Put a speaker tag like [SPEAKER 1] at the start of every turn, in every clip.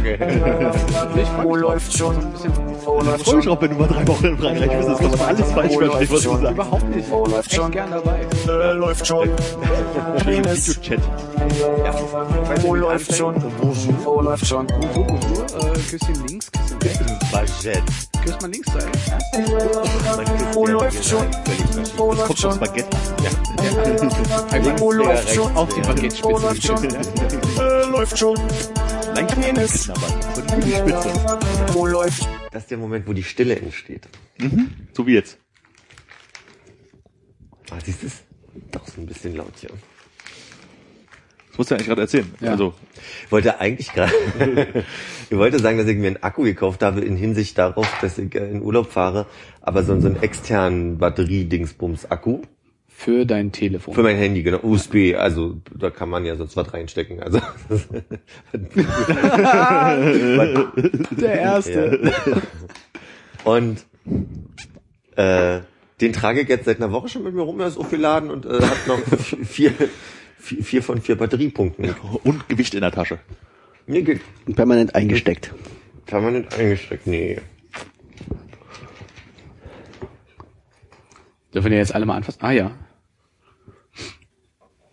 [SPEAKER 1] Okay.
[SPEAKER 2] Wo läuft schon? Wo
[SPEAKER 3] Ich
[SPEAKER 2] läuft
[SPEAKER 3] freue mich
[SPEAKER 2] schon?
[SPEAKER 3] auch, wenn du mal drei Wochen in Frankreich bist. Das kann man alles falsch verstehen,
[SPEAKER 2] läuft
[SPEAKER 3] was du
[SPEAKER 2] schon?
[SPEAKER 3] sagst.
[SPEAKER 1] Überhaupt nicht.
[SPEAKER 2] Wo läuft schon?
[SPEAKER 1] gern dabei.
[SPEAKER 2] Äh, läuft schon.
[SPEAKER 3] Video-Chat.
[SPEAKER 2] Wo läuft schon? Wo läuft schon?
[SPEAKER 1] So, Bonjour, äh, Küsschen links, Küsschen rechts.
[SPEAKER 4] Baguette.
[SPEAKER 1] Küss mal links. Ja?
[SPEAKER 2] Wo läuft schon? Wo läuft
[SPEAKER 3] Kommt
[SPEAKER 2] schon?
[SPEAKER 3] Spaghetti.
[SPEAKER 1] Einmal
[SPEAKER 2] Wo läuft schon?
[SPEAKER 1] auf die Baguette-Spitze.
[SPEAKER 2] läuft schon?
[SPEAKER 3] Leicht die Spitze.
[SPEAKER 2] Läuft?
[SPEAKER 4] Das ist der Moment, wo die Stille entsteht.
[SPEAKER 3] So wie jetzt.
[SPEAKER 4] Ah, siehst du es? Doch so ein bisschen laut hier.
[SPEAKER 3] Das musst du ja eigentlich gerade erzählen.
[SPEAKER 1] Ja.
[SPEAKER 3] Also,
[SPEAKER 4] Ich wollte eigentlich gerade, ich wollte sagen, dass ich mir einen Akku gekauft habe in Hinsicht darauf, dass ich äh, in Urlaub fahre, aber so, so einen externen Batterie-Dingsbums-Akku
[SPEAKER 1] Für dein Telefon.
[SPEAKER 4] für mein Handy, genau, USB, also da kann man ja sonst was reinstecken, also.
[SPEAKER 1] der erste.
[SPEAKER 4] Und äh, den trage ich jetzt seit einer Woche schon mit mir rum, er ist aufgeladen und äh, hat noch vier, vier, vier von vier Batteriepunkten.
[SPEAKER 3] und Gewicht in der Tasche.
[SPEAKER 4] Mir geht
[SPEAKER 5] Permanent eingesteckt.
[SPEAKER 4] permanent eingesteckt, nee.
[SPEAKER 1] Dürfen wir jetzt alle mal anfassen? Ah ja.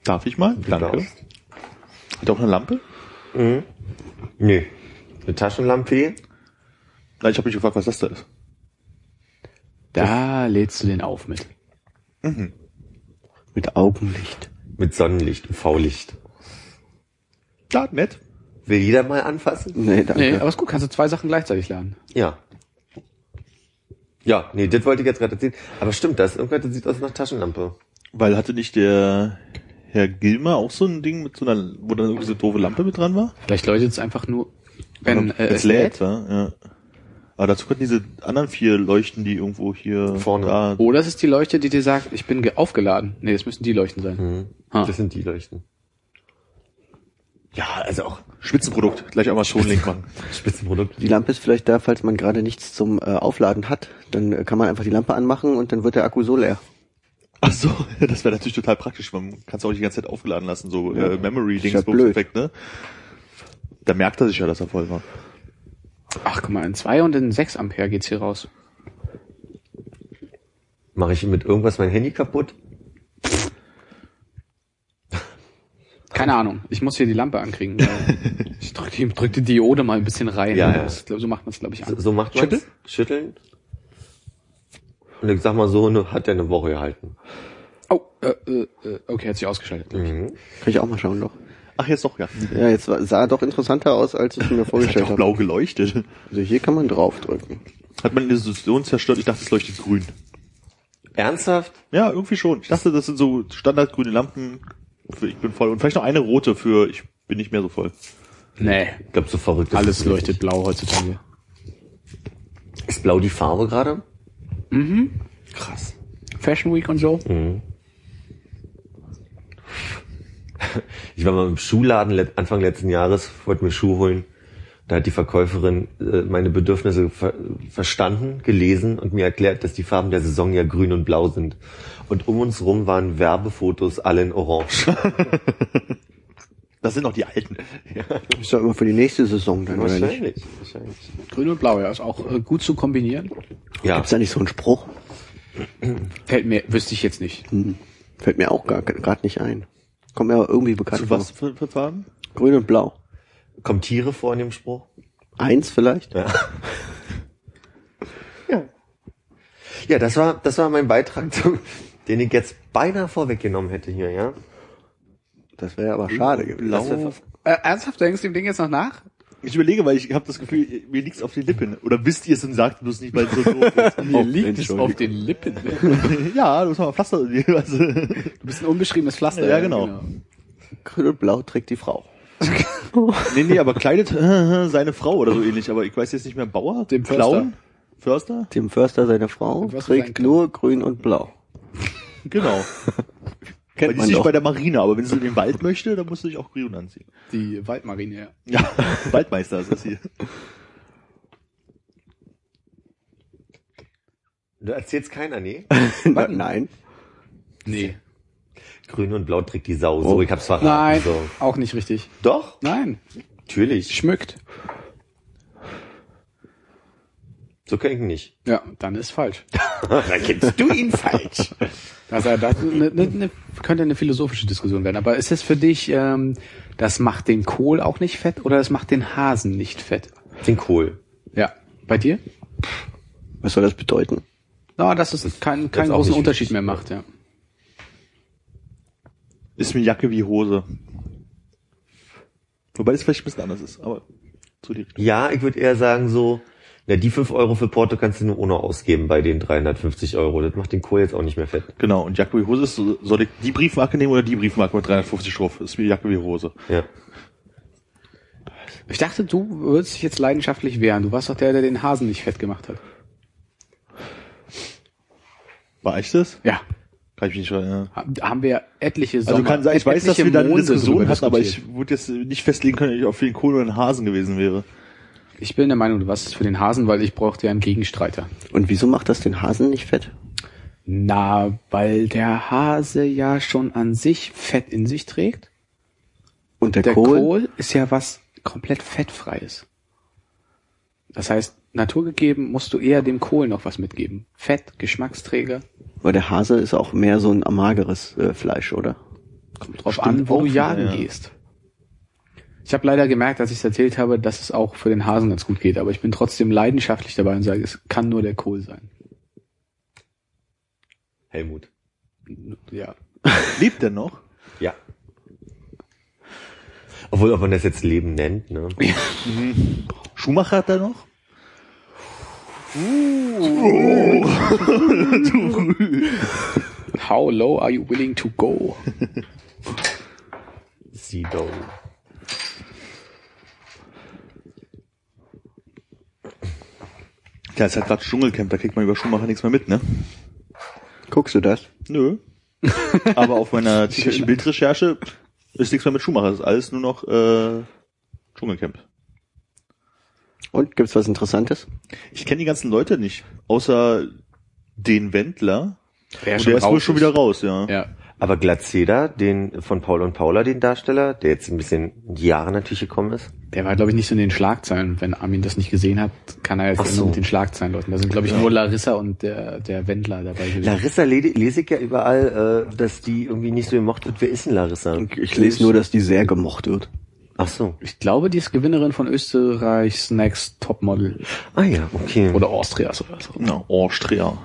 [SPEAKER 3] Darf ich mal? Danke.
[SPEAKER 4] darfst.
[SPEAKER 3] Hat auch eine Lampe?
[SPEAKER 4] Nee. Eine Taschenlampe?
[SPEAKER 3] Nein, ich habe mich gefragt, was das da ist.
[SPEAKER 1] Da lädst du den auf mit.
[SPEAKER 5] Mit Augenlicht.
[SPEAKER 4] Mit Sonnenlicht, UV-Licht.
[SPEAKER 3] Ja, nett.
[SPEAKER 4] Will jeder mal anfassen?
[SPEAKER 5] Nee, danke.
[SPEAKER 1] Nee, aber ist gut, kannst du zwei Sachen gleichzeitig laden.
[SPEAKER 4] Ja. Ja, nee, das wollte ich jetzt gerade erzählen. Aber stimmt, das irgendwas, das sieht aus nach Taschenlampe.
[SPEAKER 3] Weil hatte nicht der Herr Gilmer auch so ein Ding mit so einer, wo dann irgendwie so doofe Lampe mit dran war?
[SPEAKER 1] Vielleicht leuchtet es einfach nur, wenn äh,
[SPEAKER 3] es lädt, ja. ja. Aber dazu könnten diese anderen vier leuchten, die irgendwo hier
[SPEAKER 4] Vorne.
[SPEAKER 3] Da,
[SPEAKER 1] Oder es ist die Leuchte, die dir sagt, ich bin ge- aufgeladen. Nee, das müssen die Leuchten sein.
[SPEAKER 4] Mhm.
[SPEAKER 1] Ah.
[SPEAKER 4] Das sind die Leuchten. Ja, also auch
[SPEAKER 3] Spitzenprodukt, gleich Amazon-Link machen.
[SPEAKER 4] Spitzenprodukt.
[SPEAKER 5] Die Lampe ist vielleicht da, falls man gerade nichts zum äh, Aufladen hat. Dann äh, kann man einfach die Lampe anmachen und dann wird der Akku so leer.
[SPEAKER 3] Ach so, das wäre natürlich total praktisch. Man kann es auch nicht die ganze Zeit aufgeladen lassen, so äh,
[SPEAKER 5] ja
[SPEAKER 3] Memory-Dings-Effekt, ne? Da merkt er sich ja, dass er voll war.
[SPEAKER 1] Ach, guck mal, in 2 und in 6 Ampere geht's hier raus.
[SPEAKER 4] Mache ich mit irgendwas mein Handy kaputt?
[SPEAKER 1] Keine Ahnung. Ich muss hier die Lampe ankriegen. weil ich drück die, drück die Diode mal ein bisschen rein.
[SPEAKER 4] Ja, ja.
[SPEAKER 1] Das, so macht man es, glaube ich,
[SPEAKER 4] So,
[SPEAKER 1] an.
[SPEAKER 4] so macht man
[SPEAKER 1] Schütteln?
[SPEAKER 4] Schütteln. Und ich sag mal so, ne, hat der eine Woche gehalten.
[SPEAKER 1] Oh, äh, äh, äh, okay, hat sich ausgeschaltet. glaub ich.
[SPEAKER 4] Mhm.
[SPEAKER 5] Kann ich auch mal schauen doch.
[SPEAKER 3] Ach, jetzt doch, ja.
[SPEAKER 5] Ja, jetzt war- sah doch interessanter aus, als ich es mir
[SPEAKER 3] hat
[SPEAKER 5] vorgestellt habe.
[SPEAKER 3] blau geleuchtet.
[SPEAKER 5] Also hier kann man draufdrücken.
[SPEAKER 3] Hat man die Illusion zerstört? Ich dachte, es leuchtet grün.
[SPEAKER 4] Ernsthaft?
[SPEAKER 3] Ja, irgendwie schon. Ich dachte, das sind so standardgrüne Lampen für ich bin voll. Und vielleicht noch eine rote für ich bin nicht mehr so voll.
[SPEAKER 1] Nee,
[SPEAKER 4] Ich glaube, so verrückt
[SPEAKER 1] alles
[SPEAKER 4] es
[SPEAKER 1] leuchtet blau heutzutage.
[SPEAKER 4] Ist blau die Farbe gerade?
[SPEAKER 1] Mhm.
[SPEAKER 4] Krass.
[SPEAKER 1] Fashion Week und so.
[SPEAKER 4] Mhm. Ich war mal im Schuhladen Anfang letzten Jahres, wollte mir Schuhe holen. Da hat die Verkäuferin äh, meine Bedürfnisse ver verstanden, gelesen und mir erklärt, dass die Farben der Saison ja grün und blau sind. Und um uns rum waren Werbefotos alle in Orange.
[SPEAKER 3] Das sind noch die alten.
[SPEAKER 5] Ist doch immer für die nächste Saison dann, oder nicht?
[SPEAKER 4] wahrscheinlich, wahrscheinlich.
[SPEAKER 1] Grün und blau, ja, ist auch äh, gut zu kombinieren.
[SPEAKER 4] Ja,
[SPEAKER 5] Gibt's da nicht so einen Spruch?
[SPEAKER 1] Fällt mir, wüsste ich jetzt nicht.
[SPEAKER 5] Hm. Fällt mir auch gar gerade nicht ein. Kommt mir aber irgendwie bekannt
[SPEAKER 3] Zu
[SPEAKER 5] vor.
[SPEAKER 3] was für, für Farben?
[SPEAKER 5] Grün und blau.
[SPEAKER 4] kommen Tiere vor in dem Spruch?
[SPEAKER 5] Eins vielleicht?
[SPEAKER 4] Ja. ja. Ja, das war, das war mein Beitrag, zum, den ich jetzt beinahe vorweggenommen hätte hier, ja.
[SPEAKER 5] Das wäre aber schade gewesen.
[SPEAKER 3] Blau.
[SPEAKER 1] Äh, ernsthaft, denkst du dem Ding jetzt noch nach?
[SPEAKER 3] Ich überlege, weil ich habe das Gefühl, mir liegt's auf den Lippen. Oder wisst ihr es und sagt bloß nicht, weil es so doof ist.
[SPEAKER 1] Mir liegt es auf den Lippen.
[SPEAKER 3] ja, du musst mal Pflaster. Also,
[SPEAKER 1] Du bist ein unbeschriebenes Pflaster.
[SPEAKER 3] Ja, genau.
[SPEAKER 5] Grün und blau trägt die Frau.
[SPEAKER 3] nee, nee, aber kleidet äh, seine Frau oder so ähnlich. Aber ich weiß jetzt nicht mehr, Bauer?
[SPEAKER 1] Dem Förster.
[SPEAKER 3] Clown? Förster?
[SPEAKER 5] Tim Förster, seine Frau, trägt nur grün und blau.
[SPEAKER 3] Genau. Weil
[SPEAKER 5] Kennt
[SPEAKER 3] die
[SPEAKER 5] man
[SPEAKER 3] ist nicht bei der Marine, aber wenn sie in den Wald möchte, dann muss sie sich auch grün anziehen.
[SPEAKER 1] Die Waldmarine, ja.
[SPEAKER 3] Ja, Waldmeister ist das hier.
[SPEAKER 4] Du erzählst keiner, nee?
[SPEAKER 5] Nein.
[SPEAKER 1] Nee.
[SPEAKER 4] Grün und blau trägt die Sau. So, ich hab's verraten.
[SPEAKER 1] Nein,
[SPEAKER 4] So.
[SPEAKER 1] auch nicht richtig.
[SPEAKER 4] Doch?
[SPEAKER 1] Nein.
[SPEAKER 4] Natürlich.
[SPEAKER 1] schmückt.
[SPEAKER 4] So kenn ich ihn nicht.
[SPEAKER 1] Ja, dann ist falsch.
[SPEAKER 4] Dann kennst du ihn falsch.
[SPEAKER 1] Also das ne, ne, ne, könnte eine philosophische Diskussion werden. Aber ist es für dich, ähm, das macht den Kohl auch nicht fett oder das macht den Hasen nicht fett?
[SPEAKER 4] Den Kohl.
[SPEAKER 1] Ja. Bei dir?
[SPEAKER 5] Was soll das bedeuten?
[SPEAKER 1] Na, dass es keinen
[SPEAKER 4] auch
[SPEAKER 1] großen Unterschied mehr macht, ja.
[SPEAKER 3] Ist mir Jacke wie Hose. Wobei das vielleicht ein bisschen anders ist, aber so die Richtung.
[SPEAKER 4] Ja, ich würde eher sagen so, na, die 5 Euro für Porto kannst du nur ohne ausgeben bei den 350 Euro. Das macht den Kohl jetzt auch nicht mehr fett.
[SPEAKER 3] Genau, und Jacke wie Hose ist, so- soll ich die Briefmarke nehmen oder die Briefmarke mit 350 drauf? Ist mir Jacke wie Hose.
[SPEAKER 4] Ja.
[SPEAKER 1] Ich dachte, du würdest dich jetzt leidenschaftlich wehren. Du warst doch der, der den Hasen nicht fett gemacht hat.
[SPEAKER 3] War ich das?
[SPEAKER 1] Ja.
[SPEAKER 3] Kann ich mich nicht erinnern.
[SPEAKER 1] Ha- Haben wir etliche Sommer,
[SPEAKER 3] Also kann sein, ich weiß, dass wir da eine Diskussion hatten, aber ich würde jetzt nicht festlegen können, ob ich auf den Kohl oder den Hasen gewesen wäre.
[SPEAKER 1] Ich bin der Meinung, du warst es für den Hasen, weil ich brauchte ja einen Gegenstreiter.
[SPEAKER 5] Und wieso macht das den Hasen nicht fett?
[SPEAKER 1] Na, weil der Hase ja schon an sich Fett in sich trägt.
[SPEAKER 5] Und der,
[SPEAKER 1] Der
[SPEAKER 5] Kohl?
[SPEAKER 1] Kohl? ist ja was komplett fettfreies. Das heißt, naturgegeben musst du eher dem Kohl noch was mitgeben. Fett, Geschmacksträger.
[SPEAKER 5] Weil der Hase ist auch mehr so ein mageres äh, Fleisch, oder?
[SPEAKER 1] Kommt drauf
[SPEAKER 3] Stimmt
[SPEAKER 1] an, wo du jagen
[SPEAKER 3] ja.
[SPEAKER 1] gehst. Ich habe leider gemerkt, als ich es erzählt habe, dass es auch für den Hasen ganz gut geht, aber ich bin trotzdem leidenschaftlich dabei und sage, es kann nur der Kohl sein.
[SPEAKER 4] Helmut.
[SPEAKER 1] Ja.
[SPEAKER 3] Lebt der noch?
[SPEAKER 4] Ja. Obwohl, ob man das jetzt Leben nennt, ne?
[SPEAKER 3] Schumacher hat er noch?
[SPEAKER 1] How low are you willing to go?
[SPEAKER 4] Sido.
[SPEAKER 3] Ja, ist halt gerade Dschungelcamp, da kriegt man über Schumacher nichts mehr mit, ne?
[SPEAKER 5] Guckst du das?
[SPEAKER 3] Nö. Aber auf meiner täglichen Bildrecherche ist nichts mehr mit Schumacher, das ist alles nur noch äh, Dschungelcamp.
[SPEAKER 5] Und gibt's was Interessantes?
[SPEAKER 3] Ich kenne die ganzen Leute nicht, außer den Wendler.
[SPEAKER 1] Der
[SPEAKER 3] Und der ist wohl schon wieder raus, ja.
[SPEAKER 1] Ja.
[SPEAKER 4] Aber Glatzeder, den von Paul und Paula, den Darsteller, der jetzt ein bisschen in die Jahre natürlich gekommen ist.
[SPEAKER 1] Der war, glaube ich, nicht so in den Schlagzeilen. Wenn Armin das nicht gesehen hat, kann er jetzt
[SPEAKER 4] Ach
[SPEAKER 1] nur
[SPEAKER 4] so.
[SPEAKER 1] mit den Schlagzeilen läuten. Da sind, glaube ich, nur Larissa und der, der Wendler dabei gewesen.
[SPEAKER 4] Larissa le- lese ich ja überall, äh, dass die irgendwie nicht so gemocht wird. Wer ist denn Larissa?
[SPEAKER 5] Ich lese nur, dass die sehr gemocht wird.
[SPEAKER 4] Ach so.
[SPEAKER 1] Ich glaube, die ist Gewinnerin von Österreichs Next Topmodel
[SPEAKER 4] Ah ja, okay.
[SPEAKER 1] oder Austrias oder so.
[SPEAKER 3] Ja, Austria.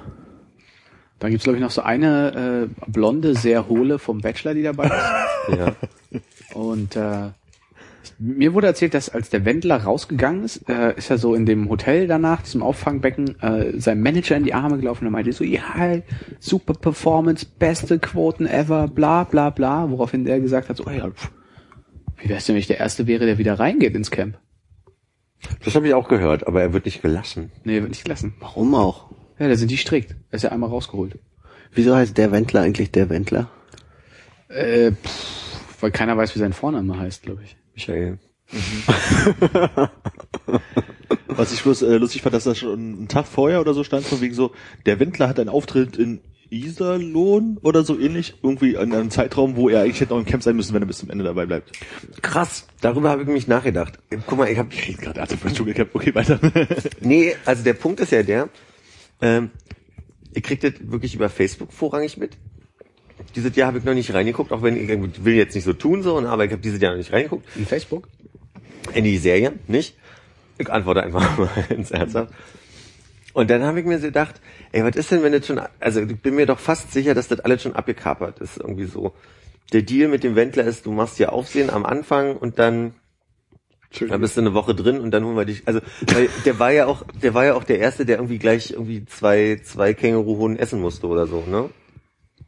[SPEAKER 1] Dann gibt's glaube ich, noch so eine äh, blonde, sehr hohle vom Bachelor, die dabei ist.
[SPEAKER 4] Ja.
[SPEAKER 1] Und äh, mir wurde erzählt, dass als der Wendler rausgegangen ist, äh, ist er so in dem Hotel danach, diesem Auffangbecken, äh, seinem Manager in die Arme gelaufen und meinte so, ja, super Performance, beste Quoten ever, bla bla bla, woraufhin der gesagt hat, so, oh ja, pff, wie wär's denn, wenn ich der Erste wäre, der wieder reingeht ins Camp?
[SPEAKER 4] Das habe ich auch gehört, aber er wird nicht gelassen.
[SPEAKER 1] Nee, wird nicht gelassen.
[SPEAKER 5] Warum auch?
[SPEAKER 1] Ja, da sind die strikt. Er ist ja einmal rausgeholt.
[SPEAKER 5] Wieso heißt der Wendler eigentlich der Wendler?
[SPEAKER 1] Äh, pff, weil keiner weiß, wie sein Vorname heißt, glaube ich.
[SPEAKER 4] Michael.
[SPEAKER 3] Was ich bloß äh, lustig fand, dass da schon einen Tag vorher oder so stand, von wegen so, der Wendler hat einen Auftritt in Iserlohn oder so ähnlich, irgendwie in einem Zeitraum, wo er eigentlich hätte noch im Camp sein müssen, wenn er bis zum Ende dabei bleibt.
[SPEAKER 4] Krass. Darüber habe ich mich nachgedacht. Guck mal, ich habe
[SPEAKER 3] Ich rede gerade, er für Dschungelcamp, okay, weiter.
[SPEAKER 4] Nee, also der Punkt ist ja der, ähm, ihr kriegt das wirklich über Facebook vorrangig mit. Dieses Jahr habe ich noch nicht reingeguckt, auch wenn ich ich will jetzt nicht so tun, so, aber ich habe dieses Jahr noch nicht reingeguckt.
[SPEAKER 1] In Facebook?
[SPEAKER 4] In die Serie, nicht? Ich antworte einfach mal ins Ernsthaft. Und dann habe ich mir so gedacht, ey, was ist denn, wenn das schon, also ich bin mir doch fast sicher, dass das alles schon abgekapert ist, irgendwie so. Der Deal mit dem Wendler ist, du machst hier Aufsehen am Anfang und dann dann bist du eine Woche drin und dann holen wir dich. Also, weil der war ja auch, der war ja auch der erste, der irgendwie gleich irgendwie zwei, zwei Känguruhunden essen musste oder so, ne?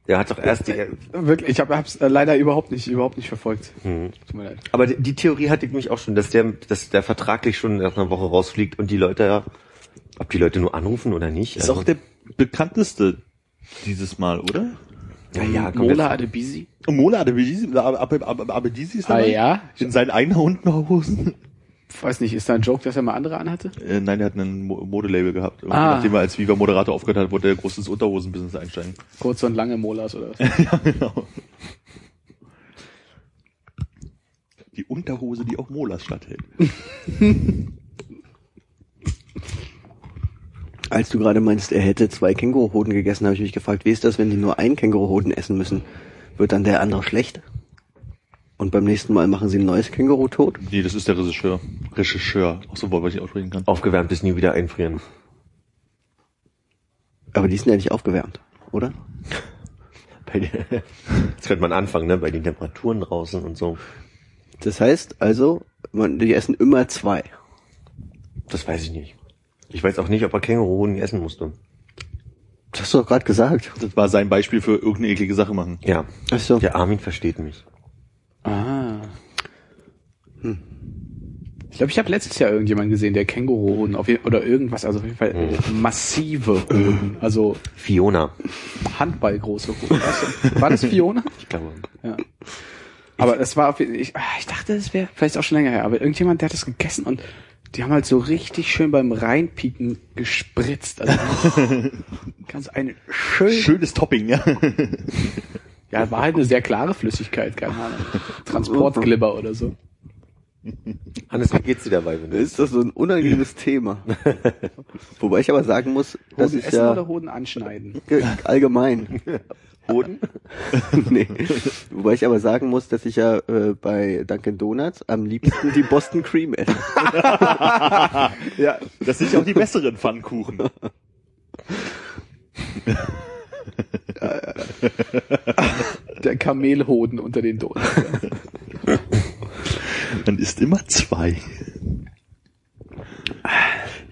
[SPEAKER 4] Der hat doch erst die,
[SPEAKER 1] Wirklich, ich habe es äh, leider überhaupt nicht, überhaupt nicht verfolgt. Tut mir leid.
[SPEAKER 4] aber die, die Theorie hatte ich mich auch schon, dass der, dass der vertraglich schon nach einer Woche rausfliegt und die Leute ja, ob die Leute nur anrufen oder nicht.
[SPEAKER 3] Ist auch der bekannteste dieses Mal, oder?
[SPEAKER 4] Ja, ja, komm,
[SPEAKER 1] Mola Adebisi?
[SPEAKER 3] Mola Abedisi Abedisi ist
[SPEAKER 1] Ah
[SPEAKER 3] dabei?
[SPEAKER 1] ja?
[SPEAKER 3] In seinen Einhundenhosen?
[SPEAKER 1] Weiß nicht, ist da ein Joke, dass er mal andere anhatte?
[SPEAKER 3] Äh, nein, der hat ein Mo- Modelabel gehabt. Irgendwie
[SPEAKER 1] Ah.
[SPEAKER 3] Nachdem er als Viva Moderator aufgehört hat, wollte er groß ins Unterhosenbusiness einsteigen.
[SPEAKER 1] Kurze und lange Molas oder was?
[SPEAKER 3] ja, genau. Die Unterhose, die auch Molas statthält.
[SPEAKER 5] Als du gerade meinst, er hätte zwei Känguruhoden gegessen, habe ich mich gefragt, wie ist das, wenn die nur einen Känguruhoden essen müssen? Wird dann der andere schlecht? Und beim nächsten Mal machen sie ein neues Känguru tot?
[SPEAKER 3] Nee, das ist der Regisseur. Regisseur. Auch so ein Wort, was ich nicht aussprechen kann.
[SPEAKER 4] Aufgewärmt ist nie wieder einfrieren.
[SPEAKER 5] Aber die sind ja nicht aufgewärmt, oder?
[SPEAKER 4] Bei den- Jetzt könnte man anfangen, ne? Bei den Temperaturen draußen und so.
[SPEAKER 5] Das heißt also, man, die essen immer zwei.
[SPEAKER 4] Das weiß ich nicht. Ich weiß auch nicht, ob er Känguruhoden essen musste.
[SPEAKER 5] Das hast du doch gerade gesagt.
[SPEAKER 3] Das war sein Beispiel für irgendeine eklige Sache machen.
[SPEAKER 4] Ja.
[SPEAKER 5] Ach so.
[SPEAKER 4] Der Armin versteht mich.
[SPEAKER 1] Ah. Ich glaube, ich habe letztes Jahr irgendjemand gesehen, der Känguruhoden auf jeden, oder irgendwas, also auf jeden Fall äh, massive Hoden, also
[SPEAKER 4] Fiona.
[SPEAKER 1] Handballgroße Hoden. War das Fiona?
[SPEAKER 4] Ich glaube.
[SPEAKER 1] Ja. Aber es war auf jeden ich, ah, ich dachte, es wäre vielleicht auch schon länger her, aber irgendjemand, der hat das gegessen und die haben halt so richtig schön beim Reinpieken gespritzt. Also ganz eine schön,
[SPEAKER 3] Schönes Topping, ja.
[SPEAKER 1] ja, war halt eine sehr klare Flüssigkeit, keine Ahnung. Transportglibber oder so.
[SPEAKER 4] Hannes, wie geht's dir dabei, wenn du
[SPEAKER 5] Ist das so ein unangenehmes Thema? Wobei ich aber sagen muss, das
[SPEAKER 1] Hoden
[SPEAKER 5] ist
[SPEAKER 1] essen
[SPEAKER 5] ja
[SPEAKER 1] oder Hoden anschneiden?
[SPEAKER 5] ge- allgemein.
[SPEAKER 4] Hoden?
[SPEAKER 5] nee. Wobei ich aber sagen muss, dass ich ja äh, bei Dunkin' Donuts am liebsten die Boston Cream esse.
[SPEAKER 3] ja. Das sind ja auch die besseren Pfannkuchen.
[SPEAKER 1] Der Kamelhoden unter den Donuts.
[SPEAKER 3] Man isst immer zwei.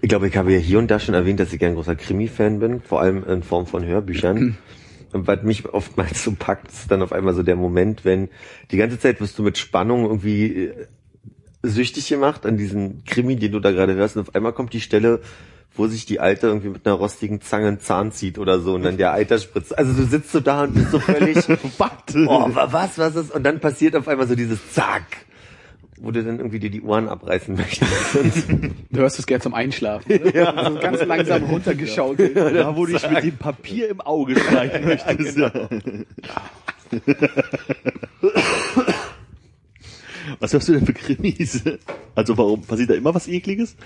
[SPEAKER 4] Ich glaube, ich habe ja hier und da schon erwähnt, dass ich gern großer Krimi-Fan bin, vor allem in Form von Hörbüchern. Und was mich oftmals so packt, ist dann auf einmal so der Moment, wenn die ganze Zeit wirst du mit Spannung irgendwie äh, süchtig gemacht an diesen Krimi, den du da gerade hörst, und auf einmal kommt die Stelle, wo sich die Alte irgendwie mit einer rostigen Zange einen Zahn zieht oder so und dann der Eiter spritzt. Also du sitzt so da und bist so völlig, oh, wa- was, was ist? Und dann passiert auf einmal so dieses Zack, wo du dann irgendwie dir die Ohren abreißen möchtest.
[SPEAKER 1] Du hörst es gerne zum Einschlafen. Oder? Ja. So ganz langsam runtergeschaukelt.
[SPEAKER 3] Da, wo du dich mit dem Papier im Auge streichen möchtest. Ja. Was hörst du denn für Krimis? Also warum passiert da immer was Ekliges?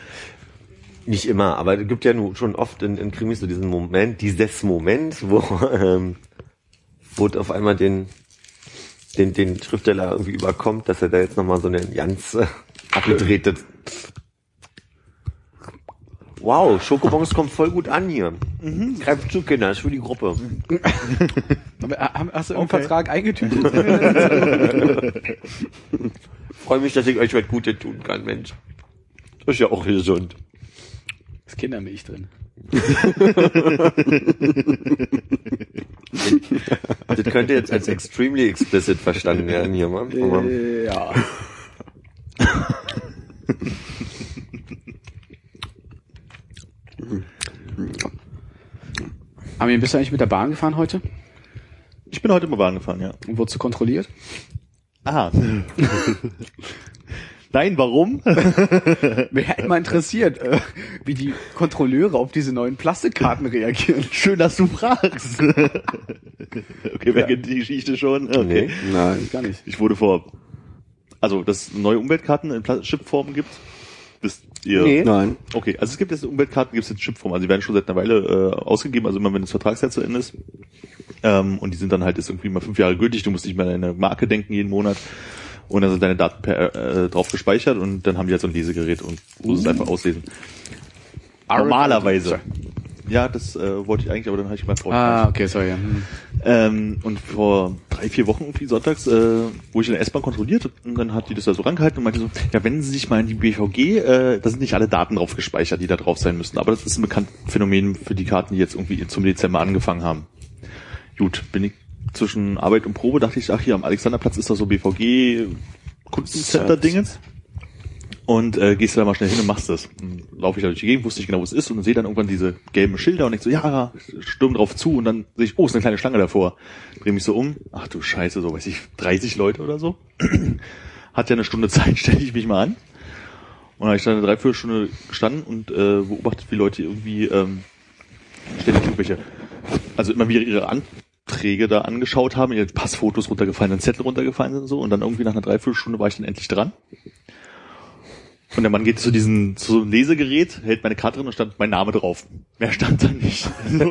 [SPEAKER 4] Nicht immer, aber es gibt ja nun schon oft in, in Krimis so diesen Moment, dieses Moment, wo, ähm, wo auf einmal den, den, den Schriftsteller irgendwie überkommt, dass er da jetzt nochmal so eine ganz äh, abgedrehte Wow, Schokobons kommt voll gut an hier. Greift zu, Kinder, ist für die Gruppe.
[SPEAKER 1] Aber, Hast du irgendeinen Vertrag eingetütet?
[SPEAKER 4] Freue mich, dass ich euch was Gutes tun kann, Mensch. Ist ja auch gesund.
[SPEAKER 1] ist Kindermilch drin.
[SPEAKER 4] Das könnte jetzt als extremely explicit verstanden werden hier, Mann.
[SPEAKER 1] Ja. Armin, bist du eigentlich mit der Bahn gefahren heute?
[SPEAKER 3] Ich bin heute mal Bahn gefahren, ja.
[SPEAKER 1] Und wurdest du kontrolliert?
[SPEAKER 3] Ah. Nein, warum?
[SPEAKER 1] Mich hätte mal interessiert, äh, wie die Kontrolleure auf diese neuen Plastikkarten reagieren.
[SPEAKER 3] Schön, dass du fragst. okay, wer kennt die Geschichte schon? Okay.
[SPEAKER 4] Nee.
[SPEAKER 5] Nein.
[SPEAKER 1] Gar nicht.
[SPEAKER 3] Ich wurde vor, also, dass es neue Umweltkarten in Pla- Chipform gibt. Wisst ihr?
[SPEAKER 4] Nee.
[SPEAKER 5] Nein.
[SPEAKER 3] Okay, also es gibt jetzt Umweltkarten, gibt es jetzt Chipform. Also die werden schon seit einer Weile äh, ausgegeben, also immer wenn das Vertragsjahr zu Ende ist. Ähm, und die sind dann halt jetzt irgendwie mal fünf Jahre gültig. Du musst nicht mehr an deine Marke denken jeden Monat. Und dann sind deine Daten per, äh, drauf gespeichert und dann haben die halt so ein Lesegerät und muss es einfach auslesen. Normalerweise. Ja, das äh, wollte ich eigentlich, aber dann habe ich mal
[SPEAKER 1] Ah, okay, sorry. ja. Hm.
[SPEAKER 3] ähm, und vor drei, vier Wochen irgendwie sonntags, äh, wo ich in der S-Bahn kontrolliert und dann hat die das da so rangehalten und meinte so, ja, wenden Sie sich mal in die BVG, äh, da sind nicht alle Daten drauf gespeichert, die da drauf sein müssen. Aber das ist ein bekanntes Phänomen für die Karten, die jetzt irgendwie zum Dezember angefangen haben. Gut, bin ich zwischen Arbeit und Probe, dachte ich, ach hier am Alexanderplatz ist doch so BVG Kundencenter-Dingens. Und äh, gehst du da mal schnell hin und machst das. Dann laufe ich da durch die Gegend, wusste nicht genau, wo es ist und sehe dann irgendwann diese gelben Schilder und ich so, ja, stürm drauf zu und dann sehe ich, oh, ist eine kleine Schlange davor. Dreh mich so um, ach du Scheiße, so weiß ich, 30 Leute oder so. Hat ja eine Stunde Zeit, stelle ich mich mal an. Und dann habe ich da eine Dreiviertelstunde gestanden und äh, beobachtet, wie Leute irgendwie ähm, ständig irgendwelche, also immer wieder ihre Aufträge da angeschaut haben, ihr Passfotos runtergefallen, ein Zettel runtergefallen sind und so. Und dann irgendwie nach einer Dreiviertelstunde war ich dann endlich dran. Und der Mann geht zu diesem, zu so einem Lesegerät, hält meine Karte drin und stand mein Name drauf. Mehr stand da nicht. So,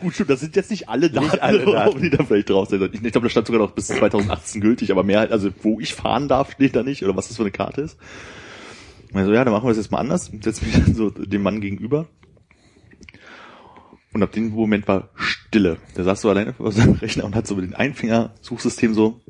[SPEAKER 3] gut, stimmt, das sind jetzt nicht alle Daten,
[SPEAKER 4] alle
[SPEAKER 3] drauf,
[SPEAKER 4] Daten.
[SPEAKER 3] die da vielleicht drauf sind. Ich, ich glaube, das stand sogar noch bis 2018 gültig, aber mehr halt, also wo ich fahren darf, steht da nicht, oder was das für eine Karte ist. Und so, ja, dann machen wir das jetzt mal anders. Setz mich dann so dem Mann gegenüber. Und ab dem Moment war Stille. Der saß so alleine vor seinem Rechner und hat so mit dem Einfinger-Suchsystem so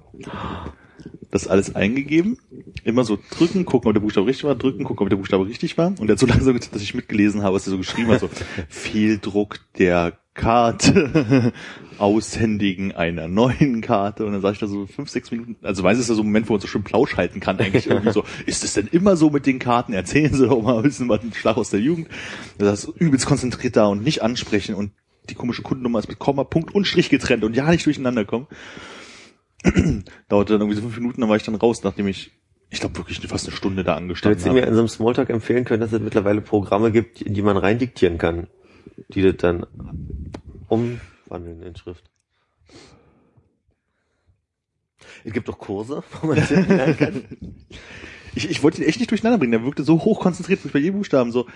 [SPEAKER 3] das alles eingegeben. Immer so drücken, gucken, ob der Buchstabe richtig war, drücken, gucken, ob der Buchstabe richtig war. Und er hat so langsam, getippt, dass ich mitgelesen habe, was er so geschrieben hat. So, Fehldruck der Karte, Aushändigen einer neuen Karte. Und dann sage ich da so fünf, sechs Minuten, also weiß es ja so ein Moment, wo man so schön Plausch halten kann, eigentlich irgendwie so, ist es denn immer so mit den Karten? Erzählen Sie doch mal ein bisschen was, Schlag aus der Jugend. Das ist übelst konzentriert da und nicht ansprechen und die komische Kundennummer ist mit Komma, Punkt und Strich getrennt und ja nicht durcheinander kommen. Dauerte dann irgendwie so fünf Minuten, dann war ich dann raus, nachdem ich, ich glaube wirklich fast eine Stunde da
[SPEAKER 4] Du
[SPEAKER 3] angestanden
[SPEAKER 4] hättest mir in so einem Smalltalk empfehlen können, dass es mittlerweile Programme gibt, in die man reindiktieren kann, die das dann umwandeln in Schrift. Es gibt doch Kurse, wo man das lernen kann.
[SPEAKER 3] Ich, ich wollte ihn echt nicht durcheinander bringen, der wirkte so hoch konzentriert bei jedem Buchstaben so.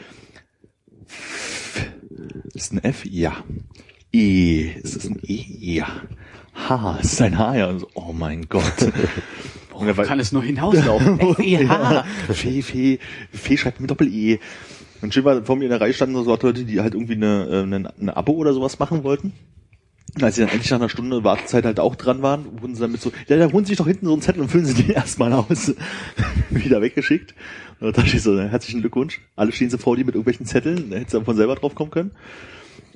[SPEAKER 3] Ist ein F? Ja. E. Ist es ein E? Ja. H. Ist es ein H? Ja. Und so, oh mein Gott. Und er war-
[SPEAKER 1] Kann es nur hinauslaufen?
[SPEAKER 3] ja. Fee, Fee, Fee schreibt mit Doppel-E. Und schön war, vor mir in der Reihe standen so Leute, die halt irgendwie eine, äh, eine, eine Abo oder sowas machen wollten. Als sie dann endlich nach einer Stunde Wartezeit halt auch dran waren, wurden sie dann mit so, ja, da holen Sie sich doch hinten so einen Zettel und füllen Sie den erstmal aus. Wieder weggeschickt. Und da dachte ich so, herzlichen Glückwunsch. Alle stehen so vor dir mit irgendwelchen Zetteln, da hättest du von selber drauf kommen können.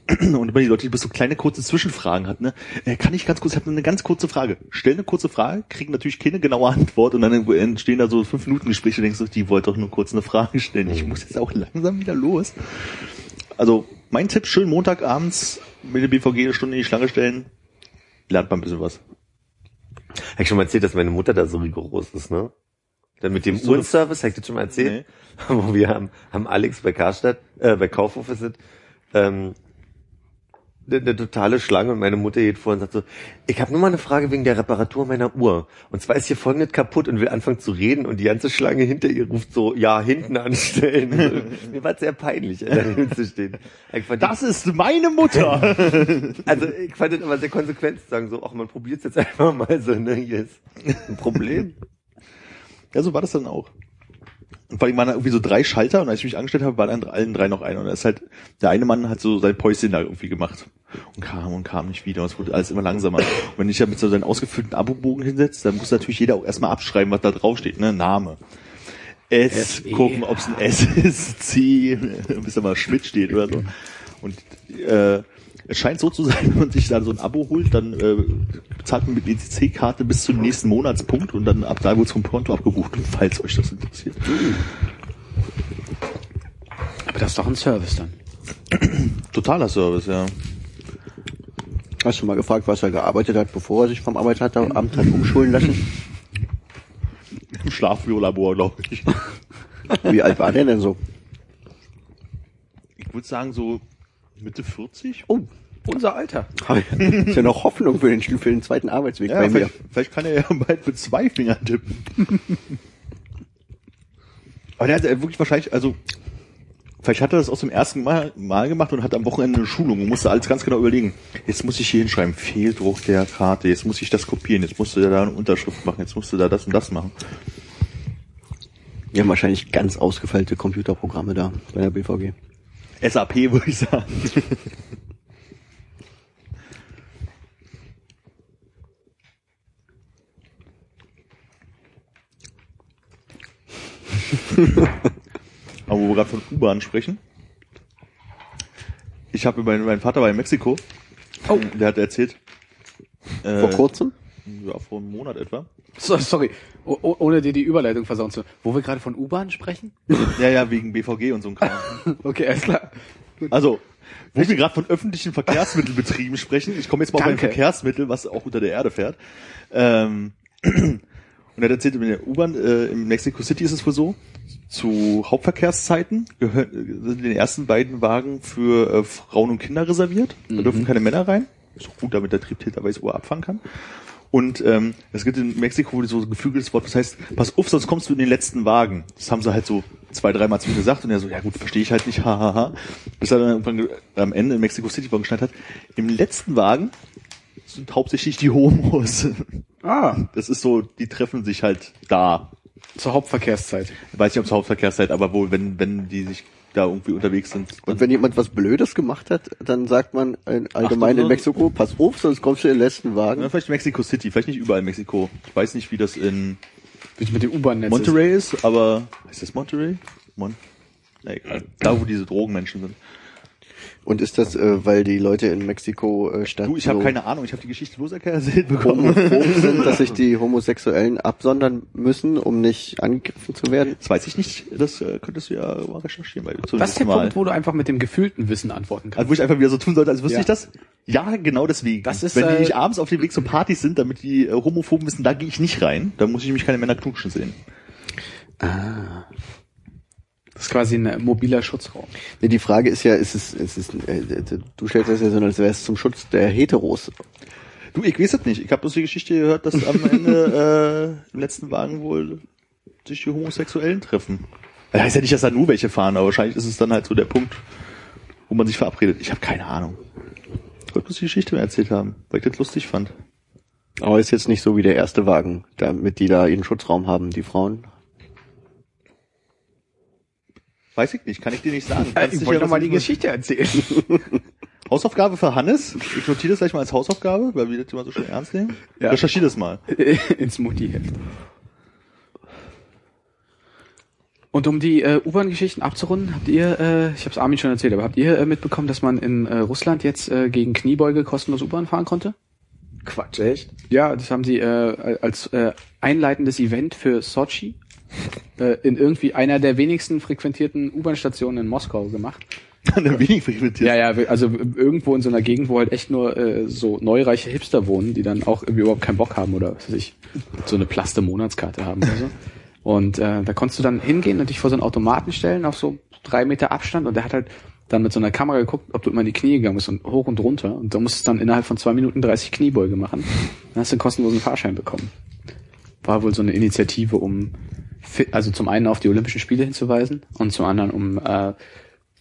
[SPEAKER 3] Und immer die Leute, die bis so kleine kurze Zwischenfragen hatten, ne? Äh, kann ich ganz kurz, ich habe nur eine ganz kurze Frage. Stell eine kurze Frage, kriegen natürlich keine genaue Antwort und dann entstehen da so fünf Minuten Gespräche und denkst du, die wollte doch nur kurz eine Frage stellen. Ich muss jetzt auch langsam wieder los. Also mein Tipp, schön Montagabends mit der BVG eine Stunde in die Schlange stellen, lernt man ein bisschen was.
[SPEAKER 4] Hab ich schon mal erzählt, dass meine Mutter da so rigoros ist, ne? Dann mit dem
[SPEAKER 3] So
[SPEAKER 4] Uhrenservice, hab ich das schon mal erzählt? Wo wir haben, haben Alex bei Karstadt, äh, bei Kaufhof es, ähm, eine, totale Schlange und meine Mutter geht vor und sagt so, ich habe nur mal eine Frage wegen der Reparatur meiner Uhr. Und zwar ist hier folgendes kaputt und will anfangen zu reden und die ganze Schlange hinter ihr ruft so, ja, hinten anstellen. Mir war sehr peinlich, da hinten zu stehen. Ich
[SPEAKER 3] Das ist meine Mutter!
[SPEAKER 4] also ich fand das aber sehr konsequent zu sagen, so, ach, man probiert jetzt einfach mal so, ne, hier ist ein Problem.
[SPEAKER 3] ja, so war das dann auch. Und vor allem waren da irgendwie so drei Schalter und als ich mich angestellt habe, waren dann allen drei noch einer. Und da ist halt, der eine Mann hat so sein Päuschen da irgendwie gemacht. Und kam und kam nicht wieder. Und es wurde alles immer langsamer. Und wenn ich ja mit so seinen ausgefüllten Abobogen hinsetzt, dann muss natürlich jeder auch erstmal abschreiben, was da draufsteht, ne? Name. S,
[SPEAKER 1] S-E.
[SPEAKER 3] gucken, ob es ein S ist, C, bis da mal Schmidt steht oder so. Und äh, es scheint so zu sein, wenn man sich da so ein Abo holt, dann äh, zahlt man mit ECC-Karte bis zum nächsten Monatspunkt und dann ab da wird vom Konto abgebucht, falls euch das interessiert.
[SPEAKER 1] Aber das ist doch ein Service dann.
[SPEAKER 3] Totaler Service, ja.
[SPEAKER 5] Hast du mal gefragt, was er gearbeitet hat, bevor er sich vom Arbeitsamt hat umschulen lassen?
[SPEAKER 3] Im Schlafbiolabor, glaube ich.
[SPEAKER 5] Wie alt war der denn so?
[SPEAKER 3] Ich würde sagen so Mitte 40.
[SPEAKER 1] Oh, unser Alter.
[SPEAKER 5] ist ja noch Hoffnung für den, für den zweiten Arbeitsweg
[SPEAKER 3] Ja,
[SPEAKER 5] bei mir.
[SPEAKER 3] vielleicht, vielleicht kann er ja bald mit zwei Fingern tippen. Aber der hat ja wirklich wahrscheinlich, also vielleicht hat er das aus dem ersten Mal, Mal gemacht und hat am Wochenende eine Schulung und musste alles ganz genau überlegen. Jetzt muss ich hier hinschreiben, Fehldruck der Karte, jetzt muss ich das kopieren, jetzt musst du da eine Unterschrift machen, jetzt musst du da das und das machen.
[SPEAKER 5] Wir haben wahrscheinlich ganz ausgefeilte Computerprogramme da bei der BVG.
[SPEAKER 3] SAP würde ich sagen. Aber wo wir gerade von U-Bahn sprechen. Ich habe mein, mein Vater war in Mexiko. Oh. Der hat erzählt. Äh,
[SPEAKER 5] Vor kurzem?
[SPEAKER 3] Ja, vor einem Monat etwa.
[SPEAKER 1] So, sorry, o ohne dir die Überleitung versauen zu. Wo wir gerade von U-Bahn sprechen?
[SPEAKER 3] Ja, ja, wegen BVG und so ein Kram.
[SPEAKER 1] Okay, alles klar.
[SPEAKER 3] Also, wo wir gerade von öffentlichen Verkehrsmittelbetrieben sprechen, ich komme jetzt mal auf ein
[SPEAKER 1] Danke.
[SPEAKER 3] Verkehrsmittel, was auch unter der Erde fährt. Ähm, und er hat erzählt, in der U-Bahn äh, in Mexico City ist es wohl so, zu Hauptverkehrszeiten gehör, sind die ersten beiden Wagen für äh, Frauen und Kinder reserviert. Da dürfen keine Männer rein. Ist auch gut, damit der Triebtäter weiß, wo er abfangen kann. Und ähm, es gibt in Mexiko so ein geflügeltes Wort, das heißt, pass auf, sonst kommst du in den letzten Wagen. Das haben sie halt so zwei, dreimal zu mir gesagt und er so, ja gut, verstehe ich halt nicht, hahaha. Ha, ha. Bis er dann irgendwann ge- am Ende in Mexico City geschneit hat, im letzten Wagen sind hauptsächlich die Homos.
[SPEAKER 1] Ah,
[SPEAKER 3] Das ist so, die treffen sich halt da.
[SPEAKER 1] zur Hauptverkehrszeit.
[SPEAKER 3] Ich weiß nicht, ob es Hauptverkehrszeit, aber wohl, wenn, wenn die sich da irgendwie unterwegs sind.
[SPEAKER 5] Und wenn jemand was Blödes gemacht hat, dann sagt man allgemein
[SPEAKER 3] Ach,
[SPEAKER 5] in Mexiko, pass auf, sonst kommst du in den letzten Wagen.
[SPEAKER 3] Ja, vielleicht Mexico City, vielleicht nicht überall in Mexiko. Ich weiß nicht, wie das in
[SPEAKER 1] Wie mit dem U-Bahn-Netz ist.
[SPEAKER 3] Monterey ist, aber ist das Monterey? Mon Na egal. Da, wo diese Drogenmenschen sind.
[SPEAKER 5] Und ist das, äh, weil die Leute in Mexiko äh, statt
[SPEAKER 3] Du, ich habe
[SPEAKER 5] so
[SPEAKER 3] keine Ahnung, ich habe die Geschichte bloß erzählt bekommen.
[SPEAKER 5] homophob sind, dass sich die Homosexuellen absondern müssen, um nicht angegriffen zu werden?
[SPEAKER 3] Das weiß ich nicht, das äh, könntest du ja mal recherchieren. Weil
[SPEAKER 1] Das ist der
[SPEAKER 3] mal.
[SPEAKER 1] Punkt, wo du einfach mit dem gefühlten Wissen antworten kannst.
[SPEAKER 3] Also wo ich einfach wieder so tun sollte, als wüsste
[SPEAKER 1] Ja.
[SPEAKER 3] ich das. Ja, genau deswegen.
[SPEAKER 1] Das ist,
[SPEAKER 3] Wenn die
[SPEAKER 1] äh,
[SPEAKER 3] nicht abends auf dem Weg zu Partys sind, damit die äh, Homophoben wissen, da gehe ich nicht rein, da muss ich nämlich keine Männer knutschen sehen.
[SPEAKER 1] Das ist quasi ein mobiler Schutzraum.
[SPEAKER 5] Nee, die Frage ist ja, ist es, ist es, äh, du stellst das ja so, als wäre es zum Schutz der Heteros.
[SPEAKER 3] Du, ich weiß es nicht. Ich habe bloß die Geschichte gehört, dass am Ende äh, im letzten Wagen wohl sich die Homosexuellen treffen. Das heißt ja nicht, dass da nur welche fahren, aber wahrscheinlich ist es dann halt so der Punkt, wo man sich verabredet. Ich habe keine Ahnung. Ich wollte bloß die Geschichte mir erzählt haben, weil ich das lustig fand.
[SPEAKER 5] Aber ist jetzt nicht so wie der erste Wagen, damit die da ihren Schutzraum haben, die Frauen.
[SPEAKER 3] Weiß ich nicht, kann ich dir nicht sagen. Kannst
[SPEAKER 1] ich
[SPEAKER 3] dich
[SPEAKER 1] wollte
[SPEAKER 3] ja
[SPEAKER 1] noch mal die Geschichte erzählen.
[SPEAKER 3] Hausaufgabe für Hannes. Ich notiere das gleich mal als Hausaufgabe, weil wir das immer so schön ernst nehmen.
[SPEAKER 1] Ja.
[SPEAKER 3] Recherchiere das mal.
[SPEAKER 1] Ins Mutti-Heft. Und um die äh, U-Bahn-Geschichten abzurunden, habt ihr, äh, ich habe es Armin schon erzählt, aber habt ihr äh, mitbekommen, dass man in äh, Russland jetzt äh, gegen Kniebeuge kostenlos U-Bahn fahren konnte?
[SPEAKER 4] Quatsch, echt?
[SPEAKER 1] Ja, das haben sie äh, als äh, einleitendes Event für Sochi äh, in irgendwie einer der wenigsten frequentierten U-Bahn-Stationen in Moskau gemacht.
[SPEAKER 3] Ein wenig frequentiert.
[SPEAKER 1] Ja, ja, also irgendwo in so einer Gegend, wo halt echt nur äh, so neureiche Hipster wohnen, die dann auch irgendwie überhaupt keinen Bock haben oder was weiß ich, so eine plaste Monatskarte haben oder so. Und äh, da konntest du dann hingehen und dich vor so einen Automaten stellen auf so drei Meter Abstand und der hat halt dann mit so einer Kamera geguckt, ob du immer in die Knie gegangen bist und hoch und runter und du musstest dann innerhalb von zwei Minuten 30 Kniebeuge machen. Dann hast du einen kostenlosen Fahrschein bekommen. War wohl so eine Initiative, um also zum einen auf die Olympischen Spiele hinzuweisen und zum anderen um äh,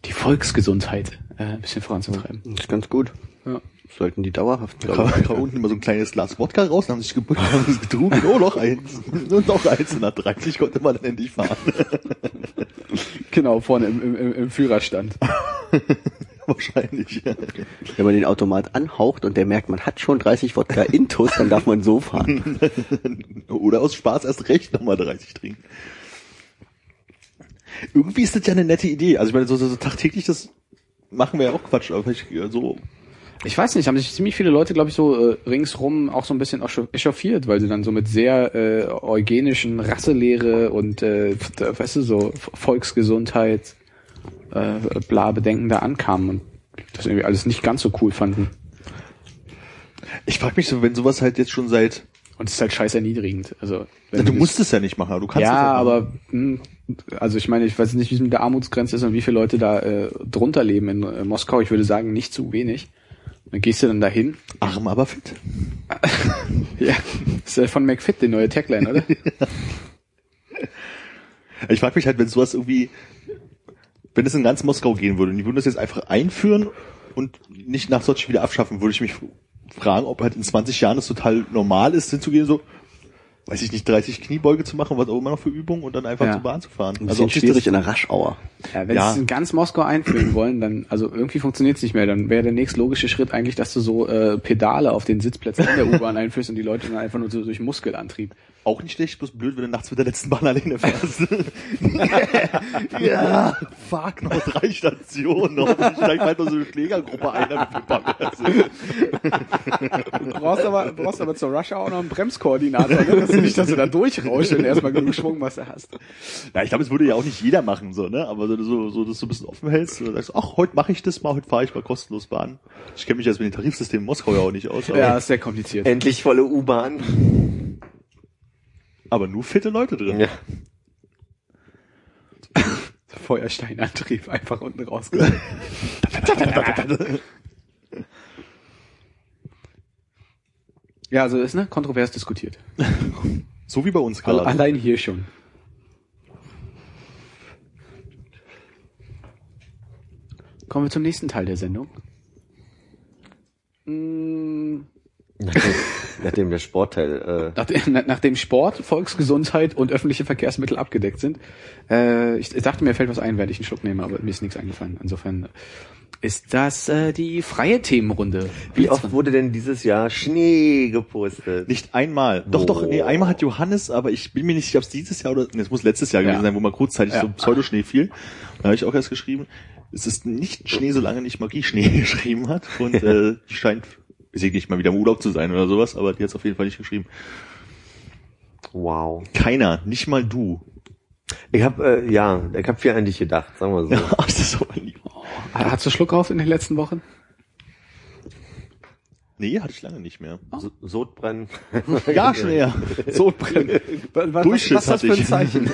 [SPEAKER 1] die Volksgesundheit äh, ein bisschen voranzutreiben.
[SPEAKER 5] Das ist ganz gut.
[SPEAKER 1] Ja.
[SPEAKER 5] Sollten die dauerhaft,
[SPEAKER 3] Da kam, kam unten immer so ein kleines Glas Wodka raus, haben sich gebückt, haben es getrunken, oh, noch eins, und noch eins, und nach 30 konnte man dann endlich fahren.
[SPEAKER 1] Genau, vorne im, im, im Führerstand.
[SPEAKER 3] Wahrscheinlich.
[SPEAKER 5] ich. Wenn man den Automat anhaucht und der merkt, man hat schon 30 Wodka Intus, dann darf man so fahren.
[SPEAKER 3] Oder aus Spaß erst recht nochmal 30 trinken. Irgendwie ist das ja eine nette Idee. Also ich meine, so, so, so tagtäglich, das machen wir ja auch Quatsch, aber ich, ja, so,
[SPEAKER 1] Ich weiß nicht, haben sich ziemlich viele Leute, glaube ich, so äh, ringsrum auch so ein bisschen echauffiert, weil sie dann so mit sehr äh, eugenischen Rasselehre und äh, weißt du, so Volksgesundheit, äh, bla Bedenken da ankamen und das irgendwie alles nicht ganz so cool fanden.
[SPEAKER 3] ich frage mich so, wenn sowas halt jetzt schon seit,
[SPEAKER 1] Und es ist halt scheiß erniedrigend. Also wenn
[SPEAKER 3] du musst es ja nicht machen, aber du kannst es
[SPEAKER 1] ja,
[SPEAKER 3] auch machen.
[SPEAKER 1] aber hm, also ich meine, ich weiß nicht, wie es mit der Armutsgrenze ist und wie viele Leute da äh, drunter leben in äh, Moskau. Ich würde sagen, nicht zu wenig. Dann gehst du dann dahin.
[SPEAKER 3] Arm, aber fit.
[SPEAKER 1] Ja, das ist äh, von McFit die neue Tagline, oder?
[SPEAKER 3] Ich frage mich halt, wenn sowas irgendwie, wenn es in ganz Moskau gehen würde und die würden das jetzt einfach einführen und nicht nach Sochi wieder abschaffen, würde ich mich fragen, ob halt in 20 Jahren es total normal ist, hinzugehen, so, weiß ich nicht, 30 Kniebeuge zu machen, was auch immer noch für Übungen und dann einfach
[SPEAKER 1] Ja.
[SPEAKER 3] zur Bahn zu fahren.
[SPEAKER 5] Ein
[SPEAKER 3] Also
[SPEAKER 5] schwierig
[SPEAKER 3] das,
[SPEAKER 5] in der Raschauer.
[SPEAKER 1] Ja, wenn
[SPEAKER 3] Ja.
[SPEAKER 1] sie es in ganz Moskau einführen wollen, dann, also irgendwie funktioniert es nicht mehr. Dann wäre der nächste logische Schritt eigentlich, dass du so äh, Pedale auf den Sitzplätzen in der U-Bahn einführst und die Leute dann einfach nur so durch Muskelantrieb.
[SPEAKER 3] Auch nicht schlecht, bloß blöd, wenn du nachts mit der letzten Bahn alleine fährst. ja, fuck, noch drei Stationen, noch. Ich steig halt noch so eine Schlägergruppe ein, damit wir sind.
[SPEAKER 1] Du brauchst aber, du brauchst aber zur Rush auch noch einen Bremskoordinator, ne? dass du nicht, dass du da durchrauscht, wenn du erstmal genug Schwungmasse hast.
[SPEAKER 3] Ja, ich glaube, es würde ja auch nicht jeder machen, so, ne? Aber so, so, so dass du ein bisschen offen hältst und sagst, ach, heute mache ich das mal, heute fahre ich mal kostenlos Bahn. Ich kenne mich jetzt mit dem Tarifsystem in Moskau ja auch nicht aus, aber,
[SPEAKER 1] Ja, ist sehr kompliziert.
[SPEAKER 4] Endlich volle U-Bahn.
[SPEAKER 3] Aber nur fitte Leute drin.
[SPEAKER 4] Ja.
[SPEAKER 1] Feuersteinantrieb einfach unten rausgeholt. Ja, also ist ne kontrovers diskutiert.
[SPEAKER 3] So wie bei uns gerade.
[SPEAKER 1] Allein hier schon. Kommen wir zum nächsten Teil der Sendung. Mm,
[SPEAKER 4] Nachdem, nachdem der Sportteil, äh,
[SPEAKER 1] Nachdem, na- nachdem Sport, Volksgesundheit und öffentliche Verkehrsmittel abgedeckt sind. Äh, ich, ich dachte, mir fällt was ein, werde ich einen Schluck nehme, aber mir ist nichts eingefallen. Insofern ist das äh, die freie Themenrunde.
[SPEAKER 4] wie oft wurde denn dieses Jahr Schnee gepostet?
[SPEAKER 3] Nicht einmal. Doch, doch, nee, einmal hat Johannes, aber ich bin mir nicht sicher, ob es dieses Jahr oder, nee, es muss letztes Jahr
[SPEAKER 1] Ja.
[SPEAKER 3] gewesen sein, wo mal kurzzeitig
[SPEAKER 1] Ja.
[SPEAKER 3] so Pseudoschnee fiel. Da habe ich auch erst geschrieben, es ist nicht Schnee, solange nicht Magie-Schnee geschrieben hat. Und äh, die ich sehe nicht mal wieder im Urlaub zu sein oder sowas, aber die hat es auf jeden Fall nicht geschrieben.
[SPEAKER 4] Wow.
[SPEAKER 3] Keiner, nicht mal du.
[SPEAKER 4] Ich habe äh, ja, ich habe viel an dich gedacht, sagen wir so.
[SPEAKER 3] Ja, das ist aber lieb.
[SPEAKER 1] Hattest du Schluck auf in den letzten Wochen?
[SPEAKER 3] Nee, hatte ich lange nicht mehr.
[SPEAKER 4] So, Sodbrennen.
[SPEAKER 3] Ja, schneller.
[SPEAKER 1] Sodbrennen. Was, was,
[SPEAKER 3] Durchschiss
[SPEAKER 1] was ist das für ein
[SPEAKER 3] ich.
[SPEAKER 1] Zeichen?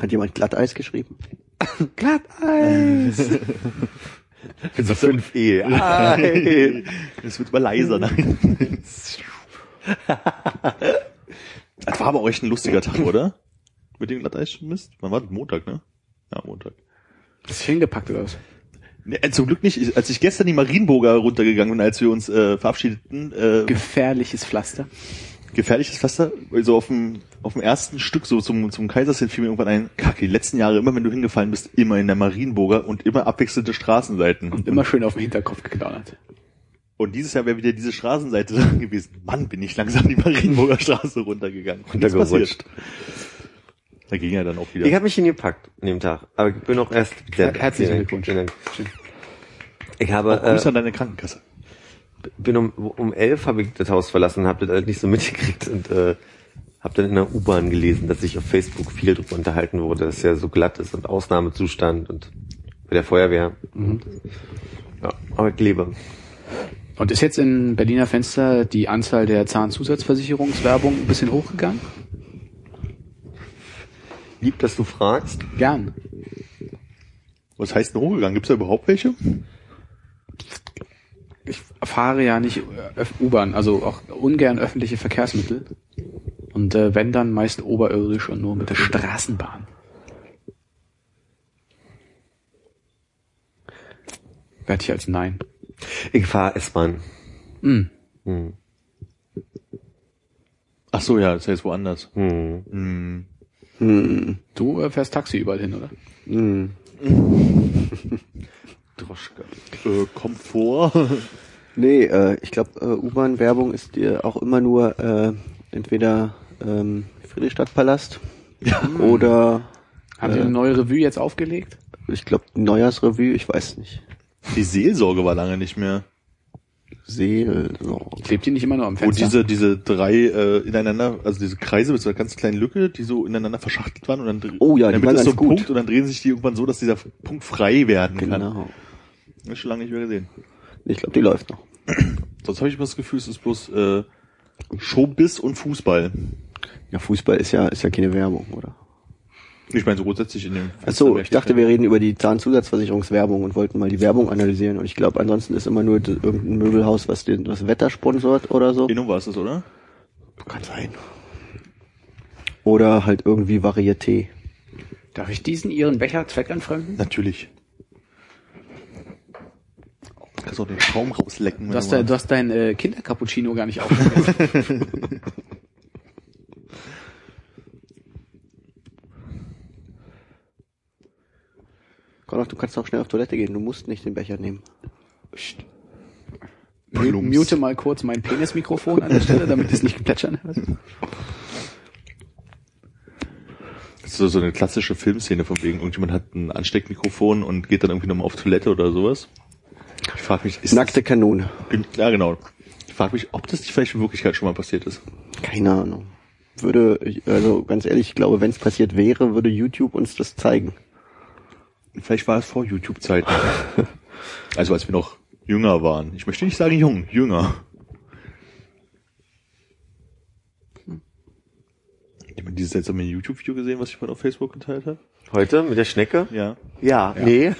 [SPEAKER 5] Hat jemand Glatteis geschrieben?
[SPEAKER 1] Glatteis.
[SPEAKER 4] So 5 E. Ah, hey.
[SPEAKER 3] Es wird immer leiser. Nein. Das war aber euch ein lustiger Tag, oder? Mit dem Glatteis-Mist? Wann war das? Montag, ne? Ja, Montag.
[SPEAKER 1] Ist hingepackt oder was?
[SPEAKER 3] Nee, äh, zum Glück nicht. Ich- Als ich gestern die Marienburger runtergegangen bin, als wir uns äh, verabschiedeten, äh,
[SPEAKER 1] Gefährliches Pflaster.
[SPEAKER 3] Gefährliches Pflaster, so auf dem, auf dem ersten Stück, so zum, zum Kaiserslautern fiel mir irgendwann ein, kacke, die letzten Jahre, immer wenn du hingefallen bist, immer in der Marienburger und immer abwechselnde Straßenseiten.
[SPEAKER 1] Und immer schön auf den Hinterkopf geknabbert.
[SPEAKER 3] Und dieses Jahr wäre wieder diese Straßenseite dran gewesen. Mann, bin ich langsam die Marienburger Straße runtergegangen.
[SPEAKER 4] Runtergerutscht.
[SPEAKER 3] passiert. Da ging ja dann auch wieder.
[SPEAKER 4] Ich habe mich hingepackt an dem Tag, aber ich bin auch erst
[SPEAKER 1] herzlichen Glückwunsch.
[SPEAKER 4] Ich habe
[SPEAKER 3] Grüße
[SPEAKER 4] äh,
[SPEAKER 3] an deine Krankenkasse.
[SPEAKER 4] Bin um um elf habe ich das Haus verlassen, habe das halt nicht so mitgekriegt und äh, habe dann in der U-Bahn gelesen, dass sich auf Facebook viel drüber unterhalten wurde, dass es ja so glatt ist und Ausnahmezustand und bei der Feuerwehr. Ja, aber ich lebe.
[SPEAKER 1] Und ist jetzt in Berliner Fenster die Anzahl der Zahnzusatzversicherungswerbung ein bisschen hochgegangen?
[SPEAKER 4] Lieb, dass du fragst.
[SPEAKER 1] Gern.
[SPEAKER 3] Was heißt denn hochgegangen? Gibt's da überhaupt welche?
[SPEAKER 1] Ich fahre ja nicht äh, U-Bahn, also auch ungern öffentliche Verkehrsmittel. Und äh, wenn dann meist oberirdisch und nur mit der Straßenbahn. Werde ich als Nein.
[SPEAKER 4] Ich fahre S-Bahn.
[SPEAKER 1] Hm.
[SPEAKER 4] Hm.
[SPEAKER 3] Ach so, ja, das heißt woanders.
[SPEAKER 4] Hm.
[SPEAKER 3] Hm.
[SPEAKER 5] Hm,
[SPEAKER 1] Du äh, fährst Taxi überall hin, oder?
[SPEAKER 5] hm.
[SPEAKER 4] Droschke.
[SPEAKER 3] Äh, Komfort.
[SPEAKER 5] Nee, äh, ich glaube, äh, U-Bahn-Werbung ist dir auch immer nur äh, entweder ähm, Friedrichstadtpalast oder
[SPEAKER 1] Haben Sie eine neue Revue jetzt aufgelegt?
[SPEAKER 5] ich glaube Neujahrsrevue, ich weiß nicht.
[SPEAKER 3] Die Seelsorge war lange nicht mehr.
[SPEAKER 5] Seelsorge.
[SPEAKER 1] Klebt die nicht immer nur am
[SPEAKER 3] Wo
[SPEAKER 1] Fenster?
[SPEAKER 3] diese, diese drei äh, ineinander, also diese Kreise mit so einer ganz kleinen Lücke, die so ineinander verschachtelt waren und dann
[SPEAKER 5] Oh ja, waren
[SPEAKER 3] ist so ein
[SPEAKER 5] gut.
[SPEAKER 3] Punkt und dann drehen sich die irgendwann so, dass dieser Punkt frei werden kann.
[SPEAKER 5] Genau.
[SPEAKER 3] Das ist schon lange nicht mehr gesehen.
[SPEAKER 5] Ich glaube, die läuft noch.
[SPEAKER 3] Sonst habe ich immer das Gefühl, es ist bloß äh, Showbiz und Fußball.
[SPEAKER 5] Ja, Fußball ist ja ist ja keine Werbung, oder?
[SPEAKER 3] Ich meine so grundsätzlich in dem
[SPEAKER 5] Ach so, ich dachte, wir reden über die Zahnzusatzversicherungswerbung und wollten mal die Werbung analysieren. Und ich glaube, ansonsten ist immer nur irgendein Möbelhaus, was den, das Wetter sponsort oder so.
[SPEAKER 3] Inno war es das, oder?
[SPEAKER 5] Kann sein. Oder halt irgendwie Varieté.
[SPEAKER 1] Darf ich diesen Ihren Becher zweckentfremden?
[SPEAKER 3] Natürlich. Kannst auch den Schaum rauslecken.
[SPEAKER 1] Du hast,
[SPEAKER 3] du
[SPEAKER 1] dein, du hast dein äh, Kindercappuccino gar nicht aufgegessen.
[SPEAKER 5] Konrad, du kannst auch schnell auf Toilette gehen. Du musst nicht den Becher nehmen.
[SPEAKER 1] Psst.
[SPEAKER 3] Plumps.
[SPEAKER 1] Mute mal kurz mein Penismikrofon an der Stelle, damit es nicht plätschern hört.
[SPEAKER 3] Das ist so, so eine klassische Filmszene von wegen, irgendjemand hat ein Ansteckmikrofon und geht dann irgendwie nochmal auf Toilette oder sowas. Ich frage mich, ist
[SPEAKER 5] Nackte Kanone.
[SPEAKER 3] ja genau. Ich frage mich, ob das nicht vielleicht in Wirklichkeit schon mal passiert ist.
[SPEAKER 5] Keine Ahnung. Würde, also ganz ehrlich, ich glaube, wenn es passiert wäre, würde YouTube uns das zeigen.
[SPEAKER 3] Vielleicht war es vor YouTube-Zeiten. also als wir noch jünger waren. Ich möchte nicht sagen jung, jünger. Jemand dieses seltsame YouTube-Video gesehen, was ich mal auf Facebook geteilt habe?
[SPEAKER 4] Heute mit der Schnecke?
[SPEAKER 3] Ja.
[SPEAKER 4] Ja. Nee.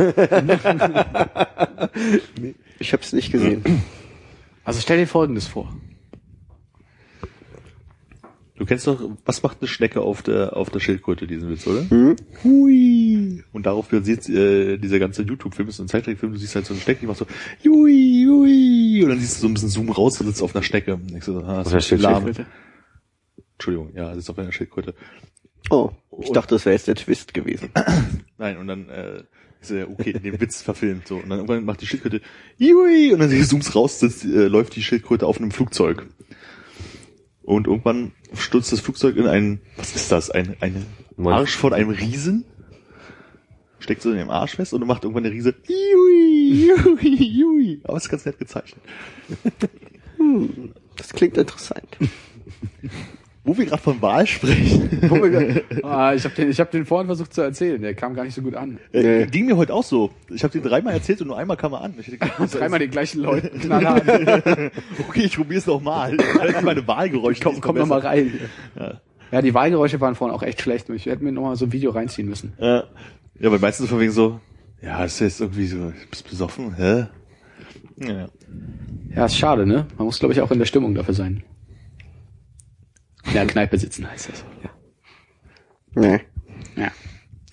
[SPEAKER 5] Ich habe es nicht gesehen.
[SPEAKER 1] Also stell dir Folgendes vor.
[SPEAKER 3] Du kennst doch, was macht eine Schnecke auf der auf der Schildkröte, diesen Witz, oder? Hui. Und darauf basiert äh, dieser ganze YouTube-Film, ist so ein Zeittrickfilm, du siehst halt so eine Schnecke, die macht so Jui, Jui. Und dann siehst du so ein bisschen Zoom raus, du sitzt auf einer Schnecke. Und denkst du, so, ah, das ist. Entschuldigung, ja, sitzt auf einer Schildkröte.
[SPEAKER 5] Oh, ich dachte, das wäre jetzt der Twist gewesen.
[SPEAKER 3] Nein, und dann äh, ist er okay, den Witz verfilmt so. Und dann irgendwann macht die Schildkröte Jui, und dann zoomst raus, das, äh, läuft die Schildkröte auf einem Flugzeug. Und irgendwann stürzt das Flugzeug in einen, was ist das, ein, eine
[SPEAKER 4] Mon-
[SPEAKER 3] Arsch von einem Riesen? Steckt so in dem Arsch fest und dann macht irgendwann der Riese Jui, Jui, Jui. Aber es ist ganz nett gezeichnet.
[SPEAKER 5] Das klingt interessant.
[SPEAKER 3] Wo wir gerade von Wahl sprechen.
[SPEAKER 1] ah, ich habe den, ich hab den vorhin versucht zu erzählen, der kam gar nicht so gut an.
[SPEAKER 3] Äh,
[SPEAKER 5] Nee.
[SPEAKER 3] ging mir heute auch so. Ich habe den dreimal erzählt und nur einmal kam er an. Ich hätte gedacht,
[SPEAKER 1] Dreimal den gleichen Leuten knallhart.
[SPEAKER 3] okay, ich probier's noch mal. Das ist meine Wahlgeräusche.
[SPEAKER 1] Komm, komm noch mal
[SPEAKER 3] besser.
[SPEAKER 1] rein.
[SPEAKER 3] Ja.
[SPEAKER 1] Ja, die Wahlgeräusche waren vorhin auch echt schlecht. Ich hätte mir noch mal so ein Video reinziehen müssen.
[SPEAKER 3] Ja, ja aber meistens von wegen so, ja, ist jetzt irgendwie so, bist besoffen, hä? Ja.
[SPEAKER 1] Ja, ist schade, ne? Man muss, glaube ich, auch in der Stimmung dafür sein. Ja, Kneipe sitzen heißt das. Ja.
[SPEAKER 5] Nee.
[SPEAKER 1] ja.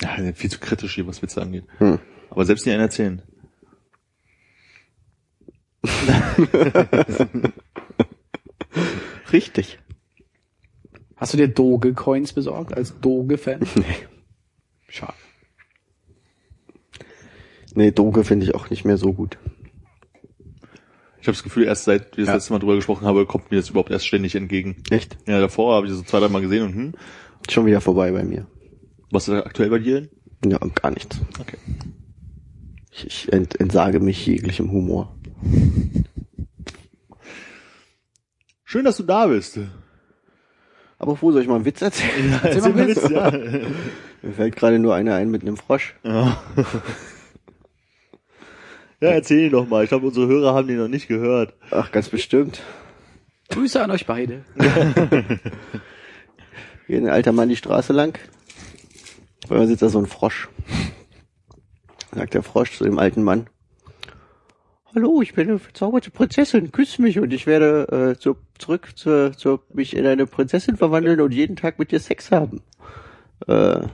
[SPEAKER 3] ja, viel zu kritisch hier, was Witze angeht.
[SPEAKER 5] Hm.
[SPEAKER 3] Aber selbst nicht einen erzählen.
[SPEAKER 5] Richtig.
[SPEAKER 1] Hast du dir Doge-Coins besorgt als Doge-Fan?
[SPEAKER 5] Nee.
[SPEAKER 1] Schade.
[SPEAKER 5] Nee, Doge finde ich auch nicht mehr so gut.
[SPEAKER 3] Ich habe das Gefühl, erst seit wir das
[SPEAKER 1] Ja.
[SPEAKER 3] letzte Mal drüber gesprochen haben, kommt mir das überhaupt erst ständig entgegen.
[SPEAKER 5] Echt?
[SPEAKER 3] Ja, davor habe ich das so zwei, drei Mal gesehen und hm,
[SPEAKER 5] Schon wieder vorbei bei mir.
[SPEAKER 3] was ist aktuell bei dir?
[SPEAKER 5] Ja, gar nichts.
[SPEAKER 3] Okay.
[SPEAKER 5] Ich, ich ent, entsage mich jeglichem Humor.
[SPEAKER 3] Schön, dass du da bist.
[SPEAKER 5] Aber wo soll ich mal einen Witz erzählen?
[SPEAKER 1] Erzähl mal einen Witz.
[SPEAKER 3] Ja.
[SPEAKER 5] Mir fällt gerade nur einer ein mit einem Frosch.
[SPEAKER 3] Ja. Ja, erzähl ihn doch mal. Ich glaube, unsere Hörer haben den noch nicht gehört.
[SPEAKER 5] Ach, ganz bestimmt.
[SPEAKER 1] Grüße an euch beide.
[SPEAKER 5] Geht ein alter Mann die Straße lang. Auf einmal sitzt da so ein Frosch. Sagt der Frosch zu dem alten Mann. Hallo, ich bin eine verzauberte Prinzessin, küss mich und ich werde äh, zu, zurück zu, zu mich in eine Prinzessin verwandeln und jeden Tag mit dir Sex haben. Äh, der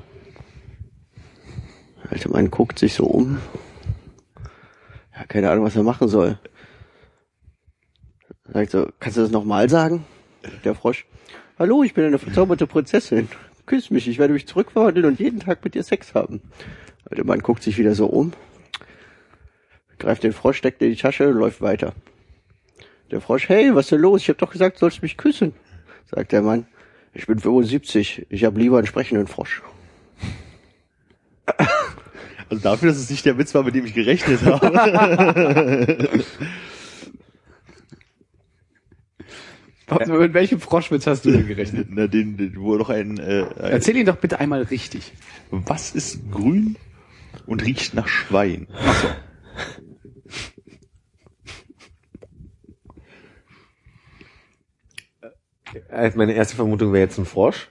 [SPEAKER 5] alte Mann guckt sich so um. Keine Ahnung, was er machen soll. Sagt so, kannst du das nochmal sagen? Der Frosch. Hallo, ich bin eine verzauberte Prinzessin. Küss mich, ich werde mich zurückverwandeln und jeden Tag mit dir Sex haben. Der Mann guckt sich wieder so um, greift den Frosch, steckt in die Tasche und läuft weiter. Der Frosch, hey, was ist denn los? Ich hab doch gesagt, du sollst mich küssen. Sagt der Mann, ich bin 75, ich hab lieber einen sprechenden Frosch.
[SPEAKER 3] Also dafür, dass es nicht der Witz war, mit dem ich gerechnet habe.
[SPEAKER 1] Mit welchem Froschwitz hast du denn gerechnet?
[SPEAKER 3] Na, den, den, wo noch ein, äh, ein
[SPEAKER 1] Erzähl ihn doch bitte einmal richtig.
[SPEAKER 3] Was ist grün und riecht nach Schwein?
[SPEAKER 4] Äh, Meine erste Vermutung wäre jetzt ein Frosch.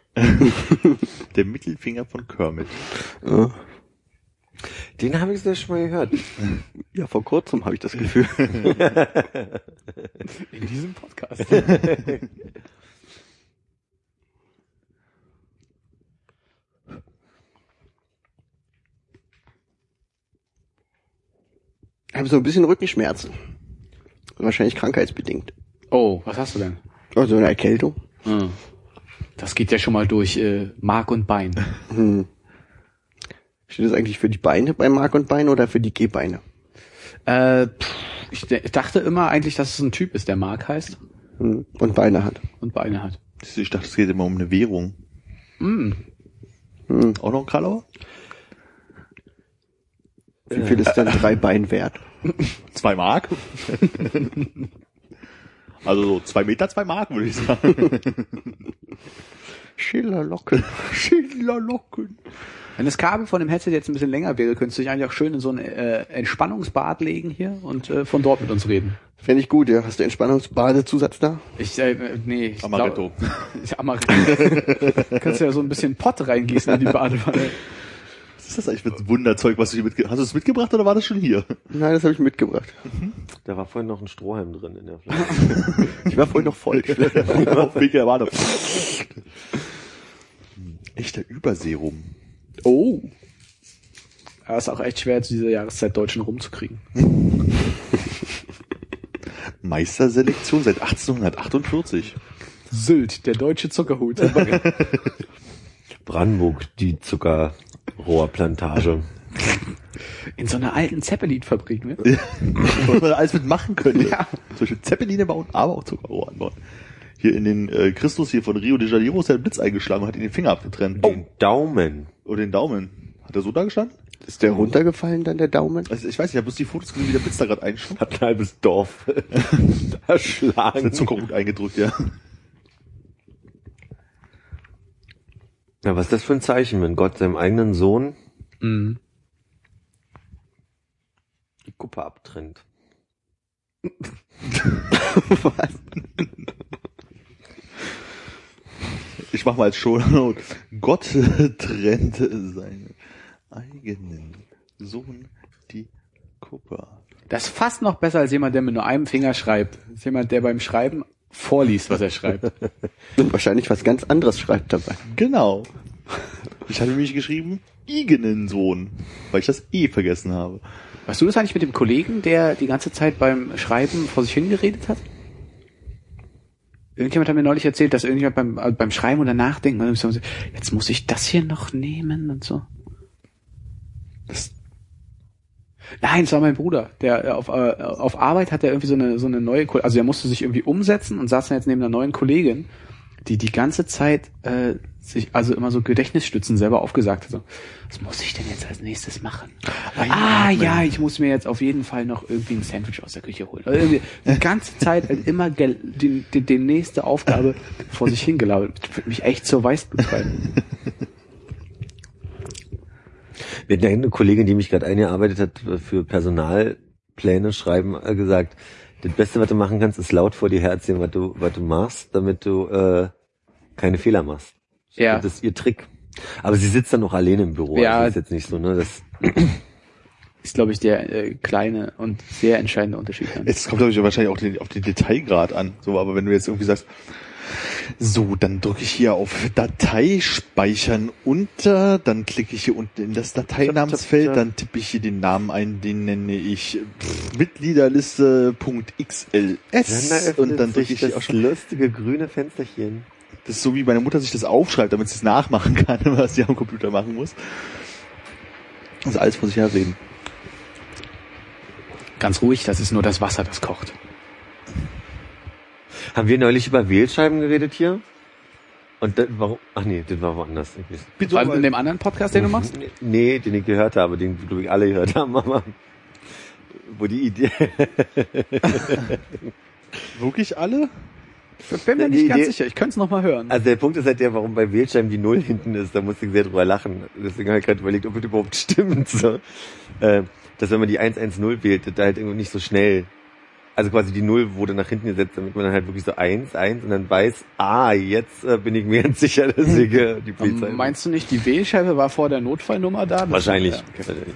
[SPEAKER 3] Der Mittelfinger von Kermit.
[SPEAKER 4] Den habe ich so schon mal gehört.
[SPEAKER 5] Ja, vor kurzem habe ich das Gefühl.
[SPEAKER 1] In diesem Podcast.
[SPEAKER 5] Ich habe so ein bisschen Rückenschmerzen. Wahrscheinlich krankheitsbedingt.
[SPEAKER 1] Oh, was hast du denn?
[SPEAKER 5] Also eine Erkältung.
[SPEAKER 1] Hm. Das geht ja schon mal durch äh, Mark und Bein.
[SPEAKER 5] Hm. Steht das eigentlich für die Beine bei Mark und Bein oder für die Gehbeine?
[SPEAKER 1] Äh, pff, ich, dachte immer eigentlich, dass es ein Typ ist, der Mark heißt
[SPEAKER 5] Hm. Und Beine hat.
[SPEAKER 1] und Beine hat.
[SPEAKER 3] Ich dachte, es geht immer um eine Währung.
[SPEAKER 1] Hm.
[SPEAKER 5] Hm.
[SPEAKER 3] Auch noch ein Karlauer?
[SPEAKER 5] Wie viel ist denn drei Bein wert?
[SPEAKER 3] Zwei Mark? also so zwei Meter, zwei Mark, würde ich sagen.
[SPEAKER 5] Schillerlocken.
[SPEAKER 3] Schillerlocken.
[SPEAKER 1] Wenn das Kabel von dem Headset jetzt ein bisschen länger wäre, könntest du dich eigentlich auch schön in so ein äh, Entspannungsbad legen hier und äh, von dort mit uns reden.
[SPEAKER 5] Fände ich gut, ja. Hast du Entspannungsbadezusatz da?
[SPEAKER 1] Ich, äh, nee, ich
[SPEAKER 3] Amaretto.
[SPEAKER 1] Glaub, Amaretto. Kannst du ja so ein bisschen Pott reingießen in die Badewanne.
[SPEAKER 3] Was ist das eigentlich für ein Wunderzeug, was du hier mitgebracht hast? du es mitgebracht oder war das schon hier?
[SPEAKER 5] Nein, das habe ich mitgebracht.
[SPEAKER 4] Da war vorhin noch ein Strohhalm drin in der Flasche.
[SPEAKER 5] Ich war vorhin noch voll.
[SPEAKER 3] Auf Weg der Warnung. Echter Überserum.
[SPEAKER 1] Oh. Ja, ist auch echt schwer, zu dieser Jahreszeit Deutschen rumzukriegen.
[SPEAKER 3] Meisterselektion seit 1848.
[SPEAKER 1] Sylt, der deutsche Zuckerhut.
[SPEAKER 4] Brandenburg, die Zuckerrohrplantage.
[SPEAKER 1] In so einer alten Zeppelin-Fabrik, ne?
[SPEAKER 3] Was man da alles mit machen könnte.
[SPEAKER 1] Ja.
[SPEAKER 3] Zum Beispiel Zeppeline bauen, aber auch Zuckerrohr anbauen. Hier in den äh, Christus hier von Rio de Janeiro ist der Blitz eingeschlagen und hat ihn den Finger abgetrennt.
[SPEAKER 4] Den Daumen.
[SPEAKER 3] Oder den Daumen. Hat er so da gestanden?
[SPEAKER 5] Ist der runtergefallen dann, der Daumen?
[SPEAKER 3] Also ich weiß nicht, ich habe bloß die Fotos gesehen, wie der Blitz da gerade einschlug.
[SPEAKER 4] Hat ein halbes Dorf erschlagen.
[SPEAKER 3] Der Zuckerhut eingedrückt, ja.
[SPEAKER 4] Ja, was ist das für ein Zeichen, wenn Gott seinem eigenen Sohn
[SPEAKER 1] Mhm.
[SPEAKER 4] die Kuppe abtrennt?
[SPEAKER 3] Ich mach mal als Shownote. Gott trennt seinen eigenen Sohn die Kuppe.
[SPEAKER 1] Das ist fast noch besser als jemand, der mit nur einem Finger schreibt. Das ist jemand, der beim Schreiben vorliest, was er schreibt.
[SPEAKER 5] Und wahrscheinlich was ganz anderes schreibt dabei.
[SPEAKER 3] Genau. Ich habe nämlich geschrieben, eigenen Sohn, weil ich das E vergessen habe.
[SPEAKER 1] Weißt du das eigentlich mit dem Kollegen, der die ganze Zeit beim Schreiben vor sich hingeredet hat? Irgendjemand hat mir neulich erzählt, dass irgendjemand beim, also beim Schreiben oder Nachdenken, und so, jetzt muss ich das hier noch nehmen und so.
[SPEAKER 3] Das,
[SPEAKER 1] Nein, es war mein Bruder. Der äh, auf, äh, auf Arbeit hat er irgendwie so eine so eine neue, also er musste sich irgendwie umsetzen und saß dann jetzt neben einer neuen Kollegin, die die ganze Zeit äh, sich also immer so Gedächtnisstützen selber aufgesagt hat. So, was muss ich denn jetzt als nächstes machen? Ah ja, ich muss mir jetzt auf jeden Fall noch irgendwie ein Sandwich aus der Küche holen. Also irgendwie die ganze Zeit halt immer die, die, die nächste Aufgabe vor sich hingelabert. Das wird mich echt zur Weißblut treiben.
[SPEAKER 4] Wir hatten eine Kollegin, die mich gerade eingearbeitet hat für Personalpläne schreiben, äh, gesagt, das Beste, was du machen kannst, ist laut vor dir herzählen, was du, was du machst, damit du äh, keine Fehler machst.
[SPEAKER 1] Ja.
[SPEAKER 4] Das ist ihr Trick. Aber sie sitzt dann noch alleine im Büro.
[SPEAKER 1] Ja.
[SPEAKER 4] Also ist jetzt nicht so, ne? Das,
[SPEAKER 1] Ist, glaube ich, der äh, kleine und sehr entscheidende Unterschied. Dann.
[SPEAKER 3] es kommt, glaube ich, wahrscheinlich auch den, auf den Detailgrad an. So, aber wenn du jetzt irgendwie sagst, so, dann drücke ich hier auf Datei speichern unter, dann klicke ich hier unten in das Dateinamensfeld, dann tippe ich hier den Namen ein, den nenne ich Mitgliederliste.xls und dann drücke ich hier auch schon
[SPEAKER 4] lustige grüne Fensterchen.
[SPEAKER 3] Das ist so wie meine Mutter sich das aufschreibt, damit sie es nachmachen kann, was sie am Computer machen muss. Also alles vor sich her reden.
[SPEAKER 1] Ganz ruhig, das ist nur das Wasser, das kocht.
[SPEAKER 4] Haben wir neulich über Wählscheiben geredet hier? Und dann, warum? Ach nee, das war woanders.
[SPEAKER 3] Bitte
[SPEAKER 1] War in dem anderen Podcast, den du machst?
[SPEAKER 4] Nee, den ich gehört habe, den glaube ich alle gehört haben, aber wo die Idee.
[SPEAKER 3] wirklich alle?
[SPEAKER 1] Ich bin mir
[SPEAKER 4] Die
[SPEAKER 1] nicht ganz
[SPEAKER 4] Idee-
[SPEAKER 1] sicher. Ich könnte es noch mal hören.
[SPEAKER 4] Also der Punkt ist halt der, warum bei Wählscheiben die Null hinten ist, da musste ich sehr drüber lachen. Deswegen habe ich gerade überlegt, ob das überhaupt stimmt. So. Äh, dass wenn man die 110 wählt, das da halt irgendwie nicht so schnell. Also quasi die Null wurde nach hinten gesetzt, damit man dann halt wirklich so eins, eins und dann weiß, ah, jetzt äh, bin ich mir ganz sicher, dass ich äh, die Polizei.
[SPEAKER 1] Ähm, Meinst du nicht, die Wählscheibe war vor der Notfallnummer da?
[SPEAKER 4] Wahrscheinlich.
[SPEAKER 1] Ja, okay.
[SPEAKER 4] Wahrscheinlich.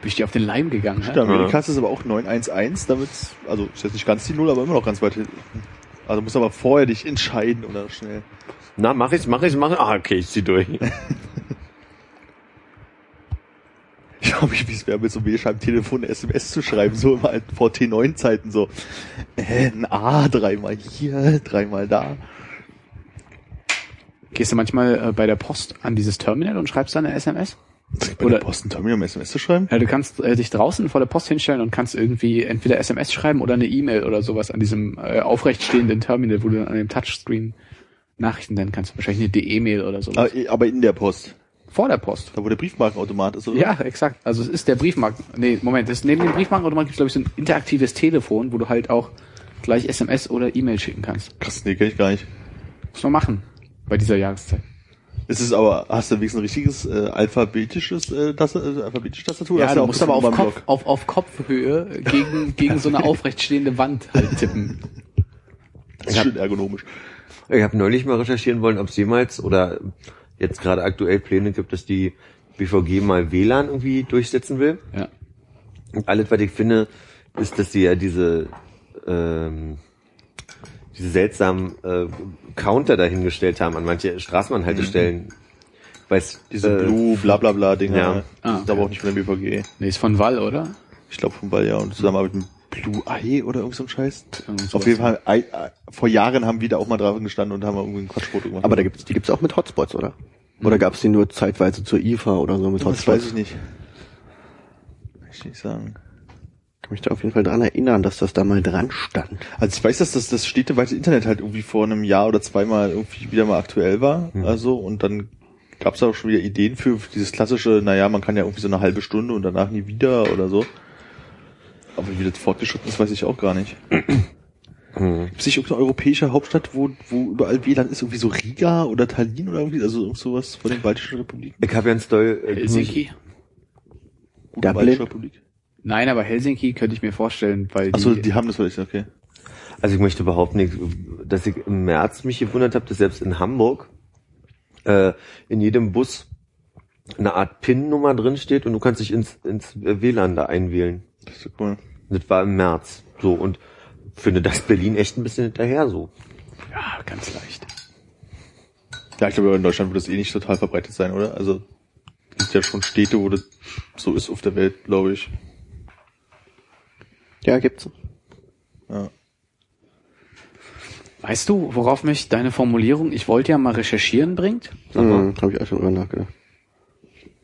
[SPEAKER 1] Bin ich dir auf den Leim gegangen?
[SPEAKER 3] Der
[SPEAKER 1] hä?
[SPEAKER 3] Amerika ist aber auch 911, damit, also ist jetzt nicht ganz die Null, aber immer noch ganz weit hinten. Also musst aber vorher dich entscheiden oder schnell.
[SPEAKER 4] Na, mach ich's, mach ich's, mach ich's. Ah, okay, ich zieh durch.
[SPEAKER 3] Ich glaube, ich, wie es wäre, mit so einem Wählscheibentelefon eine SMS zu schreiben, so immer halt vor T9-Zeiten so. Äh, ein A, dreimal hier, dreimal da.
[SPEAKER 1] Gehst du manchmal äh, bei der Post an dieses Terminal und schreibst dann eine SMS?
[SPEAKER 3] Bei
[SPEAKER 1] Oder-
[SPEAKER 3] der Post ein Terminal um SMS zu schreiben?
[SPEAKER 1] Ja, du kannst äh, dich draußen vor der Post hinstellen und kannst irgendwie entweder SMS schreiben oder eine E-Mail oder sowas an diesem äh, aufrechtstehenden Terminal, wo du dann an dem Touchscreen Nachrichten nennen kannst. Wahrscheinlich eine E-Mail oder sowas.
[SPEAKER 3] Aber, aber in der Post.
[SPEAKER 1] Vor der Post.
[SPEAKER 3] Da wo der Briefmarkenautomat ist, oder?
[SPEAKER 1] Ja, exakt. Also es ist der Briefmarken. Nee, Moment, das, neben dem Briefmarkenautomat gibt es, glaube ich, so ein interaktives Telefon, wo du halt auch gleich SMS oder E-Mail schicken kannst.
[SPEAKER 3] Krass, nee, kenn ich gar nicht.
[SPEAKER 1] Muss man machen bei dieser Jahreszeit.
[SPEAKER 3] Ist es aber, hast du wenigstens ein richtiges äh, alphabetisches äh, Taste, äh, alphabetische Tastatur?
[SPEAKER 1] Ja,
[SPEAKER 3] Hast
[SPEAKER 1] du
[SPEAKER 3] auch
[SPEAKER 1] musst
[SPEAKER 3] das
[SPEAKER 1] aber auf,
[SPEAKER 3] beim
[SPEAKER 1] Kopf,
[SPEAKER 3] Block?
[SPEAKER 1] auf, auf Kopfhöhe gegen, gegen so eine aufrechtstehende Wand halt tippen.
[SPEAKER 3] Das ist schön ergonomisch.
[SPEAKER 4] Ich habe neulich mal recherchieren wollen, ob es jemals oder jetzt gerade aktuell Pläne gibt, dass die BVG mal WLAN irgendwie durchsetzen will.
[SPEAKER 1] Ja.
[SPEAKER 4] Und alles, was ich finde, ist, dass sie ja diese, ähm, diese seltsamen äh, Counter dahingestellt haben an manche Straßenbahnhaltestellen. Weiß,
[SPEAKER 3] Diese
[SPEAKER 4] äh,
[SPEAKER 3] Blue, bla bla bla Dinger.
[SPEAKER 4] Ja.
[SPEAKER 3] Das
[SPEAKER 1] Ah,
[SPEAKER 3] ist aber auch nicht von der BVG.
[SPEAKER 1] Nee, ist von Wall, oder?
[SPEAKER 3] Ich glaube von Ball, ja. Und zusammenarbeit mit Blue Eye oder irgend so ein Scheiß. Auf jeden Fall, Ei- äh, vor Jahren haben wir da auch mal drauf gestanden und haben irgendwie ein Quatschfoto gemacht.
[SPEAKER 5] Aber da gibt's, die gibt's auch mit Hotspots, oder? Oder gab's die nur zeitweise zur IFA oder so mit
[SPEAKER 3] das
[SPEAKER 5] Hotspots?
[SPEAKER 3] weiß ich nicht. Kann ich nicht sagen.
[SPEAKER 5] kann mich da auf jeden Fall dran erinnern, dass das da mal dran stand.
[SPEAKER 3] Also ich weiß, dass das, das städteweite Internet halt irgendwie vor einem Jahr oder zweimal irgendwie wieder mal aktuell war. Also, und dann gab es auch schon wieder Ideen für dieses klassische, naja, man kann ja irgendwie so eine halbe Stunde und danach nie wieder oder so. Aber wie das fortgeschritten ist, weiß ich auch gar nicht. Gibt es nicht irgendeine europäische Hauptstadt, wo, wo überall WLAN ist, irgendwie so Riga oder Tallinn oder irgendwie, also irgend sowas von den baltischen Republiken?
[SPEAKER 4] Ich habe ja ein Story. Äh,
[SPEAKER 1] Helsinki?
[SPEAKER 5] Dublin?
[SPEAKER 3] baltische Republik.
[SPEAKER 1] Nein, aber Helsinki könnte ich mir vorstellen, weil die,
[SPEAKER 3] Achso, die haben das vielleicht, okay.
[SPEAKER 4] Also ich möchte behaupten, ich- dass ich im März mich gewundert habe, dass selbst in Hamburg äh, in jedem Bus eine Art PIN-Nummer drin steht und du kannst dich ins, ins WLAN da einwählen.
[SPEAKER 3] Das ist cool.
[SPEAKER 4] Das war im März. So und finde das Berlin echt ein bisschen hinterher so.
[SPEAKER 1] ja, ganz leicht.
[SPEAKER 3] Ja, ich glaube, in Deutschland wird das eh nicht total verbreitet sein, oder? Also, es gibt ja schon Städte, wo das so ist auf der Welt, glaube ich.
[SPEAKER 5] Ja, gibt's.
[SPEAKER 3] Ja.
[SPEAKER 1] Weißt du, worauf mich deine Formulierung, ich wollte ja mal recherchieren, bringt?
[SPEAKER 5] Mhm, Habe ich auch schon drüber nachgedacht.